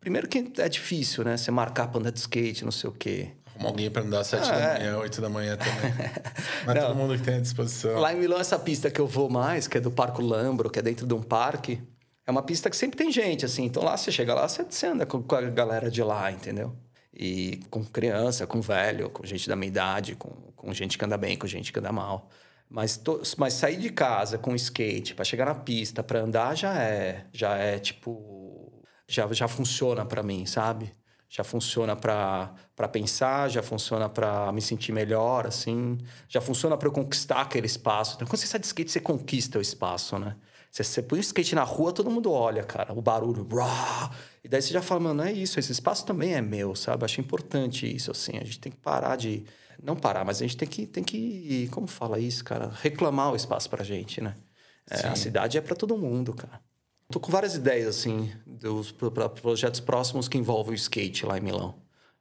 Primeiro que é difícil, né? Você marcar pra andar de skate, não sei o quê. Arrumar alguém para andar às 7 ah, da é. manhã, 8 da manhã também. Não é todo mundo que tem à disposição. Lá em Milão, essa pista que eu vou mais, que é do Parco Lambro, que é dentro de um parque, é uma pista que sempre tem gente, assim. Então lá, você chega lá, você, anda com, com a galera de lá, entendeu? E com criança, com velho, com gente da minha idade, com, com gente que anda bem, com gente que anda mal. Mas, to, mas sair de casa com skate para chegar na pista, para andar, já é, já é tipo, já, já funciona para mim, sabe? Já funciona para pensar, já funciona para me sentir melhor, assim, já funciona para eu conquistar aquele espaço. Então, quando você sai de skate, você conquista o espaço, né? Você, você põe o skate na rua, todo mundo olha, cara, o barulho, brá, e daí você já fala, mano, não é isso, esse espaço também é meu, sabe? Acho importante isso, assim, a gente tem que parar de. Não parar, mas a gente tem que, tem que como fala isso, cara? Reclamar o espaço pra gente, né? É, a cidade é para todo mundo, cara. Tô com várias ideias, assim, dos projetos próximos que envolvem o skate lá em Milão.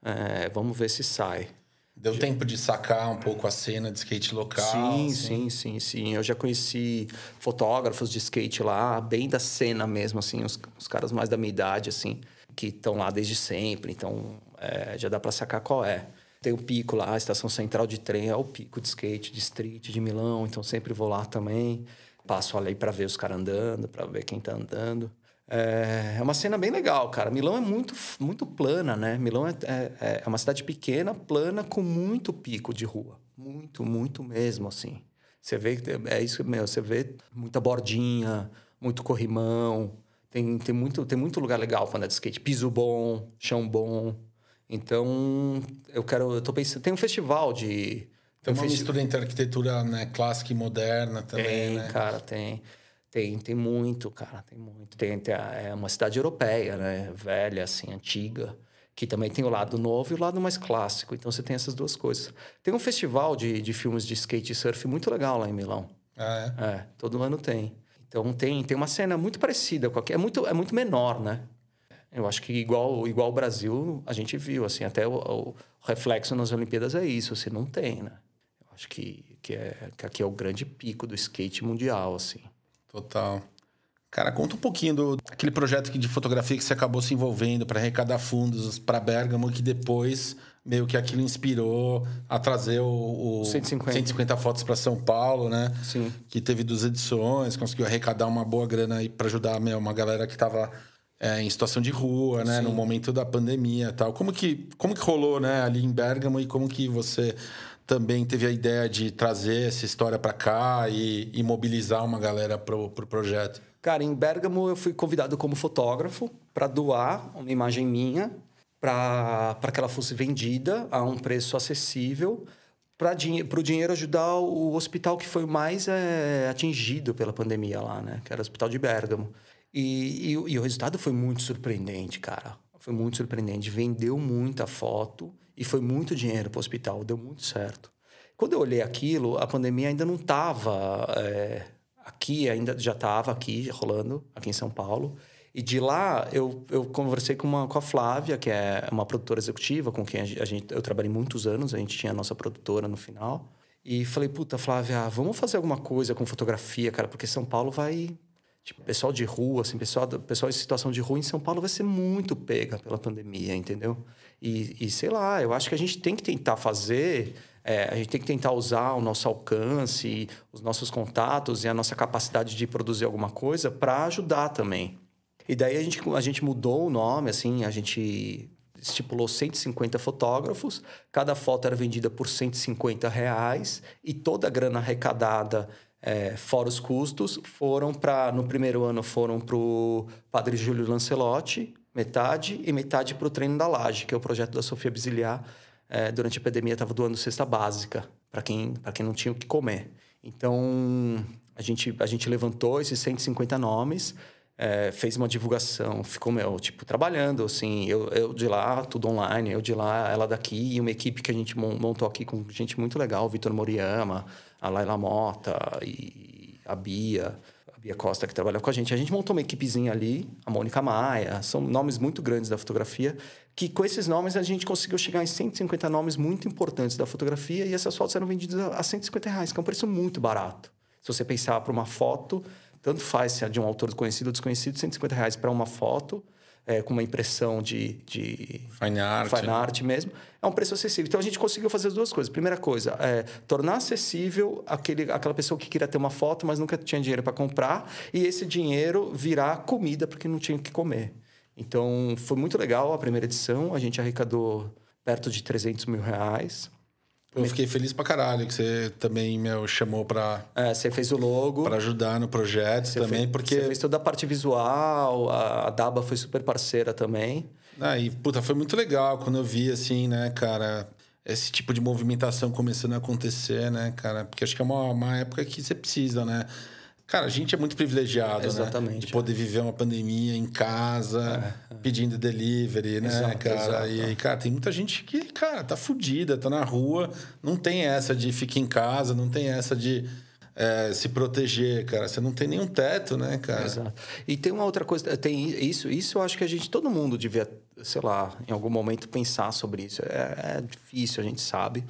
É, vamos ver se sai. Deu tempo de sacar um pouco a cena de skate local? Sim, assim. sim, sim, sim. Eu já conheci fotógrafos de skate lá, bem da cena mesmo, assim, os, os caras mais da minha idade, assim, que estão lá desde sempre. Então, é, já dá para sacar qual é. Tem o pico lá, a estação central de trem é o pico de skate, de street, de Milão. Então, sempre vou lá também. Passo ali para ver os caras andando, para ver quem tá andando. É, é uma cena bem legal, cara. Milão é muito, muito plana, né? Milão é, é, é uma cidade pequena, plana, com muito pico de rua. Muito, muito mesmo, assim. Você vê, é isso meu, você vê muita bordinha, muito corrimão. Tem, tem, muito, tem muito lugar legal para andar de skate. Piso bom, chão bom. Então, eu quero... Eu tô pensando... Tem um festival de... Tem uma um mistura entre arquitetura né, clássica e moderna também, tem, né? cara, tem. Tem, tem muito, cara, tem muito. Tem, tem é uma cidade europeia, né? Velha, assim, antiga. Que também tem o lado novo e o lado mais clássico. Então você tem essas duas coisas. Tem um festival de, de filmes de skate e surf muito legal lá em Milão. Ah, é? É, todo ano tem. Então tem, tem uma cena muito parecida com aqui. É muito, é muito menor, né? Eu acho que igual igual o Brasil, a gente viu, assim, até o, o reflexo nas Olimpíadas é isso, assim, não tem, né? Acho que, que, é, que aqui é o grande pico do skate mundial, assim. Total. Cara, conta um pouquinho do aquele projeto de fotografia que você acabou se envolvendo para arrecadar fundos para Bergamo, que depois meio que aquilo inspirou a trazer o, o 150. 150 fotos para São Paulo, né? Sim. Que teve duas edições, conseguiu arrecadar uma boa grana aí para ajudar meu, uma galera que estava é, em situação de rua, né? Sim. No momento da pandemia e tal. Como que, como que rolou, né? Ali em Bergamo e como que você também teve a ideia de trazer essa história para cá e, e, mobilizar uma galera pro, pro projeto? Cara, em Bergamo eu fui convidado como fotógrafo para doar uma imagem minha para que ela fosse vendida a um preço acessível para o dinheiro ajudar o hospital que foi mais é, atingido pela pandemia lá, né? Que era o Hospital de Bergamo. E, e, e o resultado foi muito surpreendente, cara. Foi muito surpreendente. Vendeu muita foto e foi muito dinheiro para o hospital, deu muito certo. Quando eu olhei aquilo, a pandemia ainda não estava é, aqui, ainda já estava aqui, rolando, aqui em São Paulo. E de lá, eu, eu conversei com, uma, com a Flávia, que é uma produtora executiva, com quem a gente, eu trabalhei muitos anos, a gente tinha a nossa produtora no final. E falei, puta, Flávia, vamos fazer alguma coisa com fotografia, cara, porque São Paulo vai Tipo, pessoal de rua, assim, pessoal, pessoal em situação de rua em São Paulo vai ser muito pega pela pandemia, entendeu? E, e sei lá, eu acho que a gente tem que tentar fazer, é, a gente tem que tentar usar o nosso alcance, os nossos contatos e a nossa capacidade de produzir alguma coisa para ajudar também. E daí a gente, a gente mudou o nome, assim, a gente estipulou 150 fotógrafos, cada foto era vendida por 150 reais e toda a grana arrecadada é, fora os custos, foram para no primeiro ano foram para o Padre Júlio Lancelotti, metade, e metade para o Treino da Laje, que é o projeto da Sofia Bisiliar. É, durante a pandemia estava doando cesta básica para quem, quem não tinha o que comer. Então, a gente, a gente levantou esses 150 nomes, é, fez uma divulgação, ficou, meu, tipo, trabalhando, assim, eu, eu de lá, tudo online, eu de lá, ela daqui, e uma equipe que a gente montou aqui com gente muito legal, Vitor Moriyama, a Laila Mota e a Bia, a Bia Costa que trabalha com a gente. A gente montou uma equipezinha ali, a Mônica Maia, são nomes muito grandes da fotografia, que com esses nomes a gente conseguiu chegar em 150 nomes muito importantes da fotografia e essas fotos eram vendidas a 150 reais, que é um preço muito barato. Se você pensar para uma foto, tanto faz se é de um autor conhecido ou desconhecido, 150 reais para uma foto é, com uma impressão de, de fine, art. fine art mesmo, é um preço acessível. Então a gente conseguiu fazer as duas coisas. Primeira coisa, é tornar acessível aquele, aquela pessoa que queria ter uma foto, mas nunca tinha dinheiro para comprar, e esse dinheiro virar comida porque não tinha o que comer. Então foi muito legal a primeira edição, a gente arrecadou perto de 300 mil reais. Eu fiquei feliz pra caralho que você também me chamou pra. É, você fez o logo. Pra ajudar no projeto você também, fez, porque. Você fez toda a parte visual, a, a Daba foi super parceira também. Ah, e, puta, foi muito legal quando eu vi, assim, né, cara, esse tipo de movimentação começando a acontecer, né, cara? Porque acho que é uma, uma época que você precisa, né? Cara, a gente é muito privilegiado, Exatamente, né? De poder viver uma pandemia em casa, é, é. pedindo delivery, né, exato, cara? Exato. E, cara, tem muita gente que, cara, tá fudida, tá na rua, não tem essa de ficar em casa, não tem essa de é, se proteger, cara. Você não tem nenhum teto, né, cara? Exato. E tem uma outra coisa, tem isso, isso eu acho que a gente, todo mundo devia, sei lá, em algum momento pensar sobre isso. É, é difícil, a gente sabe.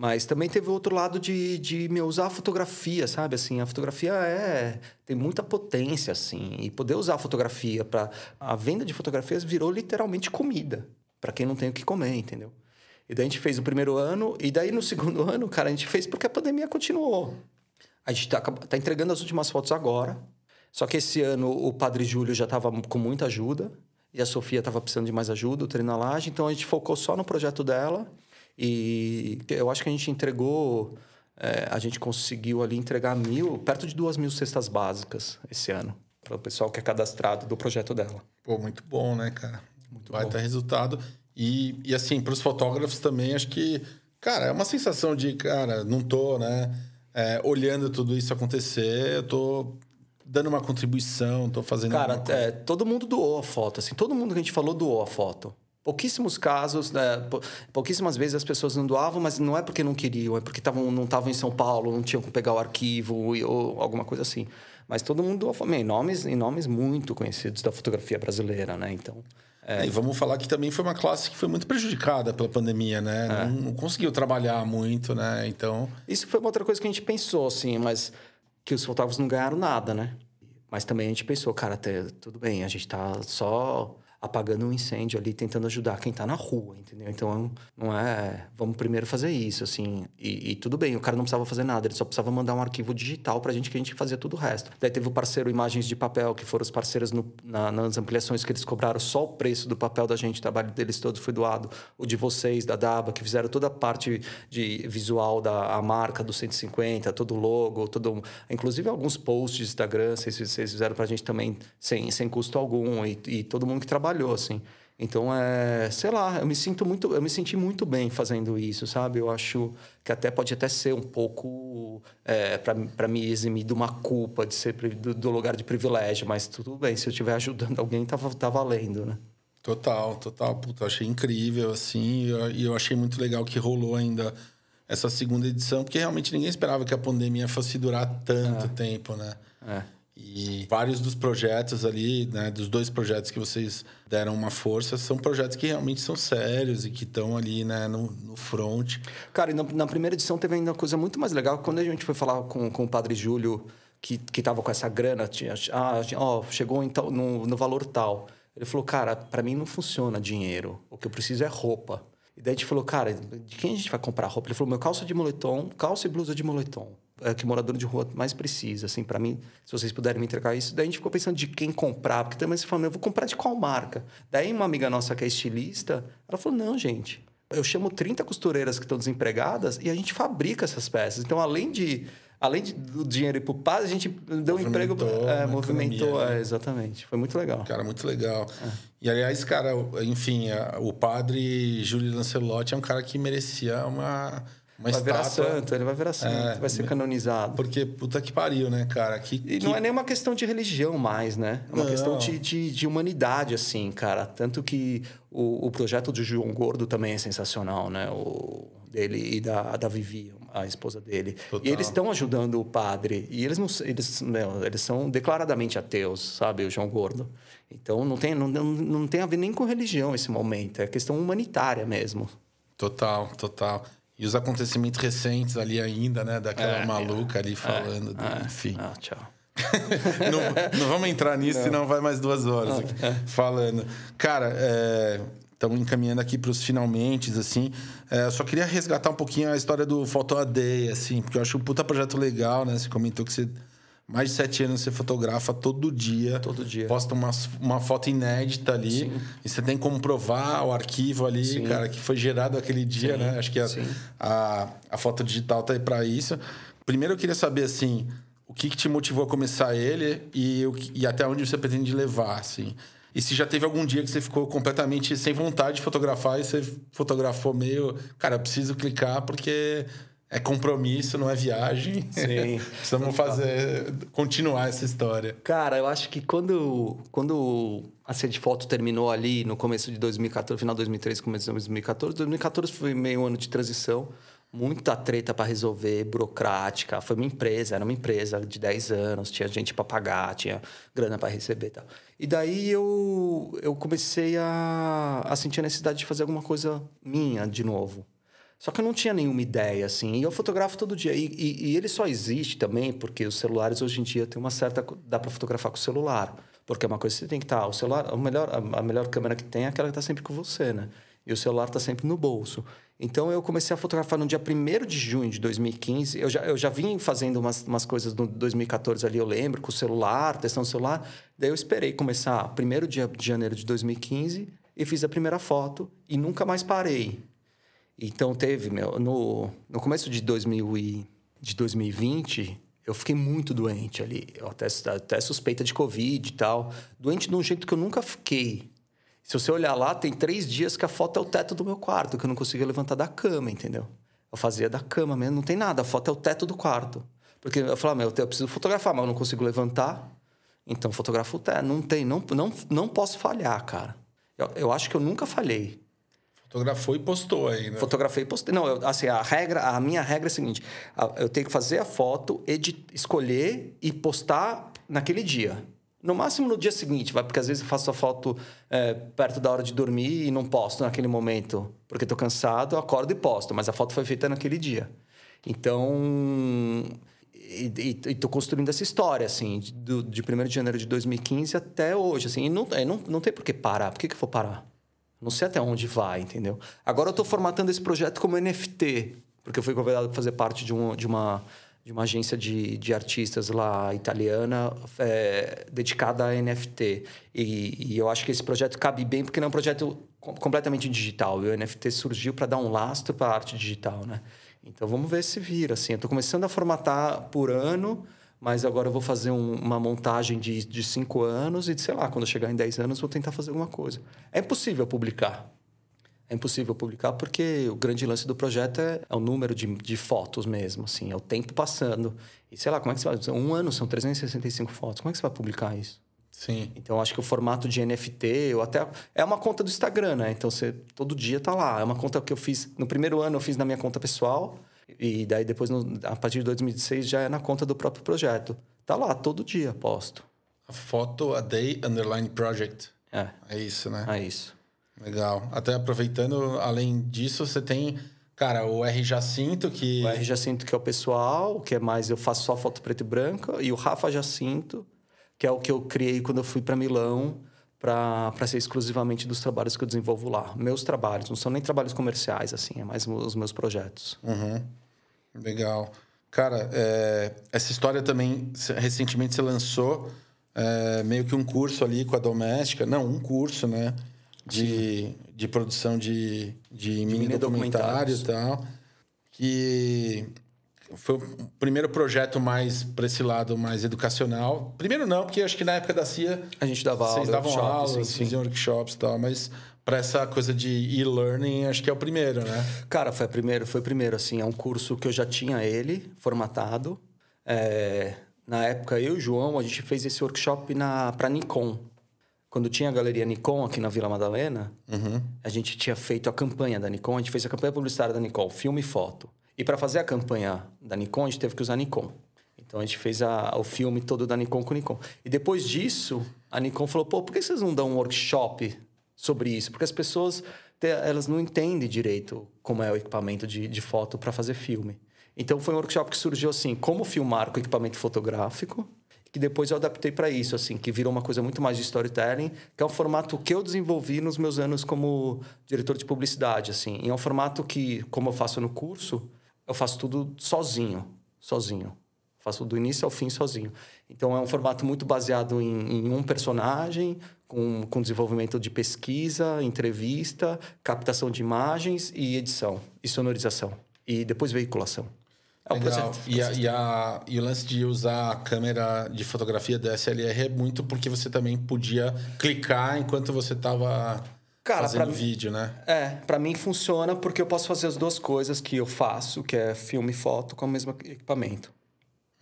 Mas também teve outro lado de, de me usar a fotografia, sabe? Assim, a fotografia é tem muita potência, assim. E poder usar a fotografia para a venda de fotografias virou literalmente comida para quem não tem o que comer, entendeu? E daí a gente fez o primeiro ano e daí no segundo ano, cara, a gente fez porque a pandemia continuou. A gente tá, tá entregando as últimas fotos agora. Só que esse ano o Padre Júlio já estava com muita ajuda e a Sofia estava precisando de mais ajuda, o treino na laje, então a gente focou só no projeto dela. E eu acho que a gente entregou, é, a gente conseguiu ali entregar mil, perto de duas mil cestas básicas esse ano, para o pessoal que é cadastrado do projeto dela. Pô, muito bom, né, cara? Muito Vai bom. ter resultado. E, e assim, para os fotógrafos também, acho que, cara, é uma sensação de, cara, não tô, né, é, olhando tudo isso acontecer, eu tô dando uma contribuição, tô fazendo. Cara, é, todo mundo doou a foto, assim, todo mundo que a gente falou doou a foto. Pouquíssimos casos, né? pouquíssimas vezes as pessoas não doavam, mas não é porque não queriam, é porque tavam, não estavam em São Paulo, não tinham como pegar o arquivo ou alguma coisa assim. Mas todo mundo doou em nomes, em nomes muito conhecidos da fotografia brasileira, né? Então. É... E vamos falar que também foi uma classe que foi muito prejudicada pela pandemia, né? É. Não, não, conseguiu trabalhar muito, né? Então. Isso foi uma outra coisa que a gente pensou, assim, mas que os fotógrafos não ganharam nada, né? Mas também a gente pensou, cara, tudo bem, a gente tá só apagando um incêndio ali, tentando ajudar quem está na rua, entendeu? Então, não é... Vamos primeiro fazer isso, assim. E, e, tudo bem, o cara não precisava fazer nada, ele só precisava mandar um arquivo digital para a gente, que a gente fazia tudo o resto. Daí teve o parceiro Imagens de Papel, que foram os parceiros no, na, nas ampliações que eles cobraram só o preço do papel da gente, o trabalho deles todo foi doado. O de vocês, da Daba, que fizeram toda a parte de visual da marca do 150, todo o logo, todo... Inclusive alguns posts de Instagram, vocês, vocês fizeram para a gente também sem, sem custo algum. E, e todo mundo que trabalha trabalhou, assim. Então, é, sei lá, eu me sinto muito, eu me senti muito bem fazendo isso, sabe? Eu acho que até pode até ser um pouco é, para me eximir de uma culpa de ser do, do, lugar de privilégio, mas tudo bem, se eu estiver ajudando alguém, tá, tá valendo, né? Total, total. Puta, achei incrível, assim, e eu, eu achei muito legal que rolou ainda essa segunda edição, porque realmente ninguém esperava que a pandemia fosse durar tanto é. tempo, né? É. E vários dos projetos ali, né, dos dois projetos que vocês deram uma força, são projetos que realmente são sérios e que estão ali né, no, no front. Cara, e na, na, primeira edição teve ainda uma coisa muito mais legal. Quando a gente foi falar com, com o Padre Júlio, que, que tava com essa grana, tinha, ah, ó, chegou então no, no valor tal. Ele falou, cara, para mim não funciona dinheiro. O que eu preciso é roupa. E daí a gente falou, cara, de quem a gente vai comprar roupa? Ele falou, meu calça de moletom, calça e blusa de moletom é, que morador de rua mais precisa, assim, para mim, se vocês puderem me entregar isso. Daí a gente ficou pensando de quem comprar, porque também você falou, eu vou comprar de qual marca? Daí uma amiga nossa que é estilista, ela falou, não, gente, eu chamo 30 costureiras que estão desempregadas e a gente fabrica essas peças. Então, além de além de, do dinheiro ir pro padre, a gente deu um emprego, é, movimentou, é, exatamente. Foi muito legal. Cara, muito legal. É. E aliás, cara, enfim, o padre Júlio Lancelotti é um cara que merecia uma vai virar santo, ele vai virar santo, é, vai ser canonizado. Porque puta que pariu, né, cara? Que, e que... não é nem uma questão de religião mais, né? É uma não. questão de, de, de, humanidade, assim, cara. Tanto que o, o projeto de João Gordo também é sensacional, né? O dele e da, da Vivi, a esposa dele. Total. E eles estão ajudando o padre. E eles não eles, não, eles são declaradamente ateus, sabe? O João Gordo. Então não tem, não, não tem a ver nem com religião esse momento. É questão humanitária mesmo. Total, total. E os acontecimentos recentes ali ainda, né? Daquela é, maluca ali é, falando, é, enfim. Ah, tchau. não, não, vamos entrar nisso, não. senão vai mais duas horas aqui, é. falando. Cara, estamos encaminhando aqui para os finalmente, assim. É, eu só queria resgatar um pouquinho a história do Photo a Day, assim, porque eu acho um puta projeto legal, né? Você comentou que você mais de sete anos você fotografa todo dia. Todo dia. Posta uma, uma foto inédita ali. Sim. E você tem como provar o arquivo ali, Sim. cara, que foi gerado aquele dia, Sim. né? Acho que a, a, a, foto digital tá aí para isso. Primeiro eu queria saber, assim, o que, que te motivou a começar ele e, e até onde você pretende levar, assim. E se já teve algum dia que você ficou completamente sem vontade de fotografar e você fotografou meio... Cara, eu preciso clicar porque É compromisso, não é viagem. Sim. Precisamos fazer, continuar essa história. Cara, eu acho que quando, quando a série de foto terminou ali no começo de 2014, final de 2013, começo de 2014, 2014 foi meio ano de transição, muita treta para resolver, burocrática. Foi uma empresa, era uma empresa de 10 anos, tinha gente para pagar, tinha grana para receber e tal. E daí eu, eu comecei a, a sentir a necessidade de fazer alguma coisa minha de novo. Só que eu não tinha nenhuma ideia, assim. E eu fotografo todo dia. E, e, e, ele só existe também porque os celulares hoje em dia têm uma certa. dá para fotografar com o celular. Porque é uma coisa que você tem que estar. Tá, o celular, a melhor, a melhor câmera que tem é aquela que está sempre com você, né? E o celular está sempre no bolso. Então eu comecei a fotografar no dia 1 de junho de 2015. Eu já, eu já vim fazendo umas, umas coisas no 2014 ali, eu lembro, com o celular, testando o celular. Daí eu esperei começar 1 de janeiro de 2015 e fiz a primeira foto e nunca mais parei. Então teve, meu, no, no começo de, 2000 e, de 2020, eu fiquei muito doente ali. Eu até, até suspeita de Covid e tal. Doente de um jeito que eu nunca fiquei. Se você olhar lá, tem três dias que a foto é o teto do meu quarto, que eu não conseguia levantar da cama, entendeu? Eu fazia da cama mesmo, não tem nada, a foto é o teto do quarto. Porque eu falava, meu, eu preciso fotografar, mas eu não consigo levantar. Então, fotografo o teto. Não tem, não, não, não posso falhar, cara. Eu, eu acho que eu nunca falhei. Fotografou e postou aí, né? Fotografei e postei. Não, eu, assim, a regra, a minha regra é a seguinte: eu tenho que fazer a foto, edit, escolher e postar naquele dia. No máximo no dia seguinte, vai, porque às vezes eu faço a foto é, perto da hora de dormir e não posto naquele momento, porque estou cansado, acordo e posto, mas a foto foi feita naquele dia. Então, e, estou construindo essa história, assim, do, de 1 de janeiro de 2015 até hoje, assim, e não, é, não, não tem por que parar. Por que, que eu vou parar? Não sei até onde vai, entendeu? Agora eu estou formatando esse projeto como NFT, porque eu fui convidado para fazer parte de, um, de, uma, de uma agência de, de artistas lá italiana é, dedicada a NFT. E, e, eu acho que esse projeto cabe bem, porque não é um projeto completamente digital. E o NFT surgiu para dar um lastro para a arte digital, né? Então vamos ver se vira. Assim, eu estou começando a formatar por ano mas agora eu vou fazer um, uma montagem de, de cinco anos e, sei lá, quando eu chegar em dez anos, vou tentar fazer alguma coisa. É impossível publicar. É impossível publicar porque o grande lance do projeto é, é o número de, de, fotos mesmo, assim, é o tempo passando. E sei lá, como é que você vai... Um ano são 365 fotos, como é que você vai publicar isso? Sim. Então, acho que o formato de NFT, ou até... É uma conta do Instagram, né? Então, você todo dia tá lá. É uma conta que eu fiz... No primeiro ano, eu fiz na minha conta pessoal. E daí depois, no, a partir de 2016, já é na conta do próprio projeto. Tá lá, todo dia posto. A foto a day underline project. É. É isso, né? É isso. Legal. Até aproveitando, além disso, você tem, cara, o R Jacinto, que. O R Jacinto, que é o pessoal, que é mais, eu faço só foto preto e branca, e o Rafa Jacinto, que é o que eu criei quando eu fui para Milão para ser exclusivamente dos trabalhos que eu desenvolvo lá. Meus trabalhos, não são nem trabalhos comerciais, assim, é mais os meus projetos. Uhum. Legal. Cara, é, essa história também, recentemente você lançou é, meio que um curso ali com a Doméstica. Não, um curso, né? De, de produção de, de, de mini, mini documentário e tal. Que foi o primeiro projeto mais para esse lado mais educacional. Primeiro não, porque acho que na época da CIA a gente dava vocês davam aulas, faziam workshops e tal, mas para essa coisa de e-learning, acho que é o primeiro, né? Cara, foi o primeiro, foi o primeiro assim, é um curso que eu já tinha ele formatado. É, na época eu e o João, a gente fez esse workshop na para Nikon. Quando tinha a galeria Nikon aqui na Vila Madalena, uhum. a gente tinha feito a campanha da Nikon, a gente fez a campanha publicitária da Nikon, filme e foto. E para fazer a campanha da Nikon, a gente teve que usar Nikon. Então a gente fez a, o filme todo da Nikon com Nikon. E depois disso, a Nikon falou: pô, por que vocês não dão um workshop sobre isso? Porque as pessoas elas não entendem direito como é o equipamento de, de foto para fazer filme. Então foi um workshop que surgiu assim: como filmar com equipamento fotográfico que depois eu adaptei para isso, assim, que virou uma coisa muito mais de storytelling, que é um formato que eu desenvolvi nos meus anos como diretor de publicidade, assim. E é um formato que, como eu faço no curso, eu faço tudo sozinho, sozinho. Faço do início ao fim sozinho. Então é um formato muito baseado em, em um personagem, com, com desenvolvimento de pesquisa, entrevista, captação de imagens e edição, e sonorização. E depois veiculação. É um Legal. E, a, e, a, e, o lance de usar a câmera de fotografia DSLR é muito porque você também podia clicar enquanto você estava Cara, fazendo pra vídeo, né? É, para mim funciona porque eu posso fazer as duas coisas que eu faço, que é filme e foto, com o mesmo equipamento.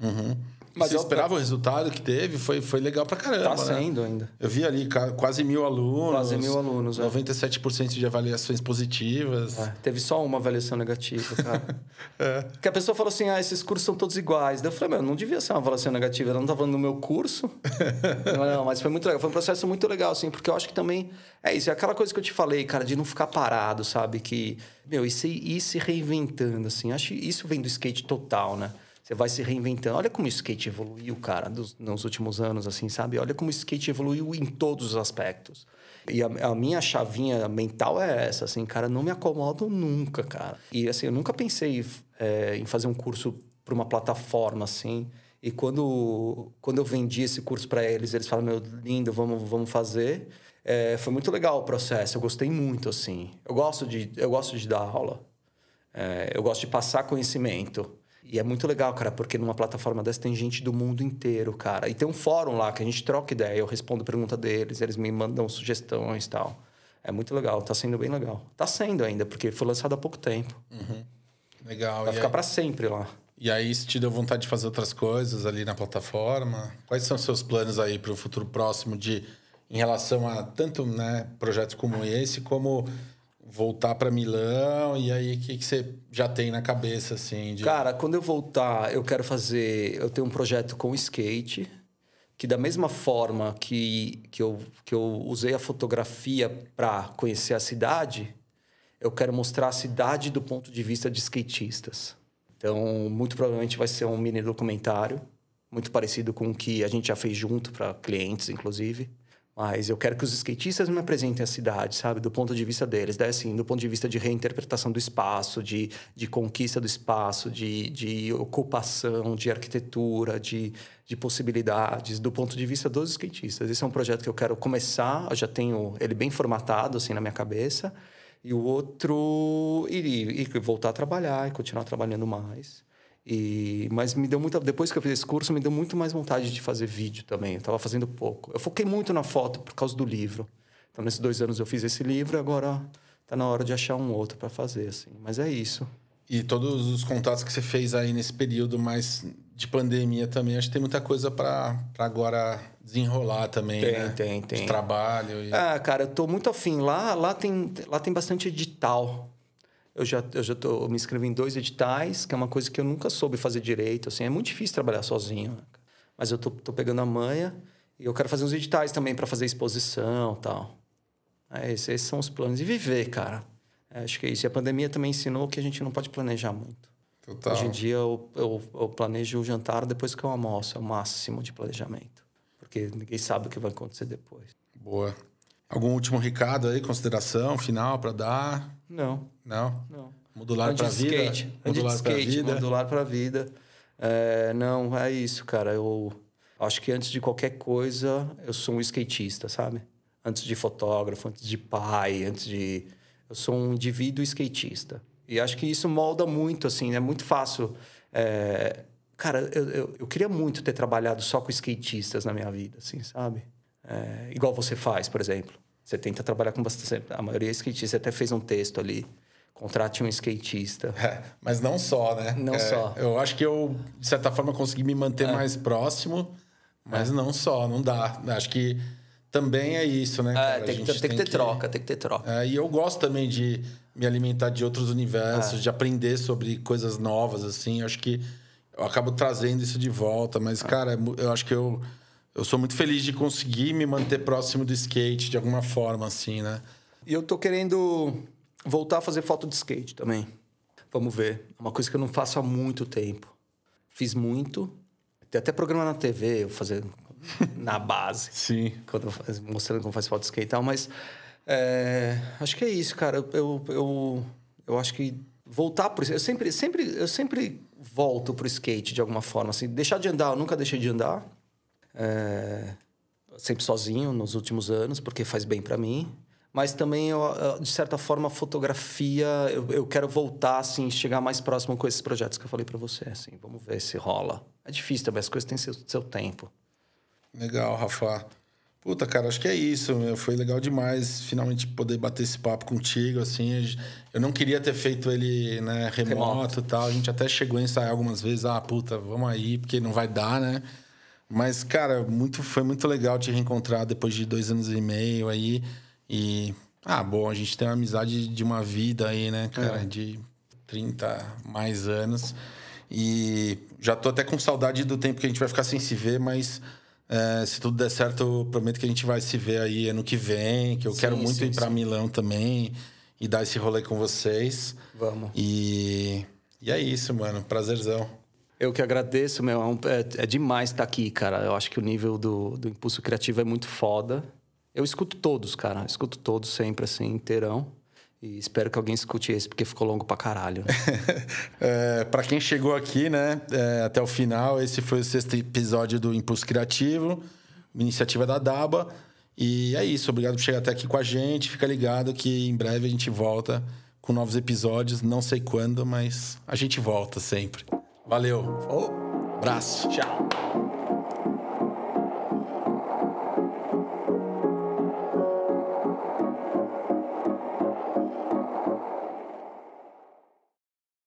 Uhum. Mas Você eu... esperava o resultado que teve? Foi, foi legal pra caramba. Tá né? sendo ainda. Eu vi ali quase mil alunos. Quase mil alunos, 97% é. de avaliações positivas. É, teve só uma avaliação negativa, cara. é. Que a pessoa falou assim: ah, esses cursos são todos iguais. Daí eu falei, meu, não devia ser uma avaliação negativa. Ela não tá falando do meu curso. não, mas foi muito legal. Foi um processo muito legal, assim, porque eu acho que também é isso. É aquela coisa que eu te falei, cara, de não ficar parado, sabe? Que, meu, e se, ir se reinventando, assim. Acho que isso vem do skate total, né? Você vai se reinventando. Olha como o skate evoluiu, cara, dos, nos últimos anos, assim, sabe? Olha como o skate evoluiu em todos os aspectos. E a, a, minha chavinha mental é essa, assim, cara, não me acomodo nunca, cara. E, assim, eu nunca pensei é, em fazer um curso para uma plataforma, assim. E quando, quando eu vendi esse curso para eles, eles falaram, meu, lindo, vamos, vamos fazer. É, foi muito legal o processo, eu gostei muito, assim. Eu gosto de, eu gosto de dar aula. É, eu gosto de passar conhecimento. E é muito legal, cara, porque numa plataforma dessa tem gente do mundo inteiro, cara. E tem um fórum lá que a gente troca ideia, eu respondo pergunta deles, eles me mandam sugestões e tal. É muito legal, tá sendo bem legal. Tá sendo ainda, porque foi lançado há pouco tempo. Uhum. Legal. Vai e ficar aí... para sempre lá. E aí, se te deu vontade de fazer outras coisas ali na plataforma, quais são os seus planos aí para o futuro próximo de em relação a tanto né, projetos como esse, como voltar para Milão e aí o que, que você já tem na cabeça assim de... cara quando eu voltar eu quero fazer eu tenho um projeto com skate que da mesma forma que, que, eu, que eu usei a fotografia para conhecer a cidade eu quero mostrar a cidade do ponto de vista de skatistas. Então muito provavelmente vai ser um mini documentário muito parecido com o que a gente já fez junto para clientes inclusive mas eu quero que os skatistas me apresentem a cidade, sabe? Do ponto de vista deles. Daí, assim, do ponto de vista de reinterpretação do espaço, de, de conquista do espaço, de, de ocupação, de arquitetura, de, de possibilidades, do ponto de vista dos skatistas. Esse é um projeto que eu quero começar, eu já tenho ele bem formatado, assim, na minha cabeça. E o outro, e, e voltar a trabalhar e continuar trabalhando mais. E, mas me deu muita. Depois que eu fiz esse curso, me deu muito mais vontade de fazer vídeo também. Eu estava fazendo pouco. Eu foquei muito na foto por causa do livro. Então, nesses dois anos eu fiz esse livro, agora está na hora de achar um outro para fazer, assim. Mas é isso. E todos os contatos que você fez aí nesse período mais de pandemia também, acho que tem muita coisa para agora desenrolar também, tem, né? Tem, tem, De trabalho. E... Ah, cara, eu tô muito afim. Lá, lá, tem, lá tem bastante edital. Eu já, eu já tô, me inscrevi em dois editais, que é uma coisa que eu nunca soube fazer direito. Assim, é muito difícil trabalhar sozinho. Né? Mas eu tô, tô pegando a manha e eu quero fazer uns editais também para fazer exposição tal. É, esses, esses, são os planos. E viver, cara. É, acho que é isso. E a pandemia também ensinou que a gente não pode planejar muito. Total. Hoje em dia eu, eu, eu planejo o jantar depois que eu almoço. É o máximo de planejamento. Porque ninguém sabe o que vai acontecer depois. Boa. Algum último recado aí, consideração final para dar? Não. Não? Não. Modular para vida? Skate. Modular para vida. Modular para vida. É, não, é isso, cara. Eu acho que antes de qualquer coisa, eu sou um skatista, sabe? Antes de fotógrafo, antes de pai, antes de... Eu sou um indivíduo skatista. E acho que isso molda muito, assim. É muito fácil... É... Cara, eu, eu, eu, queria muito ter trabalhado só com skatistas na minha vida, assim, sabe? É, igual você faz, por exemplo. Você tenta trabalhar com bastante. A maioria é skatista. Você até fez um texto ali. Contrate um skatista. É, mas não só, né? Não é, só. Eu acho que eu, de certa forma, consegui me manter é. mais próximo, mas é. não só, não dá. Acho que também é isso, né? É, tem, que, tem, tem, que ter que... troca, tem que ter troca. É, e eu gosto também de me alimentar de outros universos, de aprender sobre coisas novas, assim. Eu acho que eu acabo trazendo isso de volta, mas, cara, eu acho que eu eu sou muito feliz de conseguir me manter próximo do skate de alguma forma, assim, né? E eu tô querendo voltar a fazer foto de skate também. Vamos ver. É uma coisa que eu não faço há muito tempo. Fiz muito. Tem até programa na TV, eu fazer na base. Sim. Quando mostrando como faz foto de skate e tal, mas é, acho que é isso, cara. Eu, eu, eu acho que voltar por eu sempre sempre eu sempre volto pro skate de alguma forma assim deixar de andar eu nunca deixei de andar é, sempre sozinho nos últimos anos, porque faz bem para mim. Mas também, eu, de certa forma, a fotografia, eu, eu, quero voltar, assim, chegar mais próximo com esses projetos que eu falei para você. Assim, vamos ver se rola. É difícil também, as coisas têm seu, seu tempo. Legal, Rafa. Puta, cara, acho que é isso. Meu. Foi legal demais finalmente poder bater esse papo contigo, assim. Eu não queria ter feito ele, né, remoto e tal. A gente até chegou a ensaiar algumas vezes. Ah, puta, vamos aí, porque não vai dar, né? Mas, cara, muito, foi muito legal te reencontrar depois de dois anos e meio aí. E, ah, bom, a gente tem uma amizade de uma vida aí, né, cara? É. De 30 mais anos. E já tô até com saudade do tempo que a gente vai ficar sem se ver, mas é, se tudo der certo, eu prometo que a gente vai se ver aí ano que vem, que eu sim, quero muito sim, ir para Milão também e dar esse rolê com vocês. Vamos. E, e é isso, mano. Prazerzão. Eu que agradeço, meu. É, um, é, é demais estar aqui, cara. Eu acho que o nível do, do impulso criativo é muito foda. Eu escuto todos, cara. Eu escuto todos sempre, assim, inteirão. E espero que alguém escute esse, porque ficou longo pra caralho. é, pra quem chegou aqui, né, é, até o final, esse foi o sexto episódio do Impulso Criativo, iniciativa da Daba. E é isso, obrigado por chegar até aqui com a gente. Fica ligado que em breve a gente volta com novos episódios. Não sei quando, mas a gente volta sempre. Valeu. Oh. Abraço. Tchau.